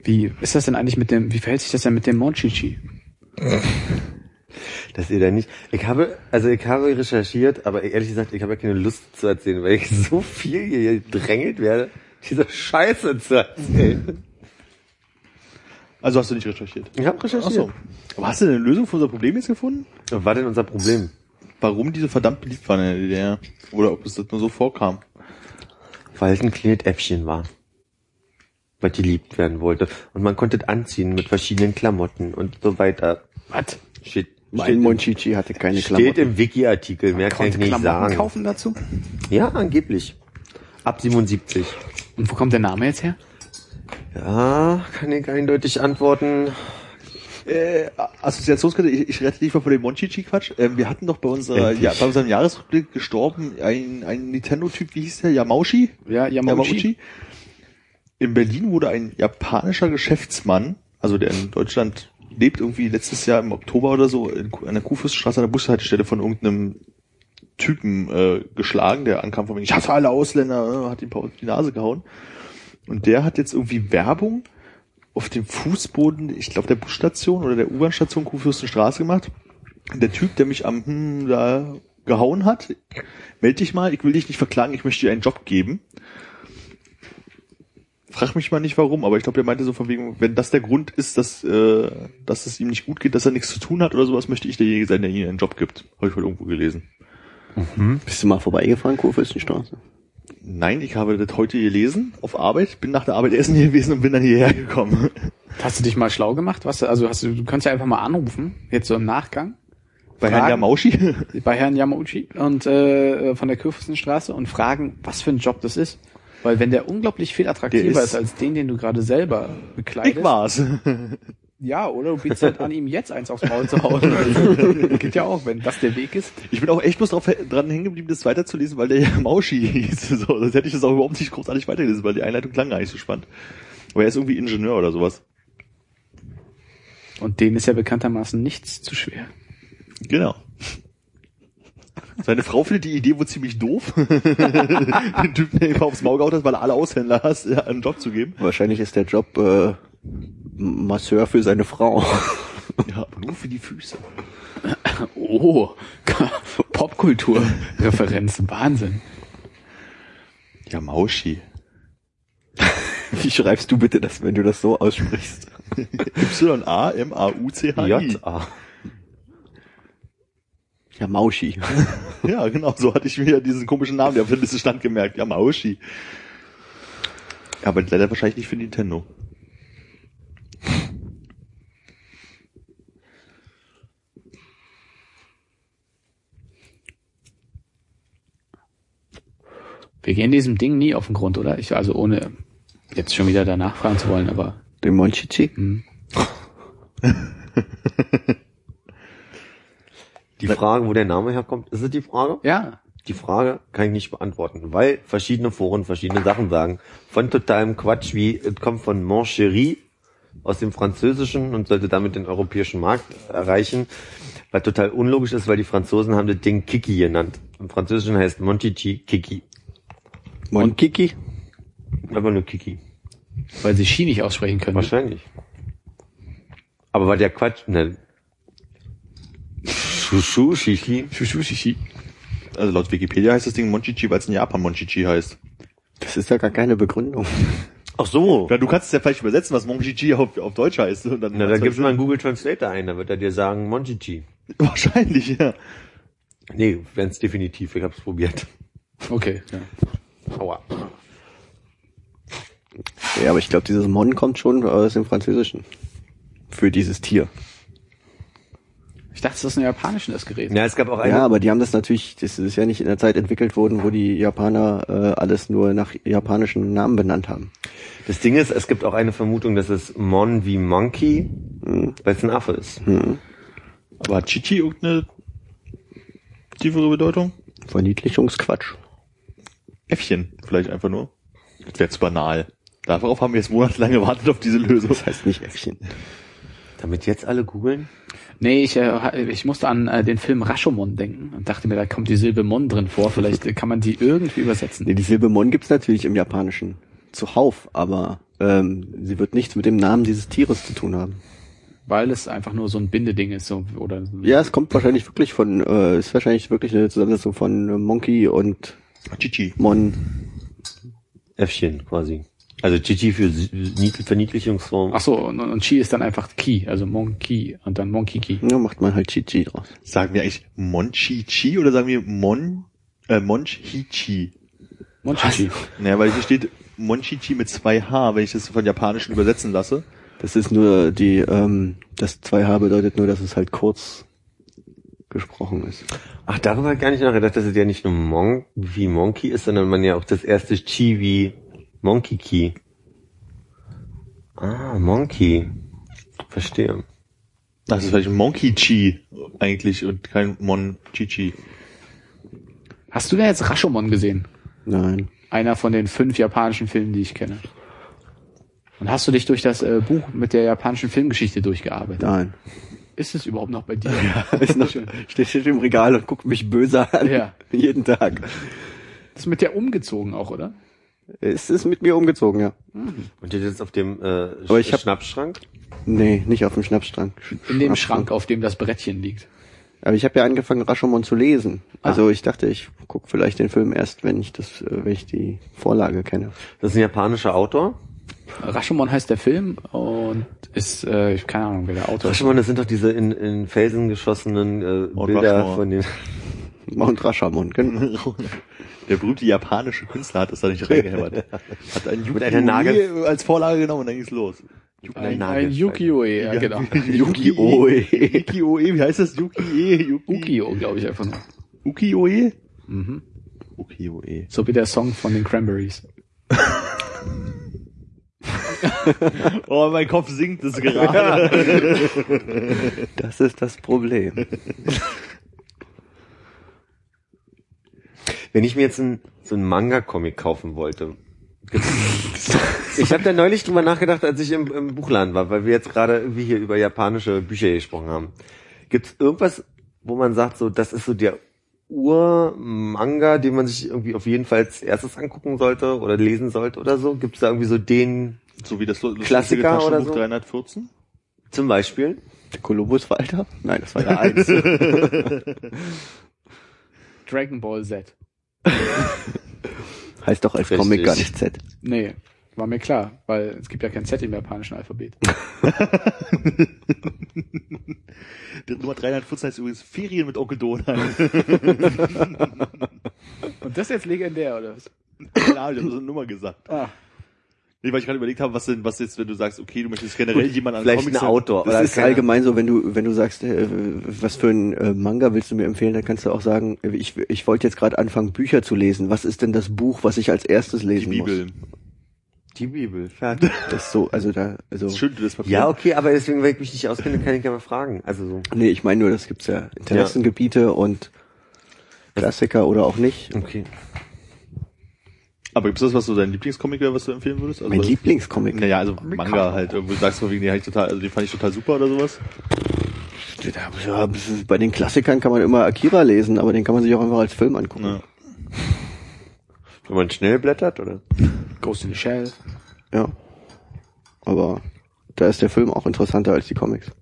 [SPEAKER 1] Wie ist das denn eigentlich mit dem, wie verhält sich das denn mit dem Monchichi?
[SPEAKER 4] Dass ihr da nicht. Ich habe, also ich habe recherchiert, aber ehrlich gesagt, ich habe ja keine Lust zu erzählen, weil ich so viel hier gedrängelt werde, diese Scheiße zu erzählen.
[SPEAKER 3] Also hast du nicht recherchiert?
[SPEAKER 4] Ich habe
[SPEAKER 3] Ach
[SPEAKER 4] recherchiert.
[SPEAKER 3] so. Aber hast du eine Lösung für unser Problem jetzt gefunden?
[SPEAKER 4] Was war denn unser Problem?
[SPEAKER 3] Warum diese verdammt beliebt waren in der DDR? Oder ob es das nur so vorkam?
[SPEAKER 4] Weil es ein Knetäpfchen war. Weil geliebt werden wollte. Und man konnte es anziehen mit verschiedenen Klamotten und so weiter.
[SPEAKER 1] Was?
[SPEAKER 4] Steht,
[SPEAKER 5] Mein
[SPEAKER 4] steht,
[SPEAKER 5] Monchichi hatte keine
[SPEAKER 4] steht
[SPEAKER 5] Klamotten.
[SPEAKER 4] im Wiki-Artikel, mehr kann ich
[SPEAKER 1] Konnte
[SPEAKER 4] nicht
[SPEAKER 1] Klamotten
[SPEAKER 4] sagen.
[SPEAKER 1] kaufen dazu?
[SPEAKER 4] Ja, angeblich. Ab 77.
[SPEAKER 1] Und wo kommt der Name jetzt her?
[SPEAKER 4] Ja, kann ich eindeutig antworten.
[SPEAKER 3] Äh, Assoziationskette, ich, ich rette dich mal von dem Monchichi-Quatsch. Ähm, wir hatten doch bei unserer,
[SPEAKER 4] Endlich.
[SPEAKER 3] ja, bei unserem Jahresrückblick gestorben ein, ein Nintendo-Typ, wie hieß der? Yamauchi?
[SPEAKER 1] Ja, Yamauchi.
[SPEAKER 3] In Berlin wurde ein japanischer Geschäftsmann, also der in Deutschland lebt, irgendwie letztes Jahr im Oktober oder so, in, an der Kuhfürststraße an der Bushaltestelle von irgendeinem Typen äh, geschlagen, der ankam von mir, ich hasse alle Ausländer, äh, hat ihm die Nase gehauen. Und der hat jetzt irgendwie Werbung auf dem Fußboden, ich glaube der Busstation oder der U-Bahn-Station Kuhfürstenstraße gemacht. Der Typ, der mich am hm, da gehauen hat, meld dich mal, ich will dich nicht verklagen, ich möchte dir einen Job geben. Frag mich mal nicht warum, aber ich glaube, der meinte so von wegen, wenn das der Grund ist, dass, äh, dass es ihm nicht gut geht, dass er nichts zu tun hat oder sowas, möchte ich derjenige sein, der ihnen einen Job gibt. Habe ich wohl irgendwo gelesen.
[SPEAKER 5] Bist du mal vorbeigefahren, Kurfürstenstraße?
[SPEAKER 3] Nein, ich habe das heute gelesen auf Arbeit, bin nach der Arbeit essen gewesen und bin dann hierher gekommen.
[SPEAKER 1] Hast du dich mal schlau gemacht? Was, also hast du, du kannst ja einfach mal anrufen, jetzt so im Nachgang,
[SPEAKER 3] Bei Herrn
[SPEAKER 1] Fragen?
[SPEAKER 3] Yamauchi.
[SPEAKER 1] bei Herrn Yamauchi und äh, von der Kurfürstenstraße und fragen, was für ein Job das ist. Weil wenn der unglaublich viel attraktiver ist,
[SPEAKER 3] ist-
[SPEAKER 1] als den, den du gerade selber bekleidest.
[SPEAKER 3] ich war's.
[SPEAKER 1] Ja, oder du bietest halt an, ihm jetzt eins aufs Maul zu hauen. Also, geht ja auch, wenn das der Weg ist.
[SPEAKER 3] Ich bin auch echt bloß drauf, dran hängen geblieben, das weiterzulesen, weil der Yamauchi hieß. So, das hätte ich das auch überhaupt nicht großartig weitergelesen, weil die Einleitung klang gar nicht so spannend. Aber er ist irgendwie Ingenieur oder sowas.
[SPEAKER 1] Und denen ist ja bekanntermaßen nichts zu schwer.
[SPEAKER 3] Genau. Seine Frau findet die Idee wohl ziemlich doof, den Typen, der ihm aufs Maul gehauen hat, weil er alle Aushändler hast, ja, einen Job zu geben.
[SPEAKER 5] Wahrscheinlich ist der Job äh, Masseur für seine Frau.
[SPEAKER 3] Ja, aber nur für die Füße.
[SPEAKER 1] Oh, Popkultur-Referenz, Wahnsinn.
[SPEAKER 3] Yamauchi.
[SPEAKER 5] Wie schreibst du bitte das, wenn du das so aussprichst?
[SPEAKER 3] Y-A-M-A-U-C-H-I.
[SPEAKER 4] J.A.
[SPEAKER 5] Ja, Mauschi.
[SPEAKER 3] Ja, genau, so hatte ich mir diesen komischen Namen, der auf der Liste stand, gemerkt. Yamauchi. Aber leider wahrscheinlich nicht für Nintendo.
[SPEAKER 1] Wir gehen diesem Ding nie auf den Grund, oder? Ich, also ohne Jetzt schon wieder danach fragen zu wollen, aber
[SPEAKER 5] Den Monchichi?
[SPEAKER 1] hm.
[SPEAKER 4] Die Frage, wo der Name herkommt, ist es die Frage?
[SPEAKER 1] ja,
[SPEAKER 4] Die Frage kann ich nicht beantworten, weil verschiedene Foren verschiedene Sachen sagen. Von totalem Quatsch, wie es kommt von Mancherie aus dem Französischen und sollte damit den europäischen Markt erreichen, was total unlogisch ist, weil die Franzosen haben das Ding Kiki genannt. Im Französischen heißt Monchichi Kiki.
[SPEAKER 5] Monkiki?
[SPEAKER 4] Aber nur Kiki.
[SPEAKER 1] weil sie Ski nicht aussprechen können.
[SPEAKER 4] Wahrscheinlich. Aber war der Quatsch, ne? Shushu, Shishi.
[SPEAKER 1] Shushu-Shishi.
[SPEAKER 3] Also laut Wikipedia heißt das Ding Monchichi, weil es in Japan Monchichi heißt.
[SPEAKER 5] Das ist ja gar keine Begründung.
[SPEAKER 4] Ach so.
[SPEAKER 3] Ja, du kannst es ja vielleicht übersetzen, was Monchichi auf, auf Deutsch heißt. Und dann
[SPEAKER 4] Na, da gibst du mal einen Google Translator ein, da wird er dir sagen Monchichi.
[SPEAKER 3] Wahrscheinlich, ja.
[SPEAKER 4] Nee, wenn's definitiv, ich hab's probiert.
[SPEAKER 1] Okay, ja.
[SPEAKER 4] Aua.
[SPEAKER 5] Ja, aber ich glaube, dieses Mon kommt schon aus dem Französischen. Für dieses Tier.
[SPEAKER 1] Ich dachte, das ist ein japanischen das Gerät.
[SPEAKER 4] Ja, es gab auch eine,
[SPEAKER 5] Ja, aber die haben das natürlich, das ist ja nicht in der Zeit entwickelt worden, wo die Japaner äh, alles nur nach japanischen Namen benannt haben.
[SPEAKER 4] das Ding ist, es gibt auch eine Vermutung, dass es Mon wie Monkey, weil es ein Affe ist.
[SPEAKER 3] Aber hat Chichi irgendeine tiefere Bedeutung?
[SPEAKER 5] Verniedlichungsquatsch.
[SPEAKER 3] Äffchen, vielleicht einfach nur. Das wäre zu banal. Darauf haben wir jetzt monatelang gewartet auf diese Lösung.
[SPEAKER 5] Das heißt nicht Äffchen.
[SPEAKER 4] Damit jetzt alle googeln?
[SPEAKER 1] Nee, ich, äh, ich musste an äh, den Film Rashomon denken und dachte mir, da kommt die Silbe Mon drin vor. Vielleicht äh, kann man die irgendwie übersetzen.
[SPEAKER 5] Nee, die Silbe Mon gibt's natürlich im Japanischen zuhauf, aber ähm, sie wird nichts mit dem Namen dieses Tieres zu tun haben.
[SPEAKER 1] Weil es einfach nur so ein Bindeding ist. So, oder
[SPEAKER 5] Ja, es kommt wahrscheinlich wirklich von, äh, ist wahrscheinlich wirklich eine Zusammensetzung von äh, Monkey und
[SPEAKER 3] Chichi.
[SPEAKER 5] Mon.
[SPEAKER 4] Äffchen quasi. Also Chichi für Niedl- Verniedlichungsform.
[SPEAKER 1] Ach so, und, und Chi ist dann einfach Ki, also Monkey und dann Monkey Ki.
[SPEAKER 5] Ja, macht man halt Chichi draus.
[SPEAKER 3] Sagen wir eigentlich Monchichi oder sagen wir Mon, äh, Monchichi?
[SPEAKER 1] Monchichi.
[SPEAKER 3] Naja, weil hier steht Monchichi mit zwei H, wenn ich das von Japanischen übersetzen lasse.
[SPEAKER 5] Das ist nur die, ähm, das 2H bedeutet nur, dass es halt kurz gesprochen ist.
[SPEAKER 4] Ach, darüber gar nicht nachgedacht, dass es ja nicht nur Mon wie Monkey ist, sondern man ja auch das erste Chi wie Monkey Key. Ah, Monkey. Verstehe.
[SPEAKER 3] Das ist vielleicht Monkey-Chi eigentlich und kein Monchichi.
[SPEAKER 1] Hast du da jetzt Rashomon gesehen?
[SPEAKER 5] Nein.
[SPEAKER 1] Einer von den fünf japanischen Filmen, die ich kenne. Und hast du dich durch das äh, Buch mit der japanischen Filmgeschichte durchgearbeitet?
[SPEAKER 5] Nein.
[SPEAKER 1] Ist es überhaupt noch bei dir?
[SPEAKER 5] Ist noch, steht, steht im Regal und guckt mich böse an.
[SPEAKER 1] Ja.
[SPEAKER 5] Jeden Tag.
[SPEAKER 1] Das ist mit der umgezogen auch, oder?
[SPEAKER 5] Es ist mit mir umgezogen, ja.
[SPEAKER 4] Und jetzt ist auf dem äh,
[SPEAKER 5] Aber ich hab-
[SPEAKER 4] Schnappschrank?
[SPEAKER 5] Nee, nicht auf dem Schnappschrank.
[SPEAKER 1] In dem Schrank, auf dem das Brettchen liegt.
[SPEAKER 5] Aber ich habe ja angefangen, Rashomon zu lesen.
[SPEAKER 1] Ah.
[SPEAKER 5] Also ich dachte, ich guck vielleicht den Film erst, wenn ich das, äh, wenn ich die Vorlage kenne.
[SPEAKER 4] Das ist ein japanischer Autor.
[SPEAKER 1] Rashomon heißt der Film und ist, äh, ich keine Ahnung, wer der Autor ist.
[SPEAKER 4] Rashomon, das sind doch diese in, in Felsen geschossenen äh, Bilder
[SPEAKER 3] Rushmore.
[SPEAKER 4] von den...
[SPEAKER 5] Mount Rashomon, genau.
[SPEAKER 3] Der berühmte japanische Künstler hat es da nicht reingehämmert. Hat ein
[SPEAKER 4] Mit einer Nagel-
[SPEAKER 3] Yuki als Vorlage genommen und dann ging's los.
[SPEAKER 1] Ein, ein Yuki-Ue, ja, genau.
[SPEAKER 5] Yuki-Oe.
[SPEAKER 3] Yuki-Oe, wie heißt das? Yuki-E? Yuki
[SPEAKER 1] Ukio, glaube ich einfach nur.
[SPEAKER 3] Uki-Oe?
[SPEAKER 1] Mhm.
[SPEAKER 3] Uki-Oe.
[SPEAKER 1] So wie der Song von den Cranberries.
[SPEAKER 3] Oh, mein Kopf sinkt es gerade.
[SPEAKER 5] Das ist das Problem.
[SPEAKER 4] Wenn ich mir jetzt ein, so einen Manga-Comic kaufen wollte. ich habe da neulich drüber nachgedacht, als ich im, im Buchladen war, weil wir jetzt gerade irgendwie hier über japanische Bücher gesprochen haben. Gibt es irgendwas, wo man sagt, so das ist so der Ur-Manga, den man sich irgendwie auf jeden Fall als erstes angucken sollte oder lesen sollte oder so? Gibt es da irgendwie so den
[SPEAKER 3] So wie das
[SPEAKER 4] Klassiker oder
[SPEAKER 3] Taschenbuch
[SPEAKER 4] so?
[SPEAKER 3] 314?
[SPEAKER 4] zum Beispiel?
[SPEAKER 5] Der Kolumbus Walter? Nein, das war der Eins.
[SPEAKER 1] Dragon Ball Z.
[SPEAKER 5] heißt doch als
[SPEAKER 4] Richtig.
[SPEAKER 5] Comic gar nicht Z.
[SPEAKER 1] Nee, war mir klar, weil es gibt ja kein Z im japanischen Alphabet.
[SPEAKER 3] Nummer 314 heißt übrigens Ferien mit Onkel Donald.
[SPEAKER 1] Und das ist jetzt legendär, oder was?
[SPEAKER 3] Keine Ahnung, ich habe so eine Nummer gesagt.
[SPEAKER 1] Ah,
[SPEAKER 3] Nee, weil ich gerade überlegt habe, was denn, was jetzt, wenn du sagst, okay, du möchtest generell jemanden an
[SPEAKER 4] Vielleicht ein
[SPEAKER 3] Comics
[SPEAKER 4] Autor.
[SPEAKER 5] Das
[SPEAKER 4] oder
[SPEAKER 5] ist allgemein so, wenn du, wenn du sagst, äh, was für ein äh, Manga willst du mir empfehlen, dann kannst du auch sagen, äh, ich, ich wollte jetzt gerade anfangen, Bücher zu lesen. Was ist denn das Buch, was ich als erstes
[SPEAKER 3] Die
[SPEAKER 5] lesen
[SPEAKER 3] Bibel.
[SPEAKER 5] muss?
[SPEAKER 4] Die Bibel, fertig.
[SPEAKER 5] Das ist so, also da, also.
[SPEAKER 3] Das ist schön, das Papier.
[SPEAKER 4] Ja, okay, aber deswegen, weil ich mich nicht auskenne, kann ich ja mal fragen. Also so.
[SPEAKER 5] Nee, ich meine nur, das gibt's ja Interessengebiete und Klassiker oder auch nicht.
[SPEAKER 4] Okay.
[SPEAKER 3] Aber gibt's das, was so dein Lieblingscomic wäre, was du empfehlen würdest? Also
[SPEAKER 5] Mein Lieblingscomic.
[SPEAKER 3] Naja, also Manga halt. Irgendwo sagst du wegen, ich total, also den fand ich total super oder sowas.
[SPEAKER 5] Ja, bei den Klassikern kann man immer Akira lesen, aber den kann man sich auch einfach als Film angucken.
[SPEAKER 3] Ja.
[SPEAKER 4] Wenn man schnell blättert, oder?
[SPEAKER 1] Ghost in the Shell.
[SPEAKER 5] Ja. Aber da ist der Film auch interessanter als die Comics.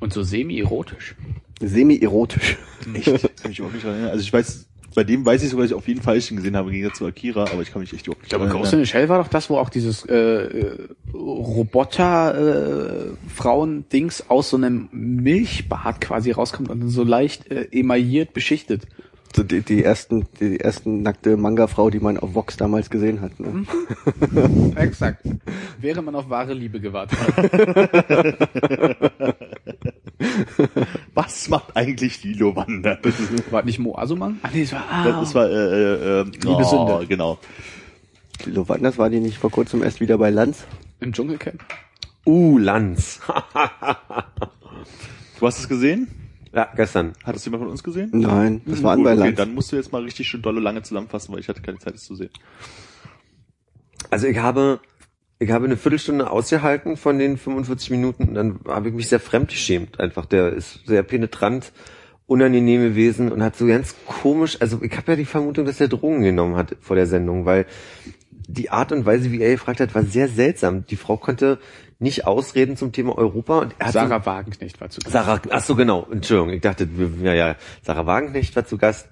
[SPEAKER 1] Und so semi-erotisch.
[SPEAKER 5] Semi-erotisch.
[SPEAKER 3] Echt? kann mich überhaupt nicht dran erinnern. Also ich weiß, bei dem weiß ich sogar, dass ich auf jeden Fall den gesehen habe, im Gegensatz zu Akira, aber ich kann mich echt überhaupt nicht
[SPEAKER 1] Aber
[SPEAKER 3] dran
[SPEAKER 1] Ghost in the Shell war doch das, wo auch dieses äh, äh, Roboter-Frauen-Dings aus so einem Milchbad quasi rauskommt und dann so leicht äh, emailliert beschichtet.
[SPEAKER 5] So die, die ersten, die ersten nackte Manga-Frau, die man auf Vox damals gesehen hat. Ne?
[SPEAKER 1] Exakt. Wäre man auf wahre Liebe gewartet.
[SPEAKER 3] Was macht eigentlich Lilo Wander?
[SPEAKER 1] War nicht Mo Asuman? Ah, nee, es war, ah,
[SPEAKER 3] das war, äh, äh, äh,
[SPEAKER 1] Liebe Sünde.
[SPEAKER 3] Genau.
[SPEAKER 5] Die Lovandas war die nicht vor kurzem erst wieder bei Lanz?
[SPEAKER 1] im Dschungelcamp.
[SPEAKER 4] Uh, Lanz.
[SPEAKER 3] Du hast es gesehen?
[SPEAKER 4] Ja, gestern.
[SPEAKER 3] Hat es jemand von uns gesehen?
[SPEAKER 5] Nein, das war an
[SPEAKER 3] Gut,
[SPEAKER 5] bei
[SPEAKER 3] okay, dann musst du jetzt mal richtig schön dolle lange zusammenfassen, weil ich hatte keine Zeit, es zu sehen.
[SPEAKER 4] Also ich habe, ich habe eine Viertelstunde ausgehalten von den 45 Minuten und dann habe ich mich sehr fremdgeschämt einfach. Der ist sehr penetrant, unangenehme Wesen und hat so ganz komisch, also ich habe ja die Vermutung, dass er Drogen genommen hat vor der Sendung, weil die Art und Weise, wie er gefragt hat, war sehr seltsam. Die Frau konnte nicht ausreden zum Thema Europa und er hat so-
[SPEAKER 1] Sarah Wagenknecht war zu Gast.
[SPEAKER 4] Sarah, ach so genau, Entschuldigung, ich dachte, ja, ja, Sarah Wagenknecht war zu Gast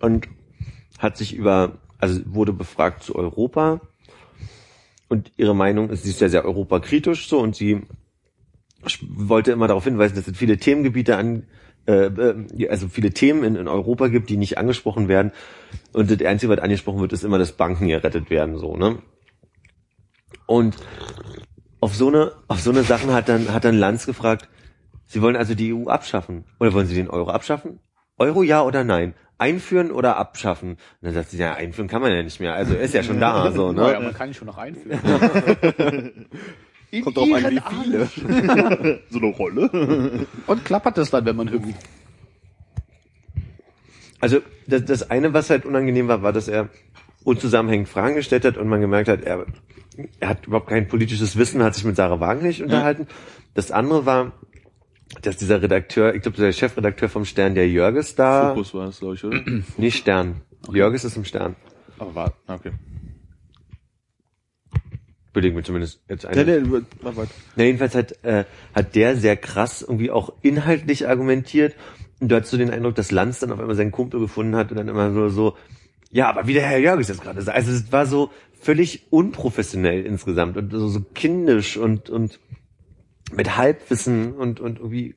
[SPEAKER 4] und hat sich über, also wurde befragt zu Europa und ihre Meinung ist, sie ist ja sehr europakritisch so und sie wollte immer darauf hinweisen, dass es viele Themengebiete an, äh, äh, also viele Themen in, in Europa gibt, die nicht angesprochen werden und das Einzige, was angesprochen wird, ist immer, dass Banken gerettet werden, so, ne? Und auf so eine, auf so eine Sachen hat dann, hat dann Lanz gefragt, Sie wollen also die EU abschaffen? Oder wollen Sie den Euro abschaffen? Euro ja oder nein? Einführen oder abschaffen? Und dann sagt sie, ja, einführen kann man ja nicht mehr. Also er ist ja schon da, so,
[SPEAKER 1] Naja,
[SPEAKER 4] ne?
[SPEAKER 1] man kann ihn schon noch einführen.
[SPEAKER 5] Kommt drauf an, wie viele.
[SPEAKER 3] So eine Rolle?
[SPEAKER 1] Und klappert das dann, wenn man hüpft.
[SPEAKER 4] Also das, das eine, was halt unangenehm war, war, dass er unzusammenhängend Fragen gestellt hat und man gemerkt hat, er, er hat überhaupt kein politisches Wissen, hat sich mit Sarah Wagenknecht unterhalten. Das andere war, dass dieser Redakteur, ich glaube, der Chefredakteur vom Stern, der Jörges da,
[SPEAKER 3] Fokus war das, glaube ich, oder?
[SPEAKER 4] nicht Stern, Jörges ist im Stern.
[SPEAKER 3] Aber war, okay.
[SPEAKER 4] Belegen wir zumindest jetzt
[SPEAKER 3] Nee,
[SPEAKER 4] eine.
[SPEAKER 3] nee, mach weiter.
[SPEAKER 4] Na, jedenfalls hat, äh, hat der sehr krass irgendwie auch inhaltlich argumentiert. Und du hattest so den Eindruck, dass Lanz dann auf einmal seinen Kumpel gefunden hat und dann immer so, so ja, aber wie der Herr Jörges jetzt gerade sagt. Also es war so völlig unprofessionell insgesamt und so, so kindisch und, und mit Halbwissen und, und irgendwie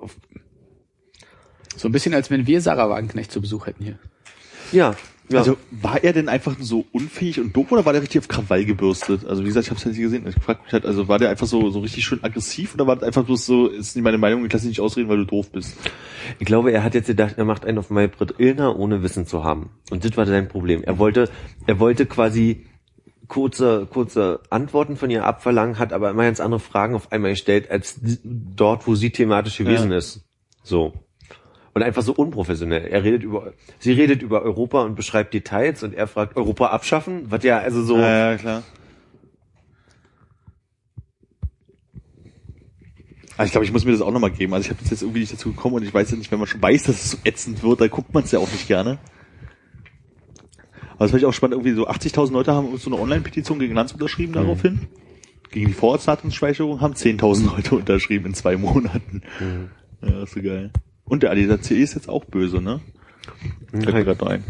[SPEAKER 1] So ein bisschen, als wenn wir Sarah Wagenknecht zu Besuch hätten hier.
[SPEAKER 4] ja, ja.
[SPEAKER 3] Also war er denn einfach so unfähig und doof oder war der richtig auf Krawall gebürstet? Also wie gesagt, ich habe es ja nicht gesehen. Ich frag mich halt, also war der einfach so so richtig schön aggressiv oder war das einfach bloß so, ist nicht meine Meinung, ich lass dich nicht ausreden, weil du doof bist.
[SPEAKER 4] Ich glaube, er hat jetzt gedacht, er macht einen auf Maybrit Illner, ohne Wissen zu haben. Und das war sein Problem. Er wollte, er wollte quasi kurze, kurze Antworten von ihr abverlangen, hat aber immer ganz andere Fragen auf einmal gestellt, als dort, wo sie thematisch gewesen ist. So. Und einfach so unprofessionell. Er redet über, sie redet über Europa und beschreibt Details und er fragt, Europa abschaffen? Was ja, also so,
[SPEAKER 3] Ja, ja, klar. Ah, ich glaube, ich muss mir das auch nochmal geben. Also ich habe jetzt irgendwie nicht dazu gekommen und ich weiß ja nicht, wenn man schon weiß, dass es so ätzend wird, dann guckt man es ja auch nicht gerne. Aber das fand ich auch spannend, irgendwie so 80.000 Leute haben so eine Online-Petition gegen Lanz unterschrieben daraufhin. Gegen die Vorratsdatenspeicherung haben 10.000 Leute unterschrieben in zwei Monaten. Ja, ist so geil. Und der ADAC ist jetzt auch böse, ne? Fällt mir gerade ein.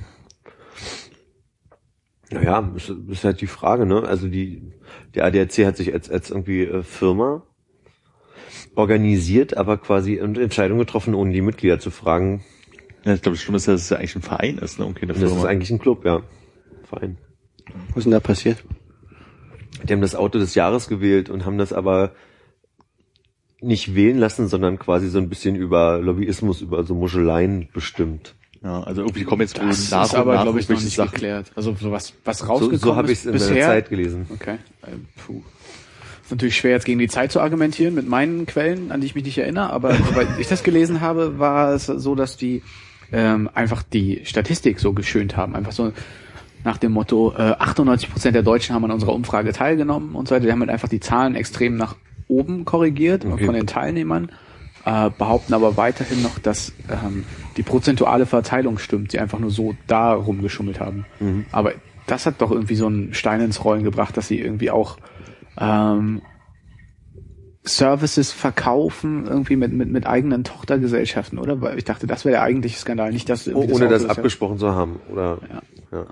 [SPEAKER 4] Naja, ist, ist halt die Frage, ne? Also die, der ADAC hat sich als, als irgendwie äh, Firma organisiert, aber quasi eine Entscheidung getroffen, ohne die Mitglieder zu fragen.
[SPEAKER 3] Ja, ich glaube, das Schlimme ist, dass es ja eigentlich ein Verein ist, ne? Und keine
[SPEAKER 4] Und das
[SPEAKER 3] Firma.
[SPEAKER 4] ist eigentlich ein Club, ja. Verein.
[SPEAKER 5] Was ist denn da passiert?
[SPEAKER 4] Die haben das Auto des Jahres gewählt und haben das aber nicht wählen lassen, sondern quasi so ein bisschen über Lobbyismus, über so Muscheleien bestimmt.
[SPEAKER 3] Ja, also irgendwie kommen jetzt wohl
[SPEAKER 1] Das
[SPEAKER 3] nach
[SPEAKER 1] ist aber, glaube ich, noch nicht
[SPEAKER 3] Sachen.
[SPEAKER 1] geklärt. Also so was, was
[SPEAKER 4] So,
[SPEAKER 1] rausgekommen
[SPEAKER 4] so habe ich
[SPEAKER 1] ist
[SPEAKER 4] es in
[SPEAKER 1] bisher.
[SPEAKER 4] Zeit gelesen.
[SPEAKER 1] Okay. Äh, puh. Ist natürlich schwer, jetzt gegen die Zeit zu argumentieren mit meinen Quellen, an die ich mich nicht erinnere, aber soweit ich das gelesen habe, war es so, dass die ähm, einfach die Statistik so geschönt haben. Einfach so nach dem Motto, äh, 98 Prozent der Deutschen haben an unserer Umfrage teilgenommen und so weiter. Die haben halt einfach die Zahlen extrem nach oben korrigiert
[SPEAKER 4] Okay.
[SPEAKER 1] von den Teilnehmern, äh, behaupten aber weiterhin noch, dass ähm, die prozentuale Verteilung stimmt, sie einfach nur so da rumgeschummelt haben. Aber das hat doch irgendwie so einen Stein ins Rollen gebracht, dass sie irgendwie auch ähm, Services verkaufen, irgendwie mit, mit, mit eigenen Tochtergesellschaften, oder? Weil ich dachte, das wäre der eigentliche Skandal, nicht dass
[SPEAKER 4] Oh, Ohne das
[SPEAKER 1] ist ja-
[SPEAKER 4] abgesprochen zu haben. Oder
[SPEAKER 1] Ja.
[SPEAKER 4] ja.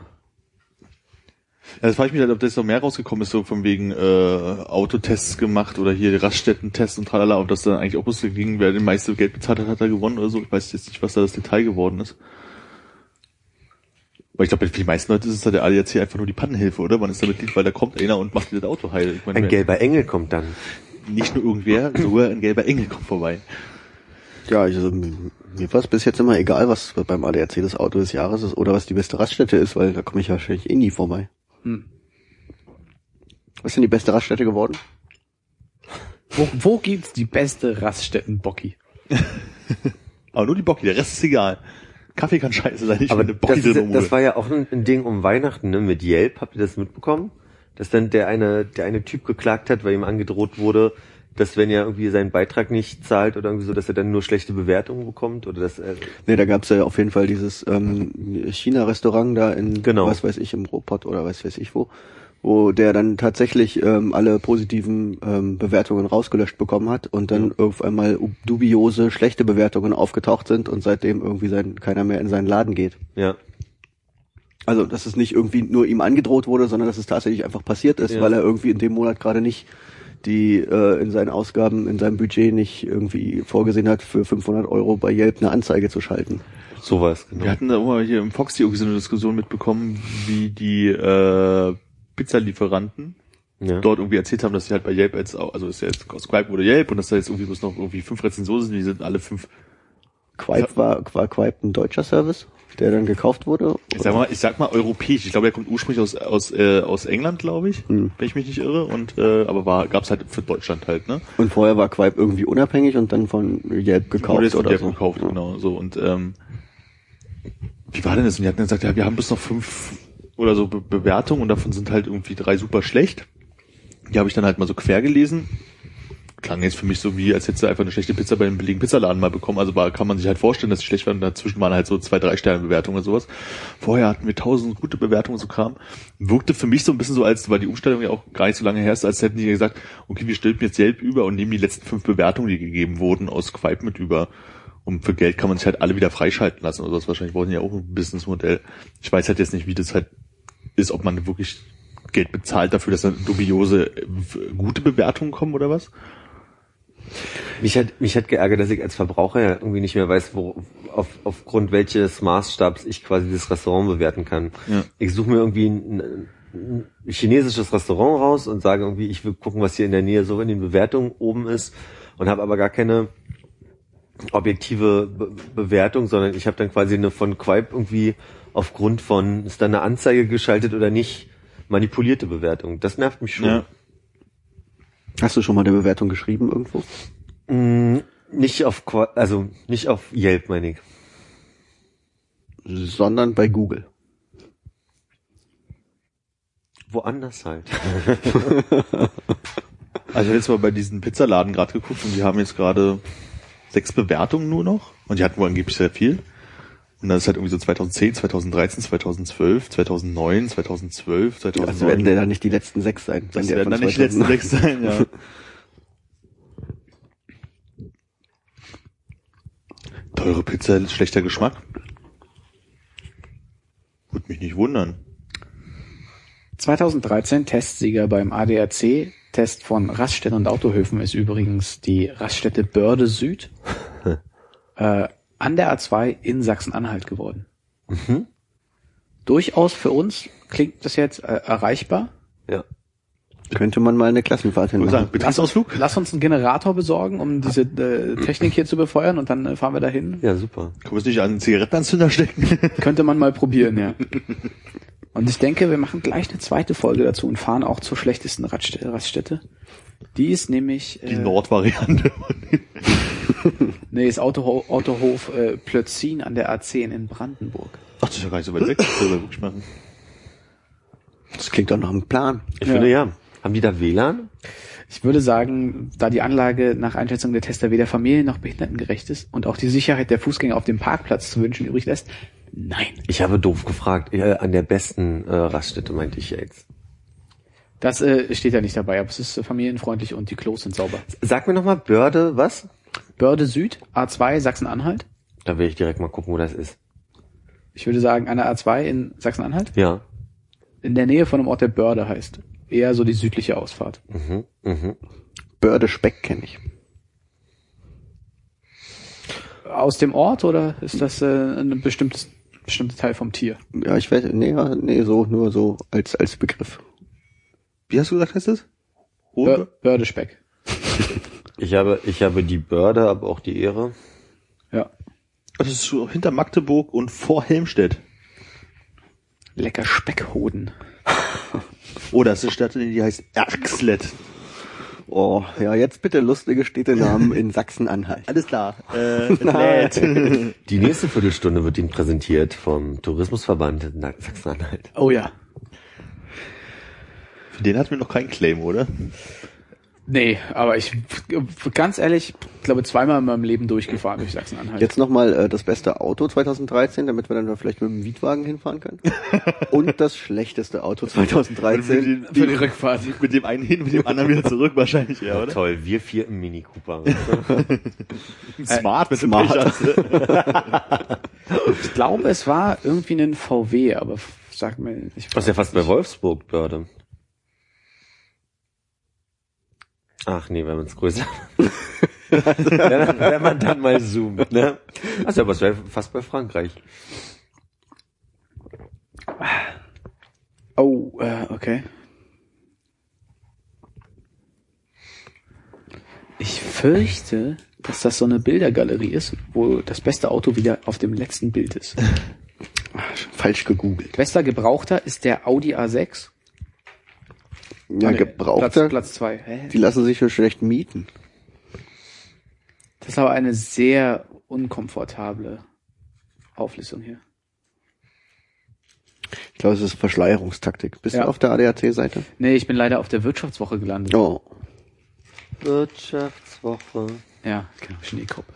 [SPEAKER 3] Ja, das frage ich mich halt, ob das noch mehr rausgekommen ist, so von wegen äh, Autotests gemacht oder hier Raststätten-Tests und tralala, ob das dann eigentlich auch bloß ging, wer den meiste Geld bezahlt hat, hat er gewonnen oder so. Ich weiß jetzt nicht, was da das Detail geworden ist. Aber ich glaube, für die meisten Leute ist es halt der ADAC einfach nur die Pannenhilfe, oder? Man ist da Mitglied, weil da kommt einer und macht dir das Auto heil. Ich meine,
[SPEAKER 4] Ein gelber Engel kommt dann.
[SPEAKER 3] Nicht nur irgendwer, sogar ein gelber Engel kommt vorbei.
[SPEAKER 5] Ja, ich, also, mir war es bis jetzt immer egal, was beim ADAC das Auto des Jahres ist oder was die beste Raststätte ist, weil da komme ich ja wahrscheinlich eh nie vorbei.
[SPEAKER 1] Hm.
[SPEAKER 5] Was ist denn die beste Raststätte geworden?
[SPEAKER 1] Wo, wo gibt's die beste Raststätten-Bocki?
[SPEAKER 3] Aber nur die Bocki, der Rest ist egal. Kaffee kann scheiße sein, ich
[SPEAKER 4] Aber
[SPEAKER 3] eine Bocki
[SPEAKER 4] das, ist, das war ja auch ein, ein Ding um Weihnachten, ne? Mit Yelp, habt ihr das mitbekommen? Dass dann der eine, der eine Typ geklagt hat, weil ihm angedroht wurde, dass wenn er irgendwie seinen Beitrag nicht zahlt oder irgendwie so, dass er dann nur schlechte Bewertungen bekommt oder dass er,
[SPEAKER 5] Nee, da gab's ja auf jeden Fall dieses ähm, China-Restaurant da in,
[SPEAKER 4] Genau.
[SPEAKER 5] was weiß ich, im Ruhrpott oder was weiß ich wo, wo der dann tatsächlich ähm, alle positiven ähm, Bewertungen rausgelöscht bekommen hat und dann auf einmal dubiose, schlechte Bewertungen aufgetaucht sind und seitdem irgendwie sein, keiner mehr in seinen Laden geht.
[SPEAKER 4] ja.
[SPEAKER 5] Also, dass es nicht irgendwie nur ihm angedroht wurde, sondern dass es tatsächlich einfach passiert ist,
[SPEAKER 4] Ja.
[SPEAKER 5] weil er irgendwie in dem Monat gerade nicht die äh, in seinen Ausgaben, in seinem Budget nicht irgendwie vorgesehen hat, für 500 Euro bei Yelp eine Anzeige zu schalten.
[SPEAKER 4] Sowas, genau.
[SPEAKER 3] Wir hatten da mal hier im Foxy irgendwie so eine Diskussion mitbekommen, wie die äh, Pizzalieferanten
[SPEAKER 4] ja.
[SPEAKER 3] dort irgendwie erzählt haben, dass sie halt bei Yelp jetzt auch, also ist ja jetzt Skype oder Yelp und dass da jetzt irgendwie bloß noch irgendwie fünf Rezensionen sind, die sind alle fünf.
[SPEAKER 5] Quipe war, war Quipe ein deutscher Service, der dann gekauft wurde.
[SPEAKER 3] Ich sag mal, ich sag mal europäisch. Ich glaube, er kommt ursprünglich aus aus äh, aus England, glaube ich,
[SPEAKER 5] Hm.
[SPEAKER 3] wenn ich mich nicht irre. Und äh, aber war gab's halt für Deutschland halt, ne?
[SPEAKER 5] Und vorher war Quipe irgendwie unabhängig und dann von Yelp gekauft
[SPEAKER 3] Wurde
[SPEAKER 5] oder
[SPEAKER 3] Yelp
[SPEAKER 5] so.
[SPEAKER 3] gekauft,
[SPEAKER 5] Ja.
[SPEAKER 3] genau so. Und ähm, wie war denn das? Und die hatten gesagt, ja, wir haben bis noch fünf oder so Be Bewertungen und davon sind halt irgendwie drei super schlecht. Die habe ich dann halt mal so quer gelesen. Klang jetzt für mich so wie, als hättest du einfach eine schlechte Pizza bei einem billigen Pizzaladen mal bekommen. Also war, kann man sich halt vorstellen, dass sie schlecht waren. Dazwischen waren halt so zwei, drei Sterne Bewertungen oder sowas. Vorher hatten wir tausend gute Bewertungen so Kram. Wirkte für mich so ein bisschen so, als weil die Umstellung ja auch gar nicht so lange her ist, als hätten die gesagt, okay, wir stülpen jetzt Yelp über und nehmen die letzten fünf Bewertungen, die gegeben wurden, aus Quipe mit über. Und für Geld kann man sich halt alle wieder freischalten lassen oder sowas. Wahrscheinlich wollen die ja auch ein Businessmodell. Ich weiß halt jetzt nicht, wie das halt ist, ob man wirklich Geld bezahlt dafür, dass dann dubiose äh, gute Bewertungen kommen oder was?
[SPEAKER 4] Mich hat, mich hat geärgert, dass ich als Verbraucher ja irgendwie nicht mehr weiß, wo, auf, aufgrund welches Maßstabs ich quasi das Restaurant bewerten kann.
[SPEAKER 3] Ja.
[SPEAKER 4] Ich suche mir irgendwie ein, ein chinesisches Restaurant raus und sage irgendwie, ich will gucken, was hier in der Nähe so in den Bewertungen oben ist und habe aber gar keine objektive Be Bewertung, sondern ich habe dann quasi eine von Quipe irgendwie aufgrund von, ist da eine Anzeige geschaltet oder nicht, manipulierte Bewertung. Das nervt mich schon.
[SPEAKER 3] Ja.
[SPEAKER 5] Hast du schon mal eine Bewertung geschrieben irgendwo?
[SPEAKER 4] Mm, Nicht auf, also nicht auf Yelp, meine ich.
[SPEAKER 5] Sondern bei Google.
[SPEAKER 4] Woanders halt.
[SPEAKER 3] Also ich habe jetzt mal bei diesen Pizzaladen gerade geguckt und die haben jetzt gerade sechs Bewertungen nur noch. Und die hatten wohl angeblich sehr viel. Und dann ist halt irgendwie so 2010, 2013, 2012, 2009, 2012, 2009.
[SPEAKER 5] Also werden der dann nicht die letzten sechs sein.
[SPEAKER 3] das werden dann nicht die letzten
[SPEAKER 5] 2009
[SPEAKER 3] sechs sein, ja. Teure Pizza, schlechter Geschmack. Würde mich nicht wundern.
[SPEAKER 1] 2013 Testsieger beim ADAC. Test von Raststätten und Autohöfen ist übrigens die Raststätte Börde Süd äh, an der A2 in Sachsen-Anhalt geworden. Durchaus für uns klingt das jetzt äh, erreichbar.
[SPEAKER 4] Ja.
[SPEAKER 5] Könnte man mal eine Klassenfahrt hinmachen.
[SPEAKER 3] Betriebsausflug?
[SPEAKER 1] Lass uns einen Generator besorgen, um diese äh, Technik hier zu befeuern und dann äh, fahren wir dahin.
[SPEAKER 4] Ja, super.
[SPEAKER 3] Können wir es nicht an einen Zigarettenanzünder stecken?
[SPEAKER 1] Könnte man mal probieren, ja. Und ich denke, wir machen gleich eine zweite Folge dazu und fahren auch zur schlechtesten Radstätte. Raststätte. Die ist nämlich
[SPEAKER 3] Die
[SPEAKER 1] äh,
[SPEAKER 3] Nordvariante.
[SPEAKER 1] nee, ist Autoho Autohof äh, Plötzin an der A10 in Brandenburg.
[SPEAKER 3] Ach, das ist ja gar nicht so weit weg. Das wir wirklich machen.
[SPEAKER 5] Das klingt doch nach einem Plan.
[SPEAKER 4] Ich
[SPEAKER 1] Ja.
[SPEAKER 4] finde ja. Haben die da WLAN?
[SPEAKER 1] Ich würde sagen, da die Anlage nach Einschätzung der Tester weder familien- noch behindertengerecht ist und auch die Sicherheit der Fußgänger auf dem Parkplatz zu wünschen übrig lässt, nein.
[SPEAKER 4] Ich habe doof gefragt. Ja, an der besten äh, Raststätte meinte ich jetzt.
[SPEAKER 1] Das äh, steht ja nicht dabei, aber es ist äh, familienfreundlich und die Klos sind sauber.
[SPEAKER 4] Sag mir nochmal, Börde, was?
[SPEAKER 1] Börde Süd, A2, Sachsen-Anhalt.
[SPEAKER 4] Da will ich direkt mal gucken, wo das ist.
[SPEAKER 1] Ich würde sagen, an der A2 in Sachsen-Anhalt.
[SPEAKER 4] Ja.
[SPEAKER 1] In der Nähe von einem Ort, der Börde heißt. Eher so die südliche Ausfahrt.
[SPEAKER 4] Mhm, mhm.
[SPEAKER 5] Börde Speck kenne ich.
[SPEAKER 1] Aus dem Ort oder ist das äh, ein bestimmtes bestimmter Teil vom Tier?
[SPEAKER 5] Ja, ich weiß, nee, nee, so, nur so als, als Begriff.
[SPEAKER 3] Wie hast du gesagt, heißt das?
[SPEAKER 1] Bör
[SPEAKER 3] Hohe?
[SPEAKER 1] Bördespeck.
[SPEAKER 4] Ich habe, ich habe die Börde, aber auch die Ehre.
[SPEAKER 1] Ja.
[SPEAKER 3] Das ist so hinter Magdeburg und vor Helmstedt.
[SPEAKER 1] Lecker Speckhoden.
[SPEAKER 3] Oh, das ist eine Stadt, die heißt Erxlet.
[SPEAKER 5] Oh, ja, jetzt bitte lustige Städtenamen in Sachsen-Anhalt.
[SPEAKER 3] Alles klar. Äh.
[SPEAKER 4] Die nächste Viertelstunde wird Ihnen präsentiert vom Tourismusverband Sachsen-Anhalt.
[SPEAKER 1] Oh ja.
[SPEAKER 3] Für den hatten wir noch keinen Claim, oder?
[SPEAKER 1] Nee, aber ich, ganz ehrlich, glaube zweimal in meinem Leben durchgefahren durch Sachsen-Anhalt.
[SPEAKER 5] Jetzt nochmal äh, das beste Auto 2013, damit wir dann vielleicht mit dem Mietwagen hinfahren können. Und das schlechteste Auto 2013.
[SPEAKER 1] für die Rückfahrt.
[SPEAKER 3] Mit dem einen hin, mit dem anderen wieder zurück wahrscheinlich, ja, oder?
[SPEAKER 4] Toll, wir vier im Mini Cooper.
[SPEAKER 3] Smart mit dem
[SPEAKER 5] Smart.
[SPEAKER 1] Ich glaube, es war irgendwie ein VW, aber sag mir, ich
[SPEAKER 4] Das ist ja fast bei Wolfsburg, Börde. Ach nee, wenn man es größer. wenn, wenn man dann mal zoomt, ne? Also aber es wäre fast bei Frankreich.
[SPEAKER 1] Oh, äh, okay. Ich fürchte, dass das so eine Bildergalerie ist, wo das beste Auto wieder auf dem letzten Bild ist.
[SPEAKER 5] Falsch gegoogelt.
[SPEAKER 1] Bester Gebrauchter ist der Audi A6.
[SPEAKER 5] Ja,
[SPEAKER 1] nee,
[SPEAKER 5] gebrauchter,
[SPEAKER 1] Platz, Platz zwei. Hä?
[SPEAKER 5] die lassen sich so schlecht mieten.
[SPEAKER 1] Das ist aber eine sehr unkomfortable Auflistung hier.
[SPEAKER 5] Ich glaube, es ist Verschleierungstaktik. Bist
[SPEAKER 1] Ja.
[SPEAKER 5] du auf der ADAC-Seite?
[SPEAKER 1] Nee, ich bin leider auf der Wirtschaftswoche gelandet.
[SPEAKER 5] Oh.
[SPEAKER 4] Wirtschaftswoche.
[SPEAKER 1] Ja, genau, Schneekoppe.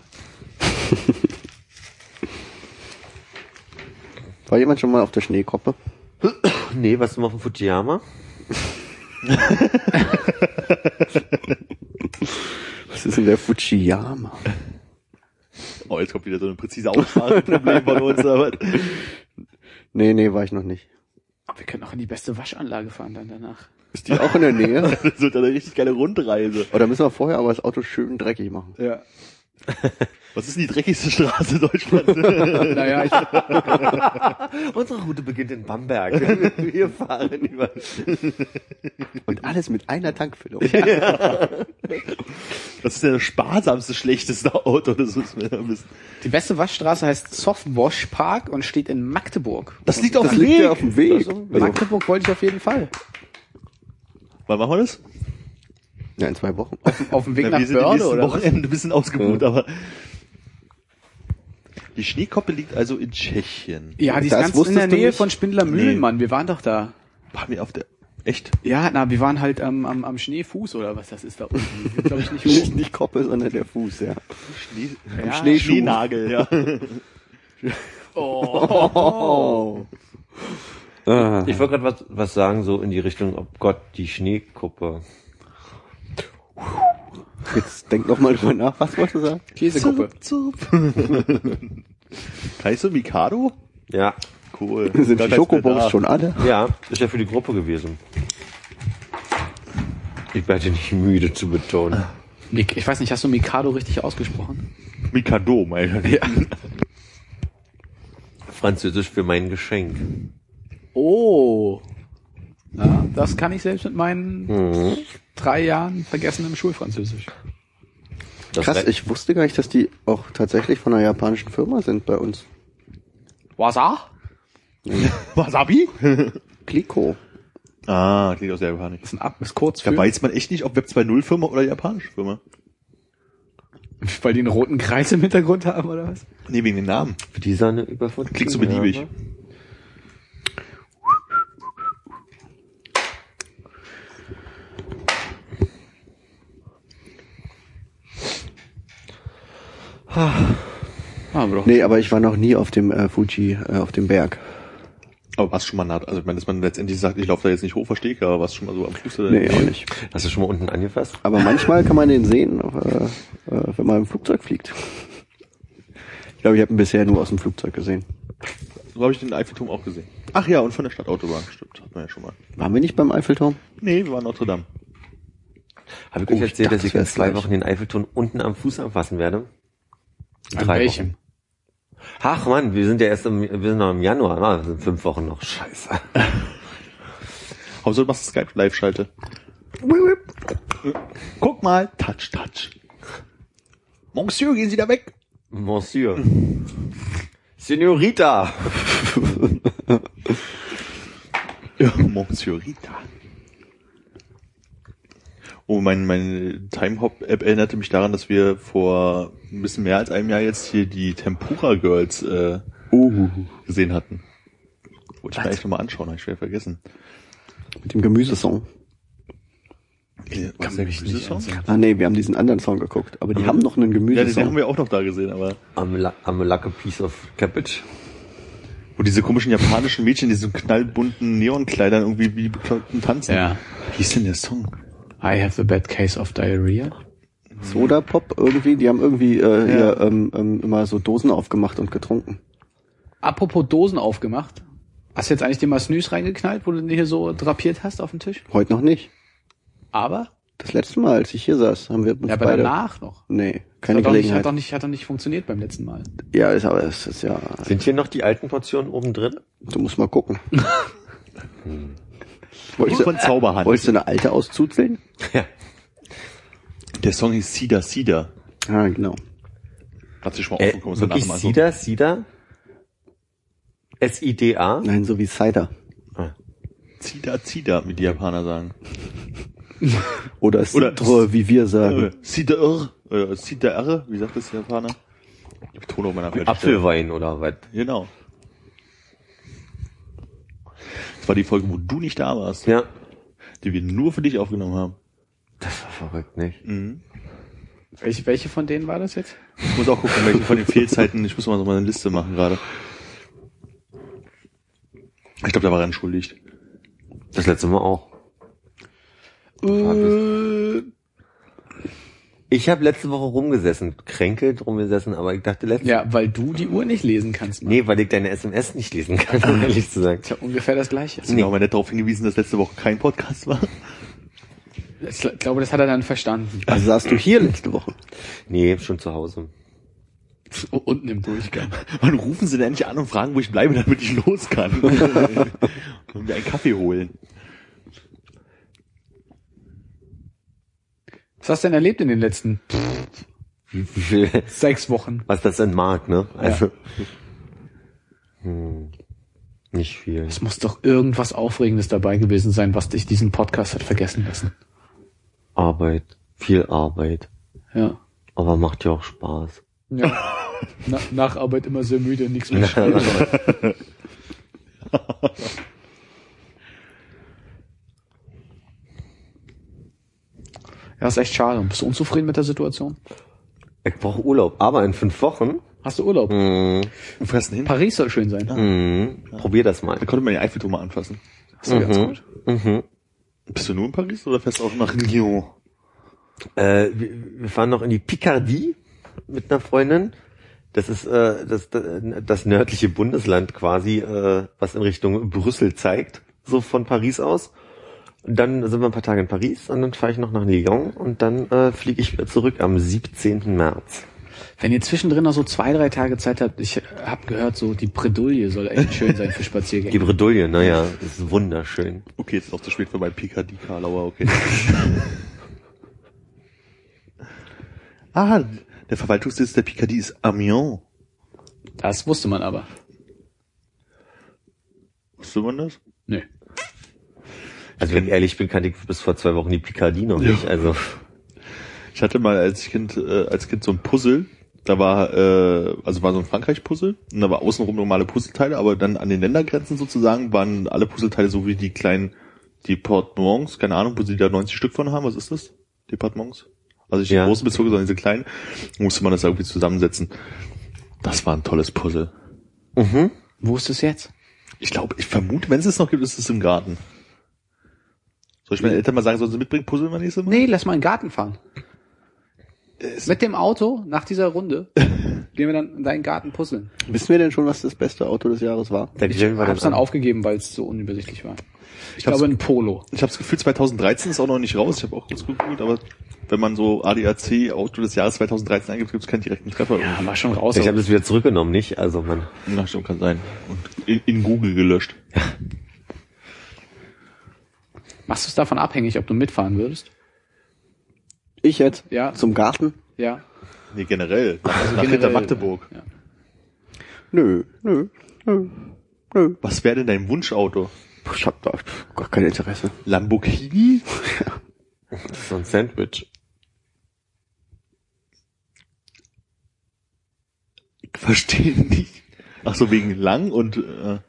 [SPEAKER 5] War jemand schon mal auf der Schneekoppe?
[SPEAKER 4] Nee, was du mal von Fujiyama?
[SPEAKER 5] Was ist denn der Fujiyama?
[SPEAKER 3] Oh, jetzt kommt wieder so ein präzise Ausspracheproblem von uns, aber
[SPEAKER 5] Nee, nee, war ich noch nicht.
[SPEAKER 1] Wir können auch in die beste Waschanlage fahren dann danach.
[SPEAKER 5] Ist die auch in der Nähe?
[SPEAKER 3] das wird eine richtig geile Rundreise.
[SPEAKER 5] Oder müssen wir vorher aber das Auto schön dreckig machen?
[SPEAKER 1] Ja.
[SPEAKER 3] Was ist denn die dreckigste Straße Deutschlands?
[SPEAKER 1] Naja, ich,
[SPEAKER 4] Unsere Route beginnt in Bamberg. Wir fahren über.
[SPEAKER 5] Und alles mit einer Tankfüllung.
[SPEAKER 3] Was ist denn das sparsamste, schlechteste Auto? Das muss man ja wissen.
[SPEAKER 1] die beste Waschstraße heißt Softwash Park und steht in Magdeburg.
[SPEAKER 3] Das liegt auf
[SPEAKER 5] Das
[SPEAKER 3] dem
[SPEAKER 5] liegt
[SPEAKER 3] Weg.
[SPEAKER 5] ja auf dem Weg. Also,
[SPEAKER 1] Magdeburg wollte ich auf jeden Fall.
[SPEAKER 3] Wann machen wir das?
[SPEAKER 5] Ja, in zwei Wochen.
[SPEAKER 1] Auf dem Weg
[SPEAKER 3] Ja,
[SPEAKER 1] nach
[SPEAKER 3] wir sind die
[SPEAKER 1] Börde oder?
[SPEAKER 3] Wochenende ein bisschen ausgebucht, aber die Schneekoppe liegt also in Tschechien.
[SPEAKER 1] Ja, die ist ganz in der Nähe von Spindler Mühlen,
[SPEAKER 3] Nee.
[SPEAKER 1] Mann. Wir waren doch da.
[SPEAKER 3] Waren wir auf der echt?
[SPEAKER 1] Ja, na, wir waren halt am, am, am Schneefuß oder was das ist da unten. Glaube ich nicht
[SPEAKER 5] Nicht,
[SPEAKER 1] hoch.
[SPEAKER 5] nicht Koppe, sondern der Fuß, ja.
[SPEAKER 3] Schnee,
[SPEAKER 1] Ja.
[SPEAKER 5] Schneeschuh.
[SPEAKER 3] Schneenagel, ja.
[SPEAKER 5] Oh. Ah.
[SPEAKER 4] Ich wollte gerade was, was sagen, so in die Richtung, ob Gott die Schneekuppe.
[SPEAKER 5] Jetzt denk noch mal drüber nach. Was wolltest du sagen?
[SPEAKER 1] Käsekuppe.
[SPEAKER 3] Zup, zup. Heißt du Mikado?
[SPEAKER 4] Ja,
[SPEAKER 3] Cool.
[SPEAKER 5] Sind die Schokobons schon alle?
[SPEAKER 4] ja, ist ja für die Gruppe gewesen. Ich werde nicht müde zu betonen.
[SPEAKER 1] Mik- Ich weiß nicht, hast du Mikado richtig ausgesprochen?
[SPEAKER 3] Mikado, meine ich.
[SPEAKER 1] Ja.
[SPEAKER 4] Französisch für mein Geschenk.
[SPEAKER 1] Oh. Ja, das kann ich selbst mit meinen
[SPEAKER 4] Mhm.
[SPEAKER 1] Drei Jahren vergessenem Schulfranzösisch.
[SPEAKER 4] Das
[SPEAKER 5] Krass, ich wusste gar nicht, dass die auch tatsächlich von einer japanischen Firma sind bei uns.
[SPEAKER 1] Wasa?
[SPEAKER 3] Wasabi?
[SPEAKER 5] Glico.
[SPEAKER 3] ah, klingt auch sehr japanisch.
[SPEAKER 1] Ist ein Ab, ist kurz für,
[SPEAKER 3] Da weiß man echt nicht, ob Web 2.0 Firma oder japanische Firma.
[SPEAKER 1] weil die einen roten Kreis im Hintergrund haben, oder was?
[SPEAKER 3] Nee, wegen den Namen.
[SPEAKER 4] Für die Sahne überfordert.
[SPEAKER 3] Klingt so beliebig.
[SPEAKER 1] Ah, Bro.
[SPEAKER 5] Nee, aber ich war noch nie auf dem äh, Fuji, äh, auf dem Berg.
[SPEAKER 3] Aber was schon mal nah, also ich meine, dass man letztendlich sagt, ich laufe da jetzt nicht hoch, verstehe ich, aber was schon mal so am Fuß oder
[SPEAKER 5] Nee, auch nicht.
[SPEAKER 4] Hast du schon mal unten angefasst?
[SPEAKER 5] Aber manchmal kann man den sehen, äh, äh, wenn man im Flugzeug fliegt. Ich glaube, ich habe ihn bisher nur aus dem Flugzeug gesehen.
[SPEAKER 3] So habe ich den Eiffelturm auch gesehen. Ach ja, und von der Stadtautobahn, stimmt, hat man ja schon mal.
[SPEAKER 5] Waren wir nicht beim Eiffelturm?
[SPEAKER 3] Nee, wir waren Notre Dame.
[SPEAKER 4] Habe ich
[SPEAKER 5] Oh,
[SPEAKER 4] euch
[SPEAKER 5] ich
[SPEAKER 4] erzählt,
[SPEAKER 5] dachte,
[SPEAKER 4] dass ich
[SPEAKER 5] das
[SPEAKER 4] in zwei
[SPEAKER 5] gleich.
[SPEAKER 4] Wochen den Eiffelturm unten am Fuß anfassen werde?
[SPEAKER 1] An
[SPEAKER 4] Drei
[SPEAKER 1] welchem?
[SPEAKER 4] Wochen. Ach man, wir sind ja erst im, wir sind noch im Januar, das sind fünf Wochen noch. Scheiße.
[SPEAKER 3] Hauptsache du machst Skype-Live-Schalte. Guck mal, touch, touch. Monsieur, gehen Sie da weg.
[SPEAKER 4] Monsieur. Senorita.
[SPEAKER 3] Ja, Monsieurita. Oh, mein, meine Timehop-App erinnerte mich daran, dass wir vor ein bisschen mehr als einem Jahr jetzt hier die Tempura Girls äh, gesehen hatten. Wollte ich mir eigentlich nochmal anschauen, habe ich schwer vergessen.
[SPEAKER 5] Mit dem Gemüsesong.
[SPEAKER 3] Was, der Gemüsesong?
[SPEAKER 5] Ah nee, wir haben diesen anderen Song geguckt. Aber die haben noch einen
[SPEAKER 3] Ja, den haben
[SPEAKER 5] Gemüsesong.
[SPEAKER 3] wir auch noch da gesehen, aber
[SPEAKER 4] I'm, la I'm a piece of cabbage.
[SPEAKER 3] wo diese komischen japanischen Mädchen in diesen knallbunten Neonkleidern irgendwie wie die bekloppten tanzen.
[SPEAKER 1] Ja.
[SPEAKER 3] Wie hieß denn der Song?
[SPEAKER 1] I have a bad case of diarrhea.
[SPEAKER 5] Soda Pop irgendwie, die haben irgendwie äh, hier ähm, ähm, immer so Dosen aufgemacht und getrunken.
[SPEAKER 1] Apropos Dosen aufgemacht. Hast du jetzt eigentlich den mal Snooze reingeknallt, wo du den hier so drapiert hast auf dem Tisch?
[SPEAKER 5] Heute noch nicht.
[SPEAKER 1] Aber?
[SPEAKER 5] Das letzte Mal, als ich hier saß, haben wir uns
[SPEAKER 1] Ja, aber
[SPEAKER 5] beide.
[SPEAKER 1] danach noch.
[SPEAKER 5] Nee, keine
[SPEAKER 1] hat, doch nicht,
[SPEAKER 5] Gelegenheit.
[SPEAKER 1] hat, doch nicht, hat doch nicht funktioniert beim letzten Mal.
[SPEAKER 5] ja, ist aber es ist ja.
[SPEAKER 4] Sind hier noch die alten Portionen oben drin?
[SPEAKER 5] Du musst mal gucken. wolltest,
[SPEAKER 3] Von
[SPEAKER 5] du,
[SPEAKER 3] Zauberhand.
[SPEAKER 5] wolltest du eine alte auszuzeln?
[SPEAKER 4] Ja.
[SPEAKER 3] Der Song hieß Sida Sida.
[SPEAKER 5] Ah, genau.
[SPEAKER 3] Hat sich schon mal
[SPEAKER 4] Äh,
[SPEAKER 3] aufgekommen. ist
[SPEAKER 4] wirklich. Sida, Sida? S-I-D-A?
[SPEAKER 5] Nein, so wie Cider.
[SPEAKER 3] Zida Zida, wie die Japaner sagen.
[SPEAKER 5] Oder
[SPEAKER 3] Oder-
[SPEAKER 5] Cidre, wie wir sagen.
[SPEAKER 3] Sida äh, Sida wie sagt das der Japaner? Ich betone auf meiner.
[SPEAKER 4] Apfelwein oder was?
[SPEAKER 3] Genau. Das war die Folge, wo du nicht da warst,
[SPEAKER 4] Ja.
[SPEAKER 3] die wir nur für dich aufgenommen haben.
[SPEAKER 4] Das war verrückt, nicht?
[SPEAKER 3] Mhm.
[SPEAKER 1] Welche, welche von denen war das jetzt?
[SPEAKER 3] Ich muss auch gucken, welche von den Fehlzeiten, ich muss mal so mal eine Liste machen gerade. Ich glaube, da war er entschuldigt.
[SPEAKER 4] Das letzte Mal auch.
[SPEAKER 1] Äh,
[SPEAKER 4] Ich habe letzte Woche rumgesessen, kränkelt rumgesessen, aber ich dachte letzte
[SPEAKER 1] ja, weil du die Uhr nicht lesen kannst. Mann.
[SPEAKER 4] Nee, weil ich deine SMS nicht lesen kann, um ehrlich zu sagen.
[SPEAKER 1] Ist ja ungefähr das Gleiche.
[SPEAKER 3] Hast du mir auch mal nett darauf hingewiesen, dass letzte Woche kein Podcast war?
[SPEAKER 1] Ich glaube, das hat er dann verstanden.
[SPEAKER 5] Also saßt du hier letzte Woche.
[SPEAKER 4] Nee, schon zu Hause.
[SPEAKER 1] Unten im Durchgang.
[SPEAKER 3] Wann rufen sie denn endlich an und fragen, wo ich bleibe, damit ich los kann? und mir einen Kaffee holen.
[SPEAKER 1] Was hast du denn erlebt in den letzten sechs Wochen?
[SPEAKER 4] was das denn mag, ne? Also, hm, nicht viel.
[SPEAKER 1] Es muss doch irgendwas Aufregendes dabei gewesen sein, was dich diesen Podcast hat vergessen lassen.
[SPEAKER 4] Arbeit, viel Arbeit,
[SPEAKER 1] Ja.
[SPEAKER 4] aber macht ja auch Spaß.
[SPEAKER 1] ja. Na, nach Arbeit immer sehr müde, nichts mehr Ja, ist echt schade. Bist du unzufrieden mit der Situation?
[SPEAKER 4] Ich brauche Urlaub, aber in fünf Wochen.
[SPEAKER 1] Hast du Urlaub?
[SPEAKER 4] Hm,
[SPEAKER 3] Wo fährst du denn hin?
[SPEAKER 1] Paris soll schön sein.
[SPEAKER 4] hm, probier das mal.
[SPEAKER 3] Da konnte man den Eiffelturm mal anfassen.
[SPEAKER 1] Hast du ganz gut.
[SPEAKER 4] Mhm.
[SPEAKER 3] Bist du nur in Paris oder fährst du auch nach Lyon?
[SPEAKER 4] Äh, wir, wir fahren noch in die Picardie mit einer Freundin. Das ist äh, das, das nördliche Bundesland quasi, äh, was in Richtung Brüssel zeigt, so von Paris aus. Und dann sind wir ein paar Tage in Paris und dann fahre ich noch nach Lyon und dann äh, fliege ich wieder zurück am 17. März.
[SPEAKER 1] Wenn ihr zwischendrin noch so zwei, drei Tage Zeit habt, ich hab gehört, so die Bredouille soll echt schön sein für
[SPEAKER 4] Die
[SPEAKER 1] Spaziergänge.
[SPEAKER 4] Bredouille, naja, ist wunderschön.
[SPEAKER 3] Okay, jetzt ist auch zu spät für mein Picardie Karlauer, okay. ah, der Verwaltungssitz der Picardie ist Amiens.
[SPEAKER 1] Das wusste man aber.
[SPEAKER 3] Wusste man das?
[SPEAKER 4] Also wenn ich ehrlich bin, kannte ich bis vor zwei Wochen die Picardie noch nicht. Also
[SPEAKER 3] Ich hatte mal als Kind, äh, als Kind so ein Puzzle. Da war, äh, also war so ein Frankreich-Puzzle und da war außenrum normale Puzzleteile, aber dann an den Ländergrenzen sozusagen waren alle Puzzleteile so wie die kleinen Departements, keine Ahnung, wo sie da 90 Stück von haben. Was ist das? Departements? Also nicht die
[SPEAKER 4] Ja.
[SPEAKER 3] großen Bezirke, sondern diese kleinen. Musste man das irgendwie zusammensetzen. Das war ein tolles Puzzle.
[SPEAKER 1] Wo ist es jetzt?
[SPEAKER 3] Ich glaube, ich vermute, wenn es es noch gibt, ist es im Garten. Soll ich meinen Eltern mal sagen, sollen sie mitbringen, Puzzle mal nächstes Mal?
[SPEAKER 1] Nee, lass mal in den Garten fahren. Mit dem Auto, nach dieser Runde, gehen wir dann in deinen Garten puzzeln.
[SPEAKER 5] Wissen wir denn schon, was das beste Auto des Jahres war?
[SPEAKER 4] der Grillen war
[SPEAKER 1] Hab's dann aufgegeben, weil es so unübersichtlich war. Ich
[SPEAKER 3] hab's-
[SPEAKER 1] glaube ein Polo.
[SPEAKER 3] Ich habe das Gefühl, 2013 ist auch noch nicht raus. Ich habe auch kurz gegoogelt, aber wenn man so ADAC Auto des Jahres 2013 eingibt, gibt es keinen direkten Treffer.
[SPEAKER 1] Ja, war schon raus.
[SPEAKER 4] Ich habe das wieder zurückgenommen, nicht? Also man.
[SPEAKER 3] Na, stimmt, kann sein. Und in, in Google gelöscht.
[SPEAKER 1] Machst du es davon abhängig, ob du mitfahren würdest?
[SPEAKER 5] Ich jetzt?
[SPEAKER 1] Ja.
[SPEAKER 5] Zum Garten?
[SPEAKER 1] Ja.
[SPEAKER 3] Nee, generell. Nach, nach
[SPEAKER 1] generell,
[SPEAKER 3] Hinter Magdeburg.
[SPEAKER 1] Ja.
[SPEAKER 5] Nö, nö, nö, nö.
[SPEAKER 3] Was wäre denn dein Wunschauto?
[SPEAKER 5] Ich hab da gar kein Interesse.
[SPEAKER 3] Lamborghini?
[SPEAKER 4] Das ist so ein Sandwich.
[SPEAKER 3] Ich verstehe nicht. Ach so, wegen lang und äh,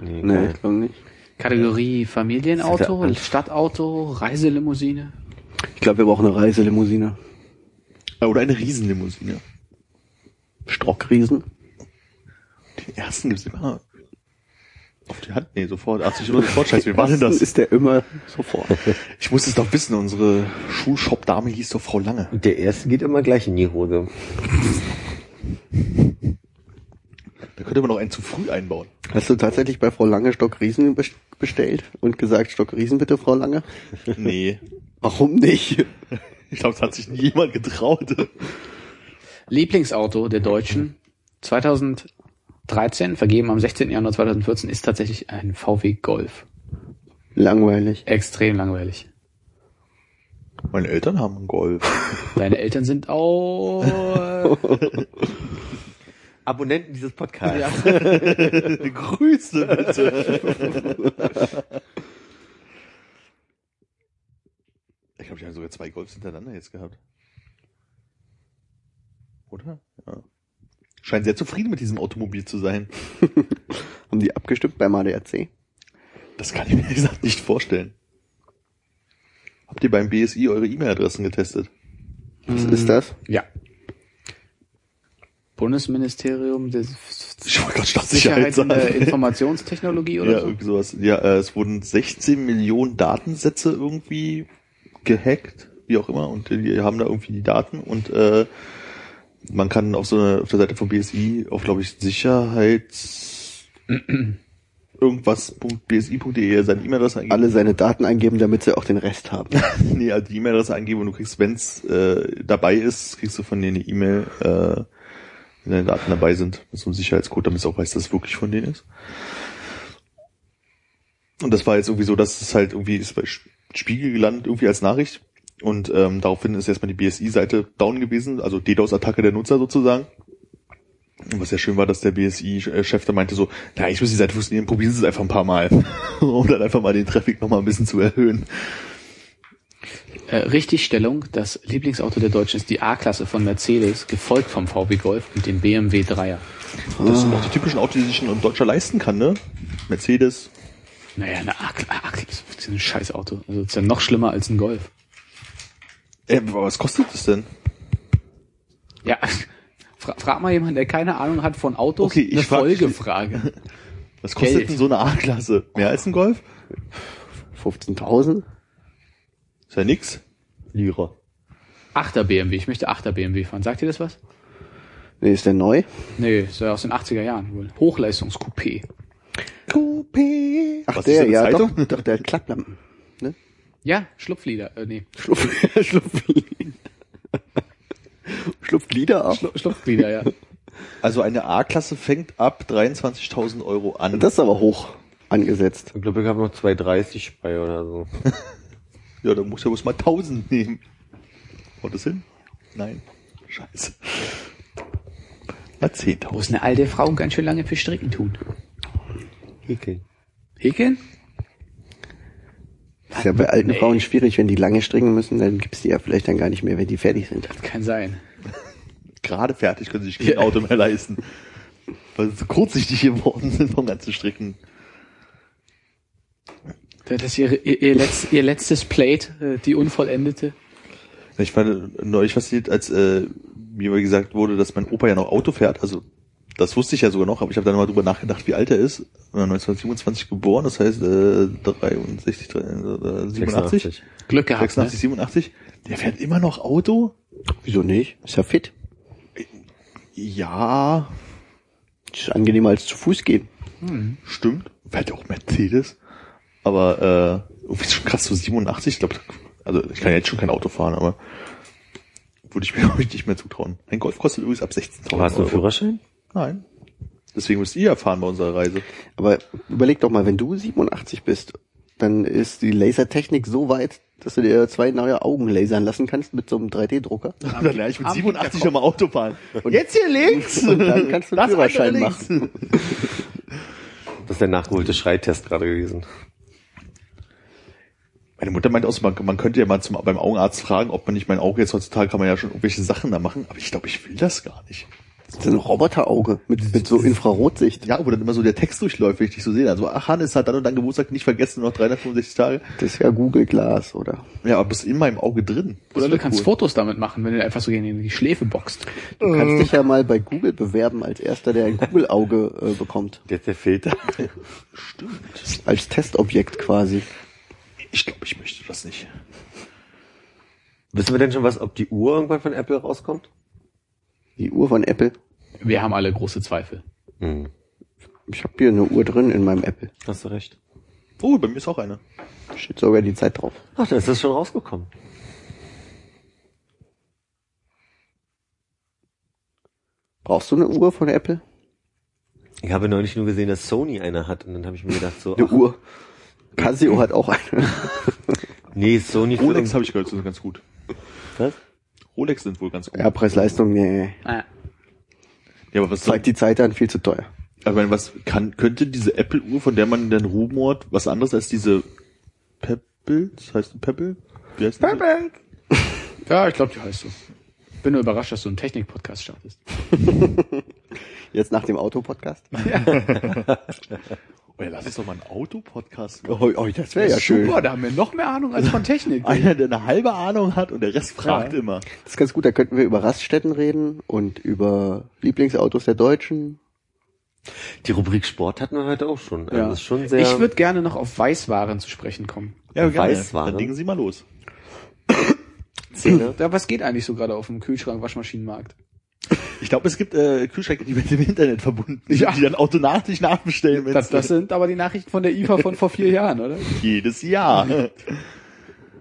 [SPEAKER 4] Nee,
[SPEAKER 5] Nee, ich glaube nicht.
[SPEAKER 1] Kategorie Familienauto,
[SPEAKER 4] ja
[SPEAKER 1] Stadtauto, Reiselimousine.
[SPEAKER 5] Ich glaube, wir brauchen eine Reiselimousine.
[SPEAKER 3] äh, oder eine Riesenlimousine.
[SPEAKER 5] Stockriesen?
[SPEAKER 3] Den ersten gibt's immer auf die Hand. Nee, sofort. Ach, ich immer sofort. Scheiße, wie war denn das?
[SPEAKER 5] Ist der immer sofort.
[SPEAKER 3] Ich muss es doch wissen. Unsere Schulshop-Dame hieß doch Frau Lange.
[SPEAKER 4] Und der erste geht immer gleich in die Hose.
[SPEAKER 3] Da könnte man noch einen zu früh einbauen.
[SPEAKER 5] Hast du tatsächlich bei Frau Lange Stockriesen bes- bestellt und gesagt, Stockriesen bitte, Frau Lange?
[SPEAKER 3] Nee.
[SPEAKER 5] Warum nicht?
[SPEAKER 3] Ich glaube, es hat sich nie jemand getraut.
[SPEAKER 1] Lieblingsauto der Deutschen 2013, vergeben am 16. Januar 2014, ist tatsächlich ein VW Golf.
[SPEAKER 5] Langweilig.
[SPEAKER 1] Extrem langweilig.
[SPEAKER 3] Meine Eltern haben einen Golf.
[SPEAKER 1] Deine Eltern sind auch...
[SPEAKER 4] Abonnenten dieses Podcasts.
[SPEAKER 3] Grüße bitte. ich glaube, ich habe sogar zwei Golfs hintereinander jetzt gehabt. Oder? Ja. Scheint sehr zufrieden mit diesem Automobil zu sein.
[SPEAKER 5] Haben die abgestimmt beim ADAC?
[SPEAKER 3] Das kann ich mir gesagt nicht vorstellen. Habt ihr beim BSI eure E-Mail-Adressen getestet?
[SPEAKER 5] Was ist das?
[SPEAKER 1] Ja. Bundesministerium der
[SPEAKER 3] Ich wollte gerade
[SPEAKER 1] Sicherheit
[SPEAKER 3] Staatssicherheit
[SPEAKER 1] in der
[SPEAKER 3] sagen.
[SPEAKER 1] Informationstechnologie oder
[SPEAKER 3] Ja,
[SPEAKER 1] so.
[SPEAKER 3] irgendwie sowas. Ja, äh, es wurden 16 Millionen Datensätze irgendwie gehackt, wie auch immer, und die haben da irgendwie die Daten und äh, man kann auf so eine, auf der Seite vom BSI auf, glaube ich, Sicherheits irgendwas.bsi.de seine E-Mail-Adresse eingeben.
[SPEAKER 5] Alle seine Daten eingeben, damit sie auch den Rest haben.
[SPEAKER 3] nee, also die E-Mail-Adresse eingeben und du kriegst, wenn's äh, dabei ist, kriegst du von denen eine E-Mail, äh, wenn deine Daten dabei sind, mit so einem Sicherheitscode, damit es auch weiß, dass es wirklich von denen ist. Und das war jetzt irgendwie so, dass es halt irgendwie ist bei Spiegel gelandet, irgendwie als Nachricht. Und ähm, daraufhin ist erstmal die BSI-Seite down gewesen, also DDoS-Attacke der Nutzer sozusagen. Und was sehr schön war, dass der BSI-Chef da meinte so, na, ich muss die Seite funktionieren, probieren Sie es einfach ein paar Mal. um dann einfach mal den Traffic nochmal ein bisschen zu erhöhen.
[SPEAKER 1] Äh, Richtigstellung, das Lieblingsauto der Deutschen ist die A-Klasse von Mercedes, gefolgt vom VW Golf und dem BMW 3er.
[SPEAKER 3] Das sind auch die typischen Autos, die sich ein Deutscher leisten kann, ne? Mercedes.
[SPEAKER 1] Naja, eine A-Klasse A-Klasse ist ein scheiß Auto. Also ist ja noch schlimmer als ein Golf.
[SPEAKER 3] Äh, was kostet das denn?
[SPEAKER 1] Ja, fra frag mal jemanden, der keine Ahnung hat von Autos,
[SPEAKER 3] Okay, ich
[SPEAKER 1] eine
[SPEAKER 3] frag-
[SPEAKER 1] Folgefrage.
[SPEAKER 3] Was kostet
[SPEAKER 1] Geld.
[SPEAKER 3] denn so eine A-Klasse? Mehr als ein Golf?
[SPEAKER 5] 15.000?
[SPEAKER 3] Ist ja nix.
[SPEAKER 4] Lira.
[SPEAKER 1] Achter BMW, ich möchte Achter BMW fahren. Sagt ihr das was?
[SPEAKER 5] Nee, ist der neu?
[SPEAKER 1] Nee, ist ja aus den 80er Jahren wohl. Hochleistungscoupé.
[SPEAKER 3] Coupé.
[SPEAKER 5] Ach,
[SPEAKER 3] Was
[SPEAKER 5] der, ja,
[SPEAKER 3] Zeitung?
[SPEAKER 5] doch, doch, der hat Klapplampen. Ne?
[SPEAKER 1] Ja, Schlupflieder. Äh, nee.
[SPEAKER 5] Schlupf, Schlupflied. Schlupflieder auch.
[SPEAKER 1] Schlu- Schlupflieder, ja.
[SPEAKER 3] Also eine A-Klasse fängt ab 23.000 Euro an.
[SPEAKER 5] Das ist aber hoch angesetzt.
[SPEAKER 4] Ich glaube, ich habe noch 2,30 bei oder so.
[SPEAKER 3] ja, da muss ja bloß mal 1000 nehmen. Haut das hin? Nein. Scheiße. Mal 10.000.
[SPEAKER 1] Muss eine alte Frau ganz schön lange für Stricken tun.
[SPEAKER 4] Häkeln.
[SPEAKER 1] Häkeln?
[SPEAKER 5] ist ja bei alten Frauen schwierig, wenn die lange stricken müssen, dann gibt's die ja vielleicht dann gar nicht mehr, wenn die fertig sind.
[SPEAKER 1] Kann sein.
[SPEAKER 3] Gerade fertig können sie sich kein Auto mehr leisten. Weil sie so kurzsichtig geworden sind vom ganzen Stricken.
[SPEAKER 1] Das ist ihr, ihr, ihr, letzt, ihr letztes Plate, äh, die unvollendete.
[SPEAKER 3] Ich fand neulich fasziniert, als äh, mir mal gesagt wurde, dass mein Opa ja noch Auto fährt. Also das wusste ich ja sogar noch, aber ich habe dann mal drüber nachgedacht, wie alt er ist. Äh, 1927 geboren, das heißt äh, 63, äh, 87,
[SPEAKER 4] 86.
[SPEAKER 1] Glück gehabt,
[SPEAKER 3] 86, 87. Der fährt immer noch Auto?
[SPEAKER 5] Wieso nicht? Ist ja fit.
[SPEAKER 3] Ja,
[SPEAKER 5] Ist angenehmer als zu Fuß gehen.
[SPEAKER 3] stimmt. Fährt ja auch Mercedes. Aber äh, irgendwie ist schon krass, so 87, ich glaube, also ich kann ja jetzt schon kein Auto fahren, aber würde ich mir glaube ich nicht mehr zutrauen. Ein Golf kostet übrigens ab 16.000
[SPEAKER 4] Hast du einen
[SPEAKER 3] Euro.
[SPEAKER 4] Führerschein?
[SPEAKER 3] Nein. Deswegen müsst ihr ja fahren bei unserer Reise.
[SPEAKER 5] Aber überleg doch mal, wenn du 87 bist, dann ist die Lasertechnik so weit, dass du dir zwei neue Augen lasern lassen kannst mit so einem 3D-Drucker.
[SPEAKER 3] Dann lerne ich mit
[SPEAKER 1] am
[SPEAKER 3] 87
[SPEAKER 1] Hinterkopf.
[SPEAKER 3] schon mal Auto fahren. Und jetzt hier links.
[SPEAKER 5] Und dann kannst du einen
[SPEAKER 3] Das
[SPEAKER 5] Führerschein machen.
[SPEAKER 4] Das ist der nachgeholte Schreitest gerade gewesen.
[SPEAKER 3] Meine Mutter meint auch, man, man könnte ja mal zum, beim Augenarzt fragen, ob man nicht mein Auge jetzt heutzutage kann man ja schon irgendwelche Sachen da machen, aber ich glaube, ich will das gar nicht.
[SPEAKER 5] Das ist ein Roboterauge mit, mit so Infrarotsicht.
[SPEAKER 3] Ja, wo dann immer so der Text durchläuft, wenn ich dich so sehe. Also, ach, Hannes hat dann und dann Geburtstag nicht vergessen, nur noch 365 Tage.
[SPEAKER 5] Das ist ja Google Glass, oder?
[SPEAKER 3] Ja, aber bist in meinem Auge drin. Das
[SPEAKER 1] Oder du kannst
[SPEAKER 3] cool.
[SPEAKER 1] Fotos damit machen, wenn du einfach so gegen die Schläfe boxt.
[SPEAKER 5] Du kannst dich ja mal bei Google bewerben als erster, der ein Google-Auge äh, bekommt.
[SPEAKER 4] Jetzt der Filter.
[SPEAKER 5] Als Testobjekt quasi.
[SPEAKER 3] Ich glaube, ich möchte das nicht.
[SPEAKER 4] Wissen wir denn schon was, ob die Uhr irgendwann von Apple rauskommt?
[SPEAKER 5] Die Uhr von Apple.
[SPEAKER 1] Wir haben alle große Zweifel.
[SPEAKER 4] Hm.
[SPEAKER 5] Ich habe hier eine Uhr drin in meinem Apple.
[SPEAKER 4] Hast du recht.
[SPEAKER 3] Oh, bei mir ist auch eine.
[SPEAKER 5] Steht sogar die Zeit drauf.
[SPEAKER 4] Ach, dann ist das schon rausgekommen.
[SPEAKER 5] Brauchst du eine Uhr von Apple?
[SPEAKER 4] Ich habe neulich nur gesehen, dass Sony eine hat und dann habe ich mir gedacht so,
[SPEAKER 5] Eine
[SPEAKER 4] ach,
[SPEAKER 5] Uhr. Casio hat auch eine.
[SPEAKER 4] nee, Sony
[SPEAKER 3] Rolex habe ich gehört, sind ganz gut.
[SPEAKER 4] Was?
[SPEAKER 3] Rolex sind wohl ganz gut.
[SPEAKER 5] Ja, Preis-Leistung, nee.
[SPEAKER 1] Ah,
[SPEAKER 3] Ja, aber was
[SPEAKER 5] Zeigt die Zeit an, viel zu teuer.
[SPEAKER 3] Also, ich meine, was kann, könnte diese Apple-Uhr, von der man dann rumort, was anderes als diese Pebbles? Heißt die Pebble? Wie heißt die?
[SPEAKER 1] ja, ich glaube, die heißt so. Bin nur überrascht, dass du einen Technik-Podcast startest.
[SPEAKER 5] Jetzt nach dem Auto-Podcast.
[SPEAKER 3] Oh ja, lass uns doch mal einen Autopodcast machen.
[SPEAKER 5] Oh, oh, das wäre ja schön.
[SPEAKER 1] Super, da haben wir noch mehr Ahnung als von Technik.
[SPEAKER 3] Einer, der eine halbe Ahnung hat und der Rest fragt
[SPEAKER 1] Ja.
[SPEAKER 3] immer.
[SPEAKER 5] Das ist ganz gut, da könnten wir über Raststätten reden und über Lieblingsautos der Deutschen.
[SPEAKER 4] Die Rubrik Sport hatten wir heute auch schon. Also
[SPEAKER 1] Ja.
[SPEAKER 4] das ist schon sehr.
[SPEAKER 1] Ich würde gerne noch auf Weißwaren zu sprechen kommen.
[SPEAKER 3] Ja, gerne.
[SPEAKER 4] Weißwaren.
[SPEAKER 3] Dann legen Sie mal los.
[SPEAKER 4] Szene.
[SPEAKER 1] Ja, was geht eigentlich so gerade auf dem Kühlschrank, Waschmaschinenmarkt?
[SPEAKER 3] Ich glaube, es gibt äh, Kühlschränke, die mit dem Internet verbunden sind,
[SPEAKER 1] Ja.
[SPEAKER 3] die dann automatisch nachbestellen, wenn
[SPEAKER 1] Das, das sind aber die Nachrichten von der IFA von vor vier Jahren, oder?
[SPEAKER 3] jedes Jahr.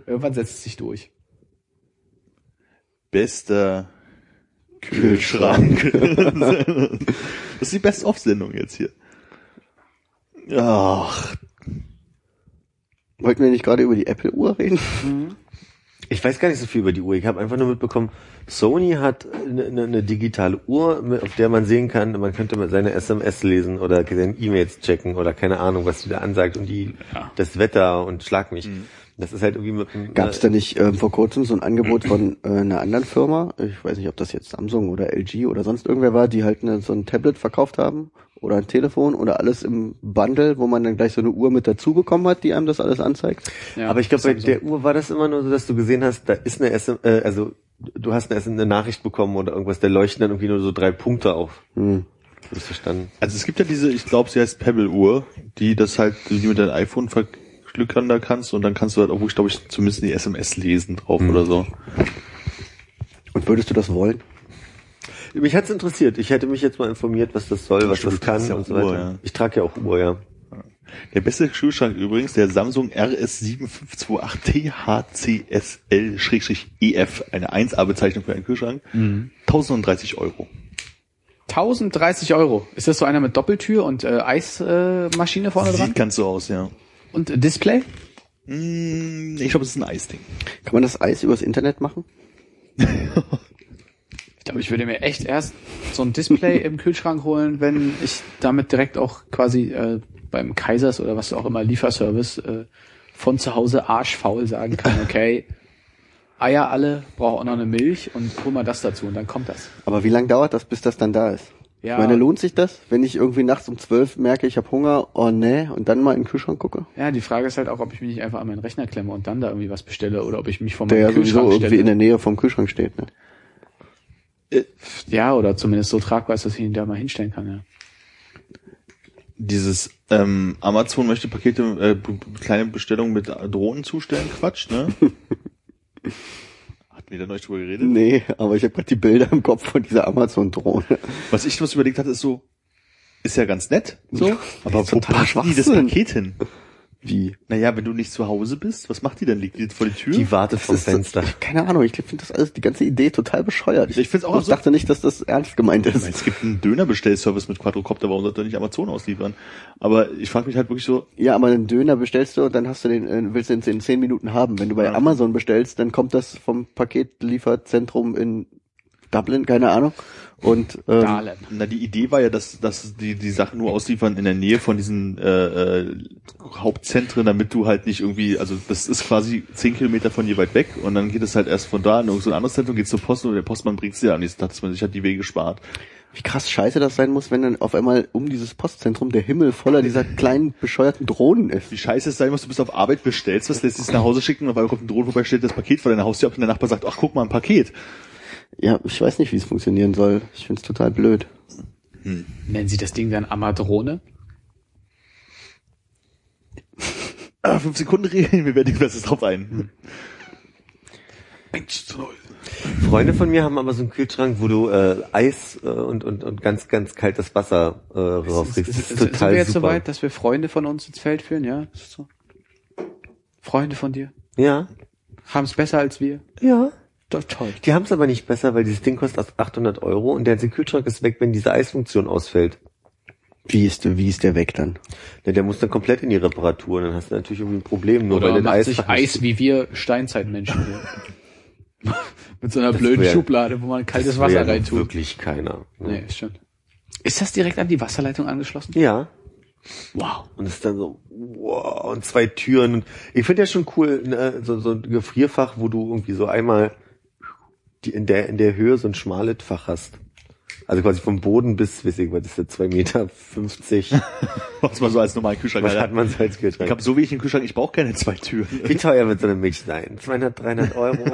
[SPEAKER 1] Irgendwann setzt es sich durch.
[SPEAKER 3] Bester Kühlschrank. das ist die Best-of-Sendung jetzt hier. Ach,
[SPEAKER 5] Wollten wir nicht gerade über die Apple-Uhr reden?
[SPEAKER 4] Ich weiß gar nicht so viel über die Uhr. Ich habe einfach nur mitbekommen, Sony hat eine, eine, eine digitale Uhr, mit- auf der man sehen kann, man könnte mal seine SMS lesen oder seine E-Mails checken oder keine Ahnung, was die da ansagt und die
[SPEAKER 1] Ja.
[SPEAKER 4] das Wetter und schlag mich. Das ist halt irgendwie mit
[SPEAKER 5] Gab es da nicht ähm, vor kurzem so ein Angebot von äh, einer anderen Firma? Ich weiß nicht, ob das jetzt Samsung oder LG oder sonst irgendwer war, die halt eine, so ein Tablet verkauft haben oder ein Telefon oder alles im Bundle, wo man dann gleich so eine Uhr mit dazu bekommen hat, die einem das alles anzeigt.
[SPEAKER 1] Ja,
[SPEAKER 4] aber ich glaube, bei der Uhr war das immer nur so, dass du gesehen hast, da ist eine SM, äh, also du hast eine, eine Nachricht bekommen oder irgendwas, da leuchten dann irgendwie nur so drei Punkte auf.
[SPEAKER 5] Hm.
[SPEAKER 4] Ich verstanden.
[SPEAKER 3] also es gibt ja diese, ich glaube, sie heißt Pebble-Uhr, die das halt, die mit deinem iPhone verglückern da kannst und dann kannst du halt auch, ich glaube ich, zumindest die SMS lesen drauf oder so.
[SPEAKER 5] Und würdest du das wollen?
[SPEAKER 4] Mich hat's interessiert. Ich hätte mich jetzt mal informiert, was das soll, was
[SPEAKER 3] stimmt,
[SPEAKER 4] das kann
[SPEAKER 3] ja
[SPEAKER 4] und so weiter.
[SPEAKER 3] Uhr, ja.
[SPEAKER 4] Ich trage ja auch Uhr, ja.
[SPEAKER 3] Der beste Kühlschrank übrigens, der Samsung RS7528THCSL-EF, eine 1A-Bezeichnung für einen Kühlschrank, 1030 Euro.
[SPEAKER 1] 1030 Euro. Ist das so einer mit Doppeltür und äh, Eismaschine äh, Maschine vorne dran?
[SPEAKER 3] Sieht ganz so aus, ja.
[SPEAKER 1] Und äh, Display?
[SPEAKER 3] Mm, Ich glaube, es ist ein Eisding.
[SPEAKER 5] Kann man das Eis übers Internet machen?
[SPEAKER 1] Ich glaube, ich würde mir echt erst so ein Display im Kühlschrank holen, wenn ich damit direkt auch quasi äh, beim Kaisers oder was auch immer Lieferservice äh, von zu Hause arschfaul sagen kann, okay, Eier alle, brauche auch noch eine Milch und hol mal das dazu und dann kommt das.
[SPEAKER 5] Aber wie lange dauert das, bis das dann da ist?
[SPEAKER 1] Ja.
[SPEAKER 5] Ich meine, lohnt sich das, wenn ich irgendwie nachts um zwölf merke, ich habe Hunger, oh nee, und dann mal in den Kühlschrank gucke?
[SPEAKER 1] Ja, die Frage ist halt auch, ob ich mich nicht einfach an meinen Rechner klemme und dann da irgendwie was bestelle oder ob ich mich vor
[SPEAKER 5] Der
[SPEAKER 1] meinem
[SPEAKER 5] ja sowieso irgendwie in der. Nähe vom Kühlschrank steht. Ne?
[SPEAKER 1] Ja, oder zumindest so tragbar ist, dass ich ihn da mal hinstellen kann, ja.
[SPEAKER 3] Dieses ähm, Amazon möchte Pakete, äh, kleine Bestellungen mit Drohnen zustellen, Quatsch, ne? Hatten wir da neulich drüber geredet?
[SPEAKER 5] Nee, aber ich habe gerade die Bilder im Kopf von dieser Amazon-Drohne.
[SPEAKER 3] Was ich was überlegt hatte, ist so, ist ja ganz nett, so, aber wo packt die das. Paket hin?
[SPEAKER 5] Wie?
[SPEAKER 3] Naja, wenn du nicht zu Hause bist, was macht die denn? Liegt die vor die Tür?
[SPEAKER 4] Die wartet vom
[SPEAKER 5] Das ist-
[SPEAKER 4] Fenster.
[SPEAKER 5] Keine Ahnung, ich finde das alles, die ganze Idee total bescheuert.
[SPEAKER 3] Ich find's auch
[SPEAKER 5] Ich
[SPEAKER 3] absurd.
[SPEAKER 5] dachte nicht, dass das ernst gemeint
[SPEAKER 3] Ich meine,
[SPEAKER 5] ist.
[SPEAKER 3] es gibt einen Dönerbestellservice mit Quadrocopter, warum sollte er nicht Amazon ausliefern? Aber ich frage mich halt wirklich so,
[SPEAKER 5] Ja, aber einen Döner bestellst du und dann hast du den, äh, willst du den in zehn Minuten haben. Wenn du bei
[SPEAKER 3] Ja.
[SPEAKER 5] Amazon bestellst, dann kommt das vom Paketlieferzentrum in Dublin, keine Ahnung. Und ähm,
[SPEAKER 1] Dahlem.
[SPEAKER 3] na die Idee war ja, dass, dass die die Sachen nur ausliefern in der Nähe von diesen äh, äh, Hauptzentren, damit du halt nicht irgendwie, also das ist quasi zehn Kilometer von hier weit weg und dann geht es halt erst von da in irgend so ein anderes Zentrum, geht zur Post und der Postmann bringt's dir an. Jetzt hat man sich halt die Wege gespart.
[SPEAKER 5] wie krass scheiße das sein muss, wenn dann auf einmal um dieses Postzentrum der Himmel voller dieser kleinen bescheuerten Drohnen ist.
[SPEAKER 3] Wie scheiße es sein muss, du bist auf Arbeit, bestellst was, lässt es nach Hause schicken und auf einmal kommt ein Drohnen vorbei, stellt das Paket vor deiner Haustür ab und der Nachbar sagt, ach guck mal, ein Paket.
[SPEAKER 5] Ja, ich weiß nicht, wie es funktionieren soll. Ich find's total blöd.
[SPEAKER 1] Nennen Sie das Ding dann Amadrone?
[SPEAKER 3] Ah, fünf Sekunden Regeln, wir werden das drauf ein. Eins zu null.
[SPEAKER 4] Freunde von mir haben aber so einen Kühlschrank, wo du äh, Eis äh, und, und, und ganz, ganz kaltes Wasser äh, rauskriegst. Das ist
[SPEAKER 1] Sind wir
[SPEAKER 4] total
[SPEAKER 1] jetzt
[SPEAKER 4] super.
[SPEAKER 1] soweit, dass wir Freunde von uns ins Feld führen, ja? Ist so? Freunde von dir?
[SPEAKER 4] Ja,
[SPEAKER 1] Haben es besser als wir?
[SPEAKER 4] ja.
[SPEAKER 1] Doch toll.
[SPEAKER 4] Die haben es aber nicht besser, weil dieses Ding kostet 800 Euro und der ganze Kühlschrank ist weg, wenn diese Eisfunktion ausfällt.
[SPEAKER 5] Wie ist, wie ist der weg dann?
[SPEAKER 4] Ja, der muss dann komplett in die Reparatur und dann hast du natürlich irgendwie ein Problem, nur
[SPEAKER 1] Oder
[SPEAKER 4] weil
[SPEAKER 1] macht
[SPEAKER 4] Eis
[SPEAKER 1] sich Eis wie wir Steinzeitmenschen hier. Mit so einer
[SPEAKER 4] Das
[SPEAKER 1] blöden
[SPEAKER 4] wär-
[SPEAKER 1] Schublade, wo man kaltes
[SPEAKER 4] das
[SPEAKER 1] Wasser reintut.
[SPEAKER 4] Wirklich keiner.
[SPEAKER 1] Nee, ist schon. Ist das direkt an die Wasserleitung angeschlossen?
[SPEAKER 4] Ja.
[SPEAKER 1] Wow.
[SPEAKER 4] Und es ist dann so, wow, und zwei Türen. Und ich finde ja schon cool, ne, so, so ein Gefrierfach, wo du irgendwie so einmal die, in der in der Höhe so ein schmales Fach hast. Also quasi vom Boden bis, weiß ich, was ist das, zwei Meter fünfzig.
[SPEAKER 3] Was man so als normalen Kühlschrank
[SPEAKER 4] Was
[SPEAKER 3] hat.
[SPEAKER 4] man so als
[SPEAKER 3] Ich
[SPEAKER 4] Kühlschrank?
[SPEAKER 3] habe so wenig im Kühlschrank, ich brauche keine zwei Türen.
[SPEAKER 4] Wie teuer wird so eine Milch sein? 200, 300 Euro?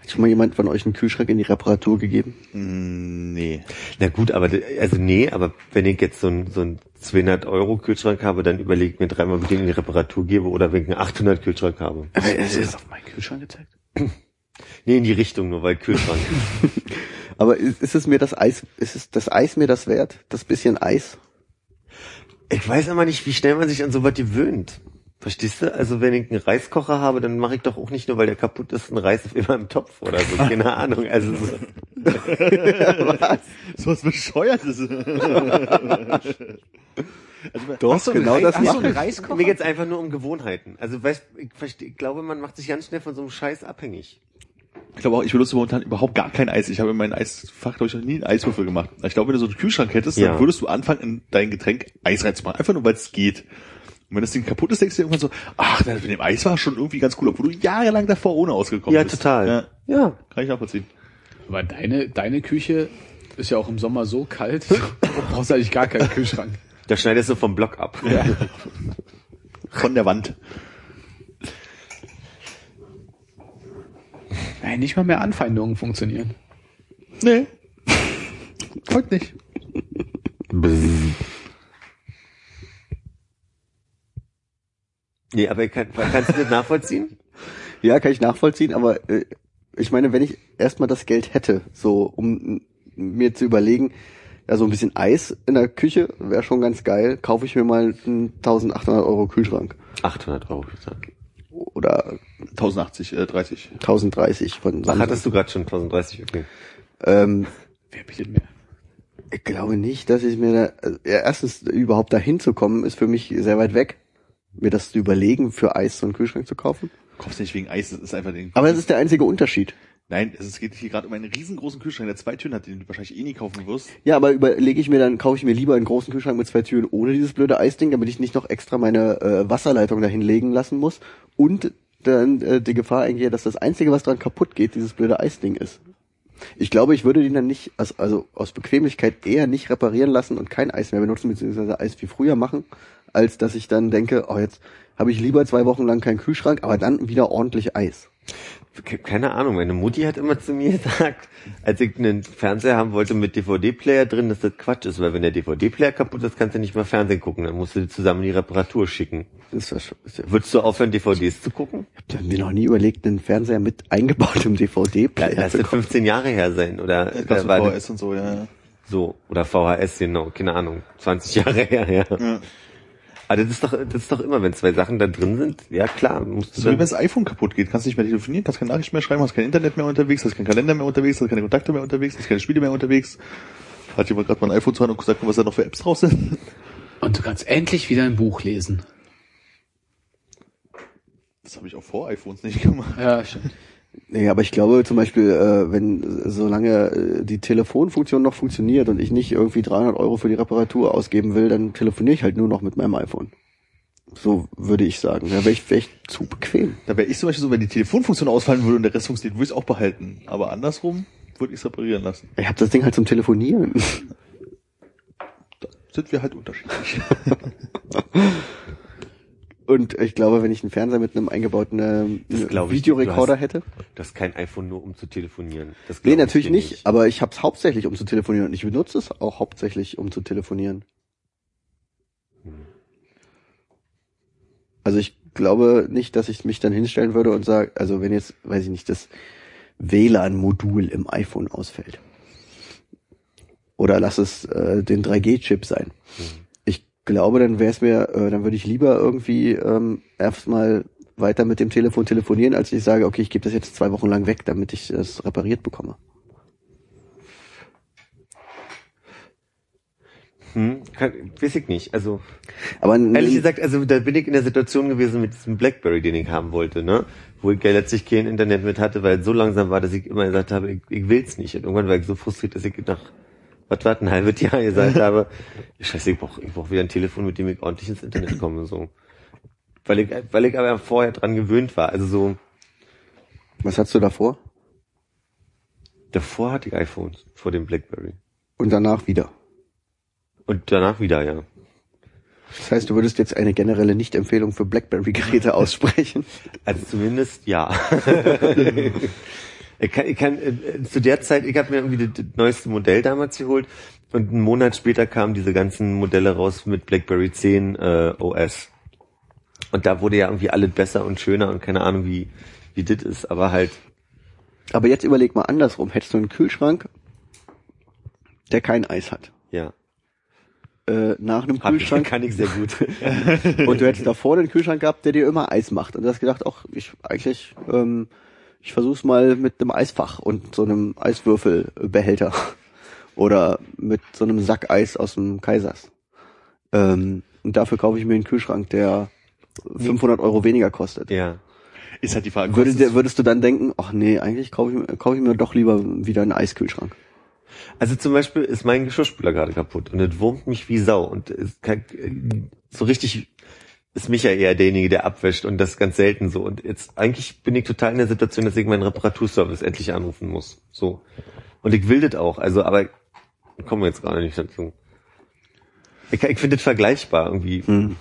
[SPEAKER 5] Hat schon mal jemand von euch einen Kühlschrank in die Reparatur gegeben?
[SPEAKER 3] Mm, nee.
[SPEAKER 4] Na gut, aber also nee, aber wenn ich jetzt so ein so ein 200 Euro Kühlschrank habe, dann überlege ich mir dreimal, wie ich den in die Reparatur gebe oder wenn ich einen 800 Kühlschrank habe.
[SPEAKER 1] Aber es ist auf meinen Kühlschrank gezeigt.
[SPEAKER 4] Nee, in die Richtung nur, weil Kühlschrank.
[SPEAKER 5] Aber ist, ist es mir das Eis, ist es das Eis mir das wert? Das bisschen Eis?
[SPEAKER 4] Ich weiß aber nicht, wie schnell man sich an sowas gewöhnt. Verstehst du? Also wenn ich einen Reiskocher habe, dann mache ich doch auch nicht nur, weil der kaputt ist, einen Reis auf immer im Topf oder so. Keine Ahnung. Also so,
[SPEAKER 3] So was Bescheuertes. also,
[SPEAKER 5] Doch,
[SPEAKER 3] einen
[SPEAKER 5] genau
[SPEAKER 3] Reis-
[SPEAKER 5] das
[SPEAKER 3] einen
[SPEAKER 5] ich.
[SPEAKER 3] Reiskocher?
[SPEAKER 4] mir geht's einfach nur um Gewohnheiten. Also weißt, ich, versteh, ich glaube, man macht sich ganz schnell von so einem Scheiß abhängig.
[SPEAKER 3] Ich glaube auch, ich benutze momentan überhaupt gar kein Eis. Ich habe in meinem Eisfach, glaube ich, noch nie einen Eiswürfel gemacht. Ich glaube, wenn du so einen Kühlschrank hättest,
[SPEAKER 4] Ja.
[SPEAKER 3] dann würdest du anfangen, in dein Getränk Eis reinzumachen. Einfach nur, weil es geht. Und wenn das Ding kaputt ist, denkst du dir irgendwann so, ach, das mit dem Eis war schon irgendwie ganz cool, obwohl du jahrelang davor ohne ausgekommen
[SPEAKER 4] Ja,
[SPEAKER 3] bist.
[SPEAKER 4] total.
[SPEAKER 3] Ja,
[SPEAKER 4] Ja.
[SPEAKER 3] kann ich nachvollziehen.
[SPEAKER 1] Aber deine, deine Küche ist ja auch im Sommer so kalt, du brauchst eigentlich gar keinen Kühlschrank.
[SPEAKER 4] Da schneidest du vom Block ab.
[SPEAKER 3] Von der Wand.
[SPEAKER 1] Nein, nicht mal mehr Anfeindungen funktionieren.
[SPEAKER 3] Nee.
[SPEAKER 1] Heute nicht.
[SPEAKER 4] Nee, aber kann, kannst du das nachvollziehen?
[SPEAKER 5] Ja, kann ich nachvollziehen, aber äh, ich meine, wenn ich erstmal das Geld hätte, so um mir zu überlegen, ja, so ein bisschen Eis in der Küche wäre schon ganz geil, kaufe ich mir mal einen 1800 Euro Kühlschrank.
[SPEAKER 4] 800 Euro. gesagt.
[SPEAKER 5] Oder
[SPEAKER 3] 1080, äh, 30.
[SPEAKER 5] 1030 von
[SPEAKER 4] Ach,
[SPEAKER 5] Samsung.
[SPEAKER 4] hattest du gerade schon 1030? Okay.
[SPEAKER 5] Ähm,
[SPEAKER 1] Wer bietet mehr?
[SPEAKER 5] ich glaube nicht, dass ich mir da, also, ja, erstens überhaupt dahin zu kommen, ist für mich sehr weit weg, mir das zu überlegen, für Eis so einen Kühlschrank zu kaufen.
[SPEAKER 3] Kaufst nicht wegen Eis, das ist einfach den.
[SPEAKER 5] Aber das ist der einzige Unterschied.
[SPEAKER 3] Nein, es geht hier gerade um einen riesengroßen Kühlschrank, der zwei Türen hat, den du wahrscheinlich eh nie kaufen wirst.
[SPEAKER 5] Ja, aber überlege ich mir dann, kaufe ich mir lieber einen großen Kühlschrank mit zwei Türen ohne dieses blöde Eisding, damit ich nicht noch extra meine äh, Wasserleitung dahin legen lassen muss und dann äh, die Gefahr eingehe, dass das Einzige, was dran kaputt geht, dieses blöde Eisding ist. Ich glaube, ich würde den dann nicht, als, also aus Bequemlichkeit eher nicht reparieren lassen und kein Eis mehr benutzen, beziehungsweise Eis wie früher machen, als dass ich dann denke, oh, jetzt habe ich lieber zwei Wochen lang keinen Kühlschrank, aber dann wieder ordentlich Eis.
[SPEAKER 4] Ke- Keine Ahnung, meine Mutti hat immer zu mir gesagt, als ich einen Fernseher haben wollte mit DVD-Player drin, dass das Quatsch ist, weil wenn der DVD-Player kaputt ist, kannst du nicht mehr Fernsehen gucken, dann musst du die zusammen in die Reparatur schicken.
[SPEAKER 5] Das ist ja, schon- ist ja,
[SPEAKER 4] Würdest du aufhören, DVDs zu gucken?
[SPEAKER 5] ich habe mir noch nie überlegt, einen Fernseher mit eingebautem DVD-Player
[SPEAKER 4] Lass
[SPEAKER 5] zu
[SPEAKER 4] das
[SPEAKER 5] kaufen.
[SPEAKER 4] 15 Jahre her sein, oder?
[SPEAKER 3] Ja,
[SPEAKER 4] war das
[SPEAKER 3] VHS und so, ja.
[SPEAKER 4] so, oder VHS, genau, keine Ahnung, 20 Jahre her, ja.
[SPEAKER 3] ja.
[SPEAKER 4] Aber das ist doch, das ist doch immer, wenn zwei Sachen da drin sind, ja klar, musst du
[SPEAKER 3] So wie wenn das iPhone kaputt geht, kannst nicht mehr telefonieren, kannst keine Nachrichten mehr schreiben, hast kein Internet mehr unterwegs, hast keinen Kalender mehr unterwegs, hast keine Kontakte mehr unterwegs, hast keine Spiele mehr unterwegs. Hat jemand gerade mal ein iPhone zu Hand und gesagt, was da noch für Apps drauf sind?
[SPEAKER 1] Und du kannst endlich wieder ein Buch lesen.
[SPEAKER 3] Das habe ich auch vor iPhones nicht gemacht.
[SPEAKER 1] Ja, stimmt.
[SPEAKER 5] Nee, aber ich glaube zum Beispiel, äh, wenn solange äh, die Telefonfunktion noch funktioniert und ich nicht irgendwie 300 Euro für die Reparatur ausgeben will, dann telefoniere ich halt nur noch mit meinem iPhone. So würde ich sagen. Da wäre ich, wär ich zu bequem.
[SPEAKER 3] Da wäre ich zum Beispiel so, wenn die Telefonfunktion ausfallen würde und der Rest funktioniert, würde ich es auch behalten. Aber andersrum würde ich es reparieren lassen.
[SPEAKER 5] Ich habe das Ding halt zum Telefonieren.
[SPEAKER 3] Da sind wir halt unterschiedlich.
[SPEAKER 5] Und ich glaube, wenn ich einen Fernseher mit einem eingebauten ähm,
[SPEAKER 4] ich nicht.
[SPEAKER 5] Videorekorder
[SPEAKER 4] hast-
[SPEAKER 5] hätte.
[SPEAKER 4] das ist kein iPhone nur um zu telefonieren. Das
[SPEAKER 5] Nee,
[SPEAKER 4] ich
[SPEAKER 5] natürlich
[SPEAKER 4] dir
[SPEAKER 5] nicht, aber ich habe es hauptsächlich, um zu telefonieren. Und ich benutze es auch hauptsächlich, um zu telefonieren. Also ich glaube nicht, dass ich mich dann hinstellen würde und sage, also wenn jetzt, weiß ich nicht, das WLAN-Modul im iPhone ausfällt. Oder lass es äh, den 3G-Chip sein. Ich glaube, dann wäre es mir, äh, dann würde ich lieber irgendwie ähm, erstmal weiter mit dem Telefon telefonieren, als ich sage, okay, ich gebe das jetzt zwei Wochen lang weg, damit ich das repariert bekomme.
[SPEAKER 4] Hm, kann, weiß ich nicht. Also
[SPEAKER 5] Aber
[SPEAKER 4] ehrlich gesagt, also da bin ich in der Situation gewesen mit diesem Blackberry, den ich haben wollte, ne? Wo ich ja letztlich kein Internet mit hatte, weil es so langsam war, dass ich immer gesagt habe, ich, ich will's nicht. Und irgendwann war ich so frustriert, dass ich nach was war ein halbes Jahr gesagt habe, scheiße, ich brauche ich brauch wieder ein Telefon, mit dem ich ordentlich ins Internet komme. so. Weil ich, weil ich aber vorher dran gewöhnt war. Also so,
[SPEAKER 5] was hast du davor?
[SPEAKER 4] davor hatte ich iPhones, vor dem Blackberry.
[SPEAKER 5] Und danach wieder.
[SPEAKER 4] Und danach wieder, ja.
[SPEAKER 5] Das heißt, du würdest jetzt eine generelle Nicht-Empfehlung für BlackBerry-Geräte aussprechen.
[SPEAKER 4] Also zumindest ja. ich kann, ich kann äh, zu der Zeit, ich habe mir irgendwie das, neueste Modell damals geholt und einen Monat später kamen diese ganzen Modelle raus mit BlackBerry 10 äh, OS. Und da wurde ja irgendwie alles besser und schöner und keine Ahnung wie wie das ist, aber halt
[SPEAKER 5] Aber jetzt überleg mal andersrum. Hättest du einen Kühlschrank, der kein Eis hat.
[SPEAKER 4] ja,
[SPEAKER 5] Äh, nach einem
[SPEAKER 4] hab ich,
[SPEAKER 5] Kühlschrank
[SPEAKER 4] kann ich sehr gut.
[SPEAKER 5] und du hättest davor einen Kühlschrank gehabt, der dir immer Eis macht. Und du hast gedacht, ach, ich eigentlich, ähm, ich versuch's mal mit einem Eisfach und so einem Eiswürfelbehälter. Oder mit so einem Sack Eis aus dem Kaisers. Ähm, und dafür kaufe ich mir einen Kühlschrank, der 500 Euro weniger kostet.
[SPEAKER 4] ja.
[SPEAKER 3] Ist halt die Frage,
[SPEAKER 5] Würde,
[SPEAKER 3] kostet-
[SPEAKER 5] dir- würdest du dann denken, ach nee, eigentlich kaufe ich, mir- kaufe ich mir doch lieber wieder einen Eiskühlschrank.
[SPEAKER 4] Also zum Beispiel ist mein Geschirrspüler gerade kaputt und es wurmt mich wie Sau und es kann, so richtig ist mich ja eher derjenige, der abwäscht und das ganz selten so. Und jetzt eigentlich bin ich total in der Situation, dass ich meinen Reparaturservice endlich anrufen muss. So. Und ich will das auch, also aber kommen wir jetzt gerade nicht dazu. Ich, ich finde das vergleichbar irgendwie.
[SPEAKER 5] Hm.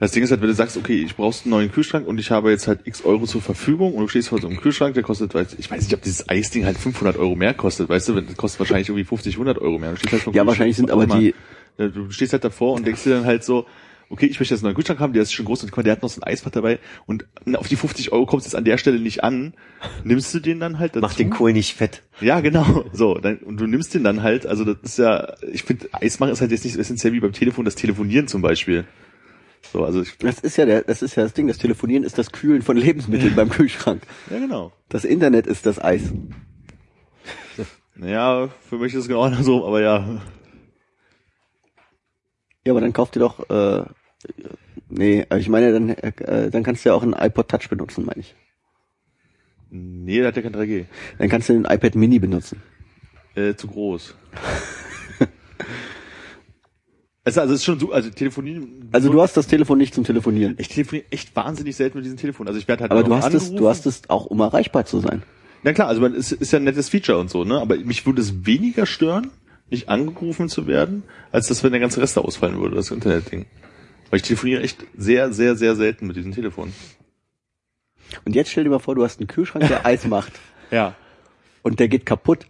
[SPEAKER 3] Das Ding ist halt, wenn du sagst, okay, ich brauchst einen neuen Kühlschrank und ich habe jetzt halt x Euro zur Verfügung und du stehst vor so einem Kühlschrank, der kostet, weiß- ich weiß nicht, ob dieses Eisding halt 500 Euro mehr kostet, weißt du, das kostet wahrscheinlich irgendwie 50, 100 Euro mehr. Halt
[SPEAKER 5] Ja, wahrscheinlich sind aber die,
[SPEAKER 3] Du stehst halt davor und denkst dir dann halt so, okay, ich möchte jetzt einen neuen Kühlschrank haben, der ist schon groß und guck mal, der hat noch so ein Eisfach dabei und auf die 50 Euro kommst du jetzt an der Stelle nicht an, nimmst du den dann halt dazu?
[SPEAKER 4] Mach den Kohl nicht fett.
[SPEAKER 3] Ja, genau. So, dann, und du nimmst den dann halt, also das ist ja, ich finde, Eis machen ist halt jetzt nicht so essentiell wie beim Telefon, das Telefonieren zum Beispiel. So, also ich,
[SPEAKER 5] Das ist ja der, das ist ja das Ding. Das Telefonieren ist das Kühlen von Lebensmitteln beim Kühlschrank.
[SPEAKER 3] ja genau.
[SPEAKER 5] Das Internet ist das Eis.
[SPEAKER 3] Naja, für mich ist es genau andersrum, aber ja.
[SPEAKER 5] Ja, aber dann kauft ihr doch, äh, nee, äh, ich meine, dann, äh, dann kannst du ja auch einen iPod Touch benutzen, meine ich.
[SPEAKER 3] Nee, der hat ja kein 3G.
[SPEAKER 5] Dann kannst du den iPad Mini benutzen.
[SPEAKER 3] Äh, zu groß. also, also es ist schon so, also telefonieren.
[SPEAKER 5] Also du hast das Telefon nicht zum Telefonieren.
[SPEAKER 3] ich telefoniere echt wahnsinnig selten mit diesem Telefon. Also ich werde halt
[SPEAKER 5] Aber du hast es,
[SPEAKER 3] angerufen.
[SPEAKER 5] du hast es auch, um erreichbar zu sein.
[SPEAKER 3] Na klar, also man, es ist ja ein nettes Feature und so, ne? Aber mich würde es weniger stören, nicht angerufen zu werden, als das, wenn der ganze Rest da ausfallen würde, das Internetding. Weil ich telefoniere echt sehr, sehr, sehr selten mit diesem Telefon.
[SPEAKER 5] Und jetzt stell dir mal vor, du hast einen Kühlschrank, der Eis macht.
[SPEAKER 3] Ja.
[SPEAKER 5] Und der geht kaputt.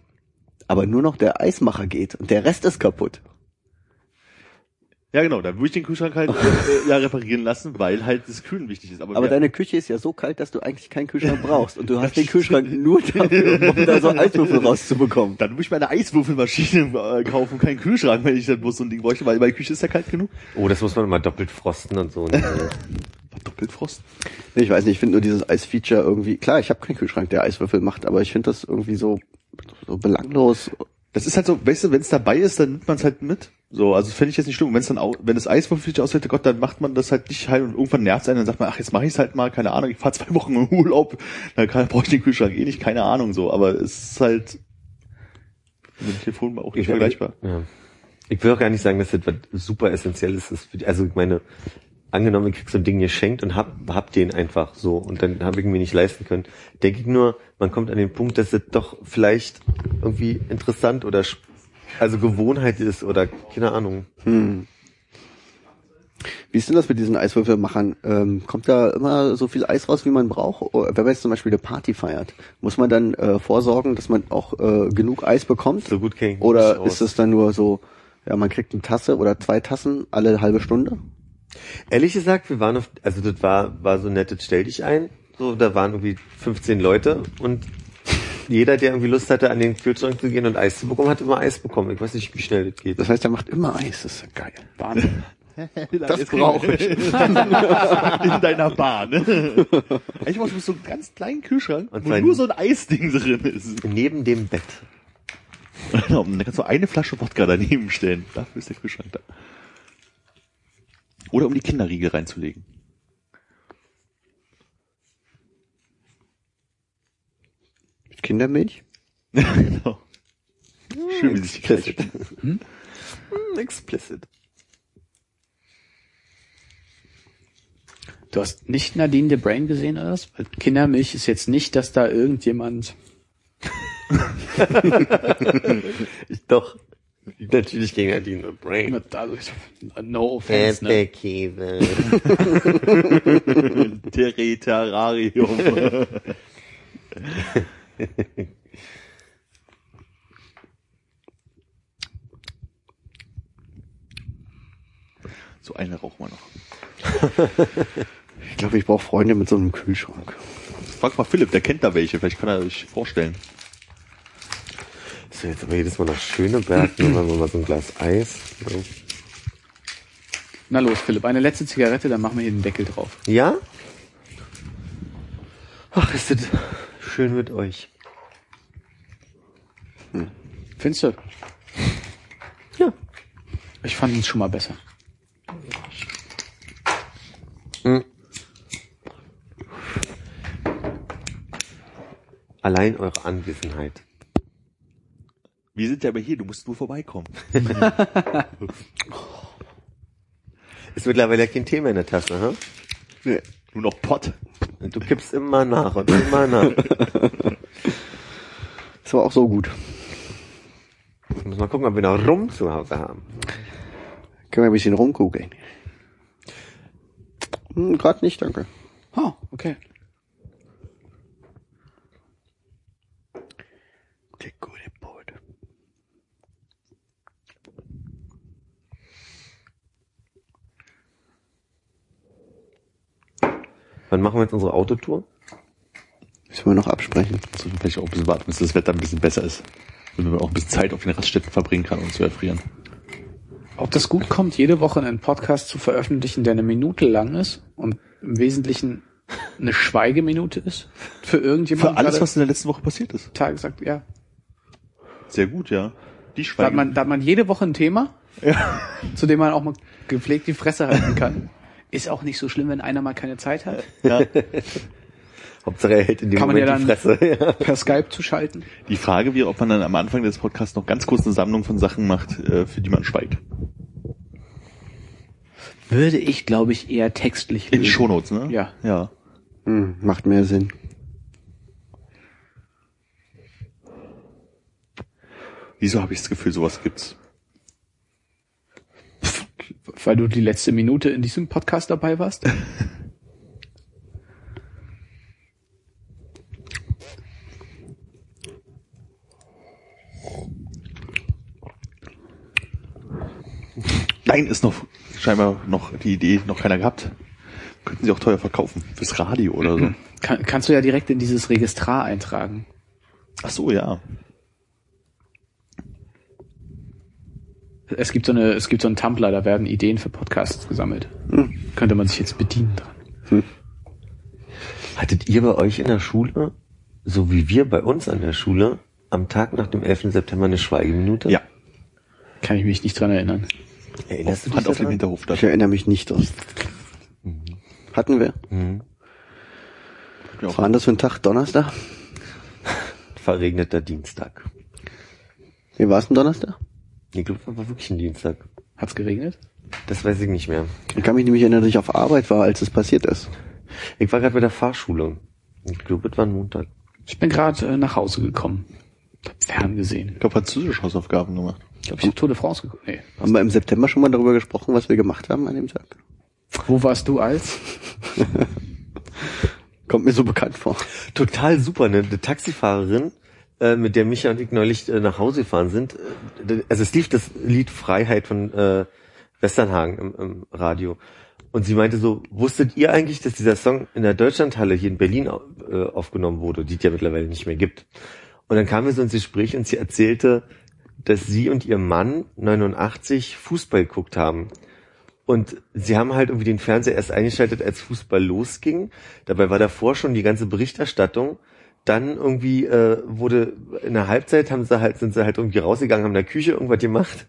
[SPEAKER 5] Aber nur noch der Eismacher geht. Und der Rest ist kaputt.
[SPEAKER 3] Ja, genau, dann würde ich den Kühlschrank halt äh, ja reparieren lassen, weil halt das Kühlen wichtig ist. Aber,
[SPEAKER 5] Aber deine Küche ist ja so kalt, dass du eigentlich keinen Kühlschrank brauchst. Und du hast den Kühlschrank nur dafür, um da so Eiswürfel rauszubekommen.
[SPEAKER 3] dann würde ich meine Eiswürfelmaschine äh, kaufen, keinen Kühlschrank, wenn ich dann bloß so ein Ding bräuchte, weil meine Küche ist ja kalt genug.
[SPEAKER 4] Oh, das muss man immer doppelt frosten und so. Und, äh,
[SPEAKER 3] Doppelfrost.
[SPEAKER 5] Nee, Ich weiß nicht, ich finde nur dieses Eisfeature irgendwie, klar, ich habe keinen Kühlschrank, der Eiswürfel macht, aber ich finde das irgendwie so, so belanglos.
[SPEAKER 3] Das ist halt so, weißt du, wenn es dabei ist, dann nimmt man es halt mit. So, also fände ich jetzt nicht schlimm. Wenn es dann auch, wenn das Eiswürfelfeature ausfällt, Gott, dann macht man das halt nicht heil und irgendwann nervt es einen, dann sagt man, ach, jetzt mache ich es halt mal, keine Ahnung, ich fahre zwei Wochen im Urlaub, dann brauche ich den Kühlschrank eh nicht, keine Ahnung so, aber es ist halt mit dem Telefon auch nicht vergleichbar.
[SPEAKER 4] Ja. Ich will auch gar nicht sagen, dass das was super essentielles ist. Für die, also ich meine, angenommen, ich krieg so ein Ding geschenkt und hab, hab den einfach so und dann habe ich mir nicht leisten können. Denke ich nur, man kommt an den Punkt, dass das doch vielleicht irgendwie interessant oder sp- also Gewohnheit ist oder keine Ahnung.
[SPEAKER 5] Wie ist denn das mit diesen Eiswürfelmachern? Ähm, kommt da immer so viel Eis raus, wie man braucht? Oder Wenn man jetzt zum Beispiel eine Party feiert, muss man dann äh, vorsorgen, dass man auch äh, genug Eis bekommt?
[SPEAKER 4] So gut kenn ich
[SPEAKER 5] Oder ist es dann nur so, ja, man kriegt eine Tasse oder zwei Tassen alle halbe Stunde?
[SPEAKER 4] Ehrlich gesagt, wir waren auf, also das war, war so nett, das stell dich ein. So, da waren irgendwie 15 Leute und jeder, der irgendwie Lust hatte, an den Kühlschrank zu gehen und Eis zu bekommen, hat immer Eis bekommen. Ich weiß nicht, wie schnell das geht.
[SPEAKER 5] Das heißt, er macht immer Eis, das ist ja geil.
[SPEAKER 1] Wahnsinn.
[SPEAKER 5] Das brauche ich.
[SPEAKER 3] In deiner ne? Eigentlich brauchst du so einen ganz kleinen Kühlschrank,
[SPEAKER 4] Und
[SPEAKER 3] wo nur so ein Eisding drin ist.
[SPEAKER 4] Neben dem Bett.
[SPEAKER 3] Genau, dann kannst du eine Flasche Wodka daneben stellen. Dafür ist der Kühlschrank da. Oder um die Kinderriegel reinzulegen.
[SPEAKER 5] Kindermilch?
[SPEAKER 3] genau. Schön, wie sich die Kirche.
[SPEAKER 4] Hm, Explicit.
[SPEAKER 1] Du hast nicht Nadine the Brain gesehen oder was? Weil Kindermilch ist jetzt nicht, dass da irgendjemand.
[SPEAKER 4] Ich doch. Natürlich gegen Nadine Brain.
[SPEAKER 1] Also, no offense, ne?
[SPEAKER 4] Erdbeerkäse.
[SPEAKER 3] So eine rauchen wir noch.
[SPEAKER 5] Ich glaube, ich brauche Freunde mit so einem Kühlschrank.
[SPEAKER 3] Frag mal Philipp, der kennt da welche. Vielleicht kann er sich vorstellen.
[SPEAKER 4] So, jetzt aber jedes Mal nach Schöneberg, nur wenn wir mal so ein Glas Eis.
[SPEAKER 1] Na los, Philipp, eine letzte Zigarette, dann machen wir hier den Deckel drauf.
[SPEAKER 4] Ja? Ach, ist das schön mit euch.
[SPEAKER 1] Findest du?
[SPEAKER 4] Ja.
[SPEAKER 1] Ich fand ihn schon mal besser.
[SPEAKER 4] Allein eure Anwesenheit.
[SPEAKER 3] Wir sind ja aber hier, du musst nur vorbeikommen.
[SPEAKER 4] Ist mittlerweile kein Thema in der Tasse, ha?
[SPEAKER 5] Nee.
[SPEAKER 3] Nur noch Pott.
[SPEAKER 4] Du kippst immer nach und immer nach.
[SPEAKER 5] Das war auch so gut.
[SPEAKER 4] Muss mal gucken, ob wir noch Rum zu Hause haben.
[SPEAKER 5] Können wir ein bisschen rumgucken? Hm, Gerade nicht, danke.
[SPEAKER 1] Oh, okay.
[SPEAKER 4] Wann machen wir jetzt unsere Autotour?
[SPEAKER 5] Müssen wir noch absprechen.
[SPEAKER 3] So, vielleicht auch ein bisschen warten, bis das Wetter ein bisschen besser ist. Damit man auch ein bisschen Zeit auf den Raststätten verbringen kann, um zu erfrieren.
[SPEAKER 1] Ob das gut kommt, jede Woche einen Podcast zu veröffentlichen, der eine Minute lang ist und im Wesentlichen eine Schweigeminute ist für irgendjemand.
[SPEAKER 3] Für alles, was in der letzten Woche passiert ist.
[SPEAKER 1] Tag sagt, ja.
[SPEAKER 3] Sehr gut, ja. Die
[SPEAKER 1] Da hat, man, da hat man jede Woche ein Thema, zu dem man auch mal gepflegt die Fresse halten kann. Ist auch nicht so schlimm, wenn einer mal keine Zeit hat,
[SPEAKER 3] ja.
[SPEAKER 4] Hauptsache er hält in dem
[SPEAKER 1] Kann man
[SPEAKER 4] Moment
[SPEAKER 1] ja
[SPEAKER 4] die
[SPEAKER 1] dann-
[SPEAKER 4] Fresse. Ja.
[SPEAKER 1] per Skype zu schalten.
[SPEAKER 3] Die Frage wäre, ob man dann am Anfang des Podcasts noch ganz kurz eine Sammlung von Sachen macht, äh, für die man schweigt.
[SPEAKER 1] Würde ich, glaube ich, eher textlich
[SPEAKER 3] In
[SPEAKER 1] lösen.
[SPEAKER 3] Shownotes, ne?
[SPEAKER 1] Ja.
[SPEAKER 3] Ja.
[SPEAKER 5] Hm, macht mehr Sinn.
[SPEAKER 3] Wieso habe ich das Gefühl, sowas gibt's?
[SPEAKER 1] Weil du die letzte Minute in diesem Podcast dabei warst.
[SPEAKER 3] Nein, ist noch scheinbar noch die Idee noch keiner gehabt. Könnten sie auch teuer verkaufen. Fürs Radio oder so.
[SPEAKER 1] Kann, kannst du ja direkt in dieses Registrar eintragen.
[SPEAKER 3] Ach so, ja.
[SPEAKER 1] Es gibt so eine, es gibt so einen Tumblr, da werden Ideen für Podcasts gesammelt. Könnte man sich jetzt bedienen dran.
[SPEAKER 4] Hattet ihr bei euch in der Schule, so wie wir bei uns an der Schule, am Tag nach dem 11. September eine Schweigeminute?
[SPEAKER 3] Ja.
[SPEAKER 1] Kann ich mich nicht dran erinnern.
[SPEAKER 4] Erinnerst du dich
[SPEAKER 3] auf dem? Hinterhof da.
[SPEAKER 5] Ich erinnere mich nicht dran. Hatten wir?
[SPEAKER 4] Mhm.
[SPEAKER 5] Was war das für ein Tag? Donnerstag?
[SPEAKER 4] Verregneter Dienstag.
[SPEAKER 5] Wie war es denn Donnerstag?
[SPEAKER 4] Ich glaube, das war wirklich ein Dienstag.
[SPEAKER 1] Hat's geregnet?
[SPEAKER 4] Das weiß ich nicht mehr.
[SPEAKER 5] Ich kann mich nämlich erinnern, dass ich auf Arbeit war, als es passiert ist.
[SPEAKER 4] Ich war gerade bei der Fahrschule. Ich glaube, es war ein Montag.
[SPEAKER 1] Ich bin gerade äh, nach Hause gekommen. Hab Fern gesehen.
[SPEAKER 3] Ich habe französische Hausaufgaben gemacht.
[SPEAKER 1] Ich habe Tour de France geguckt. Nee.
[SPEAKER 5] Haben wir im September schon mal darüber gesprochen, was wir gemacht haben an dem Tag?
[SPEAKER 1] Wo warst du als?
[SPEAKER 5] Kommt mir so bekannt vor.
[SPEAKER 4] Total super, ne? Eine Taxifahrerin, äh, mit der Micha und ich neulich äh, nach Hause gefahren sind. Äh, also es lief das Lied Freiheit von äh, Westernhagen im, im Radio. Und sie meinte so, wusstet ihr eigentlich, dass dieser Song in der Deutschlandhalle hier in Berlin äh, aufgenommen wurde, die es ja mittlerweile nicht mehr gibt? Und dann kamen wir so ins Gespräch und sie erzählte, dass sie und ihr Mann 89 Fußball geguckt haben. Und sie haben halt irgendwie den Fernseher erst eingeschaltet, als Fußball losging. Dabei war davor schon die ganze Berichterstattung. Dann irgendwie äh, wurde in der Halbzeit haben sie halt sind sie halt irgendwie rausgegangen, haben in der Küche irgendwas gemacht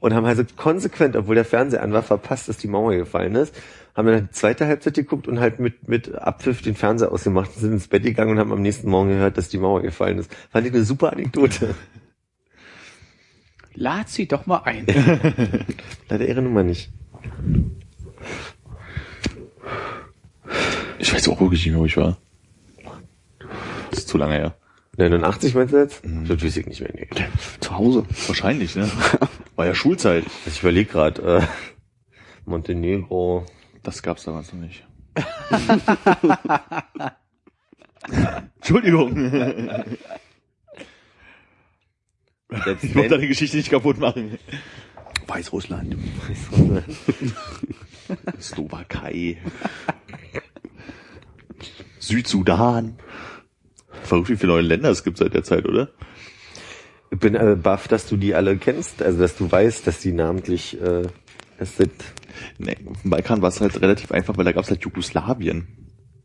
[SPEAKER 4] und haben also konsequent, obwohl der Fernseher an war, verpasst, dass die Mauer gefallen ist. Haben dann die zweite Halbzeit geguckt und halt mit mit Abpfiff den Fernseher ausgemacht, sind ins Bett gegangen und haben am nächsten Morgen gehört, dass die Mauer gefallen ist. Fand ich eine super Anekdote.
[SPEAKER 1] Lad sie doch mal ein.
[SPEAKER 4] Leider ihre Nummer nicht.
[SPEAKER 3] Ich weiß auch wirklich nicht mehr, wo ich war. Das ist zu lange her.
[SPEAKER 4] 89 meinst du jetzt? Das weiß ich nicht mehr. Nee.
[SPEAKER 5] Zu Hause.
[SPEAKER 3] Wahrscheinlich, ne? War ja Schulzeit.
[SPEAKER 4] Also ich überlege gerade, äh, Montenegro.
[SPEAKER 3] Das gab's damals noch nicht. Entschuldigung.
[SPEAKER 4] Selbst
[SPEAKER 3] Ich wollte deine Geschichte nicht kaputt machen. Weißrussland. Slowakei. Südsudan. Verrückt, wie viele neue Länder es gibt seit der Zeit, oder?
[SPEAKER 4] ich bin äh, baff, dass du die alle kennst, also dass du weißt, dass die namentlich äh, es sind.
[SPEAKER 3] Nee, auf dem Balkan war es halt relativ einfach, weil da gab es halt Jugoslawien.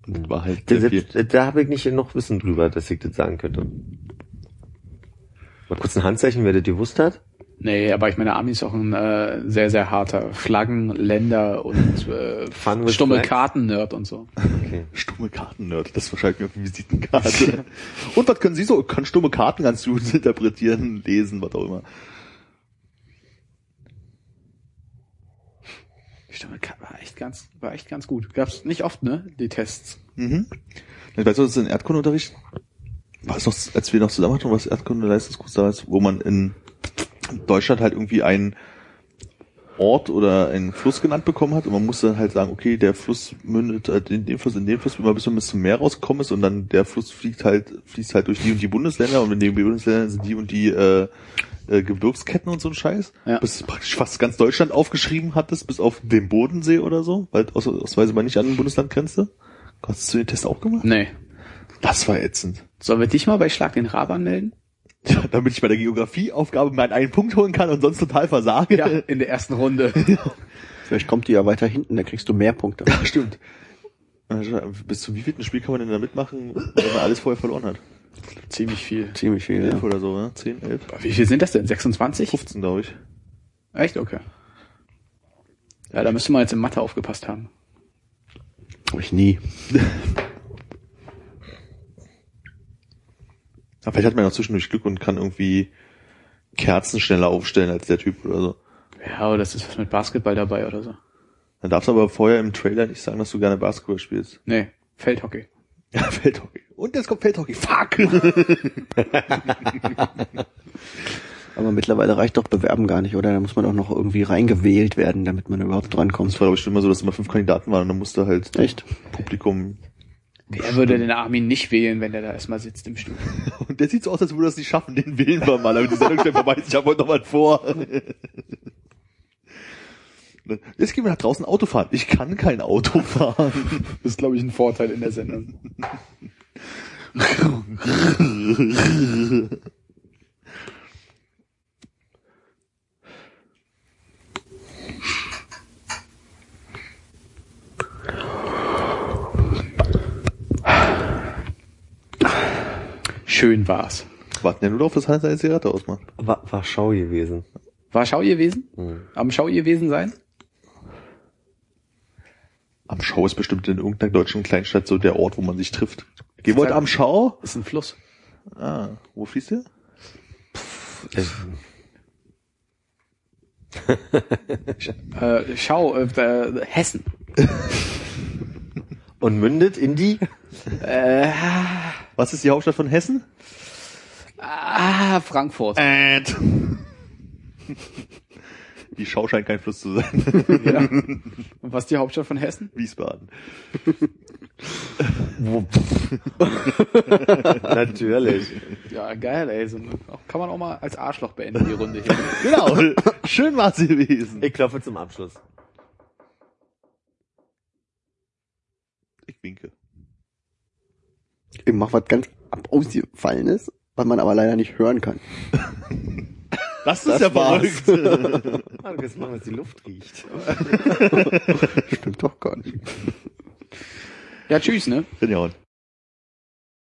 [SPEAKER 3] Und das war halt.
[SPEAKER 4] Selbst, äh, da habe ich nicht noch Wissen drüber, dass ich das sagen könnte. Mal kurz ein Handzeichen, wer das gewusst hat.
[SPEAKER 1] Nee, aber ich meine, Army ist auch ein äh, sehr, sehr harter Flaggen, Länder und äh, stumme. Karten-Nerd und so.
[SPEAKER 4] Okay.
[SPEAKER 3] Stumme Karten-Nerd, das wahrscheinlich auf die Visitenkarte. Und was können Sie so? Kann stumme Karten ganz gut interpretieren, lesen, was auch immer.
[SPEAKER 1] Stumme Karten war echt ganz, war echt ganz gut. Gab's nicht oft, ne? Die Tests.
[SPEAKER 3] Mhm. Weißt du, was in Erdkundeunterricht? War es noch, als wir noch zusammen hatten, was Erdkunde-Leistungskurs damals, wo man in Deutschland halt irgendwie einen Ort oder einen Fluss genannt bekommen hat und man musste dann halt sagen, okay, der Fluss mündet halt in dem Fluss, in dem Fluss, immer bis man bis zum Meer rausgekommen ist und dann der Fluss fliegt halt, fließt halt durch die und die Bundesländer und in den Bundesländern sind die und die äh, äh, Gebirgsketten und so ein Scheiß.
[SPEAKER 1] Ja.
[SPEAKER 3] Bis praktisch fast ganz Deutschland aufgeschrieben hattest, bis auf den Bodensee oder so, weil aus, ausweise man nicht an ein Bundesland grenzte. Hast du den Test auch gemacht?
[SPEAKER 1] Nee.
[SPEAKER 3] Das war ätzend.
[SPEAKER 1] Sollen wir dich mal bei Schlag den Rab anmelden?
[SPEAKER 3] Damit ich bei der Geografieaufgabe meinen einen Punkt holen kann und sonst total versage.
[SPEAKER 1] Ja, in der ersten Runde.
[SPEAKER 5] Vielleicht kommt die ja weiter hinten, da kriegst du mehr Punkte.
[SPEAKER 3] Ja, stimmt. Also, Bis zu wie vielen Spiel kann man denn da mitmachen, wenn man alles vorher verloren hat?
[SPEAKER 1] Ziemlich viel.
[SPEAKER 5] Ziemlich viel,
[SPEAKER 3] Elf
[SPEAKER 5] ja.
[SPEAKER 3] oder so, ne? 10, 11?
[SPEAKER 1] Wie viel sind das denn? 26?
[SPEAKER 3] 15, glaube ich.
[SPEAKER 1] Echt? Okay. Ja, da müsste man jetzt in Mathe aufgepasst haben.
[SPEAKER 5] Hab ich nie.
[SPEAKER 3] Aber vielleicht hat man ja auch zwischendurch Glück und kann irgendwie Kerzen schneller aufstellen als der Typ oder so.
[SPEAKER 1] Ja, oder das ist was mit Basketball dabei oder so.
[SPEAKER 3] Dann darfst du aber vorher im Trailer nicht sagen, dass du gerne Basketball spielst.
[SPEAKER 1] Nee, Feldhockey.
[SPEAKER 3] Ja, Feldhockey. Und jetzt kommt Feldhockey. Fuck!
[SPEAKER 5] Aber mittlerweile reicht doch Bewerben gar nicht, oder? Da muss man doch noch irgendwie reingewählt werden, damit man überhaupt
[SPEAKER 3] Das
[SPEAKER 5] drankommt.
[SPEAKER 3] war glaube ich immer so, dass immer fünf Kandidaten waren und dann musste halt
[SPEAKER 5] Echt?
[SPEAKER 3] Publikum.
[SPEAKER 1] Wer würde den Armin nicht wählen, wenn der da erstmal sitzt im Studio?
[SPEAKER 3] Und der sieht so aus, als würde er es nicht schaffen, den wählen wir mal, aber die Sendung stellt vorbei, ist, ich habe heute noch was vor. Jetzt gehen wir nach draußen Auto fahren. Ich kann kein Auto fahren.
[SPEAKER 1] Das ist, glaube ich, ein Vorteil in der Sendung. Schön war's.
[SPEAKER 3] Warten ja nur darauf, dass Hans eine Zigarette ausmacht.
[SPEAKER 4] War, war Schau gewesen.
[SPEAKER 1] War Schau gewesen?
[SPEAKER 4] Mhm.
[SPEAKER 1] Am Schau gewesen sein?
[SPEAKER 3] Am Schau ist bestimmt in irgendeiner deutschen Kleinstadt so der Ort, wo man sich trifft. Wir heute am Schau?
[SPEAKER 1] Ist ein Fluss.
[SPEAKER 3] Ah, wo fließt der?
[SPEAKER 1] Äh, Schau, äh, äh, Hessen.
[SPEAKER 4] Und mündet in die?
[SPEAKER 1] Äh,
[SPEAKER 3] Was ist die Hauptstadt von Hessen?
[SPEAKER 1] ah, Frankfurt.
[SPEAKER 3] Äh. Die Schau scheint kein Fluss zu sein.
[SPEAKER 1] Ja. Und was ist die Hauptstadt von Hessen?
[SPEAKER 3] Wiesbaden.
[SPEAKER 4] Natürlich.
[SPEAKER 1] Ja, geil, ey. So, kann man auch mal als Arschloch beenden, die Runde hier.
[SPEAKER 3] Genau. Schön war sie gewesen.
[SPEAKER 4] Ich klopfe zum Abschluss.
[SPEAKER 3] Ich winke.
[SPEAKER 5] Ich mach was ganz ab ausgefallenes, was man aber leider nicht hören kann.
[SPEAKER 3] Das ist
[SPEAKER 5] Das
[SPEAKER 3] ja
[SPEAKER 5] war's.
[SPEAKER 3] verrückt.
[SPEAKER 4] Ah, du kannst machen, dass die Luft riecht.
[SPEAKER 5] Stimmt doch gar nicht.
[SPEAKER 1] Ja, tschüss, ne?
[SPEAKER 3] Rinjauen.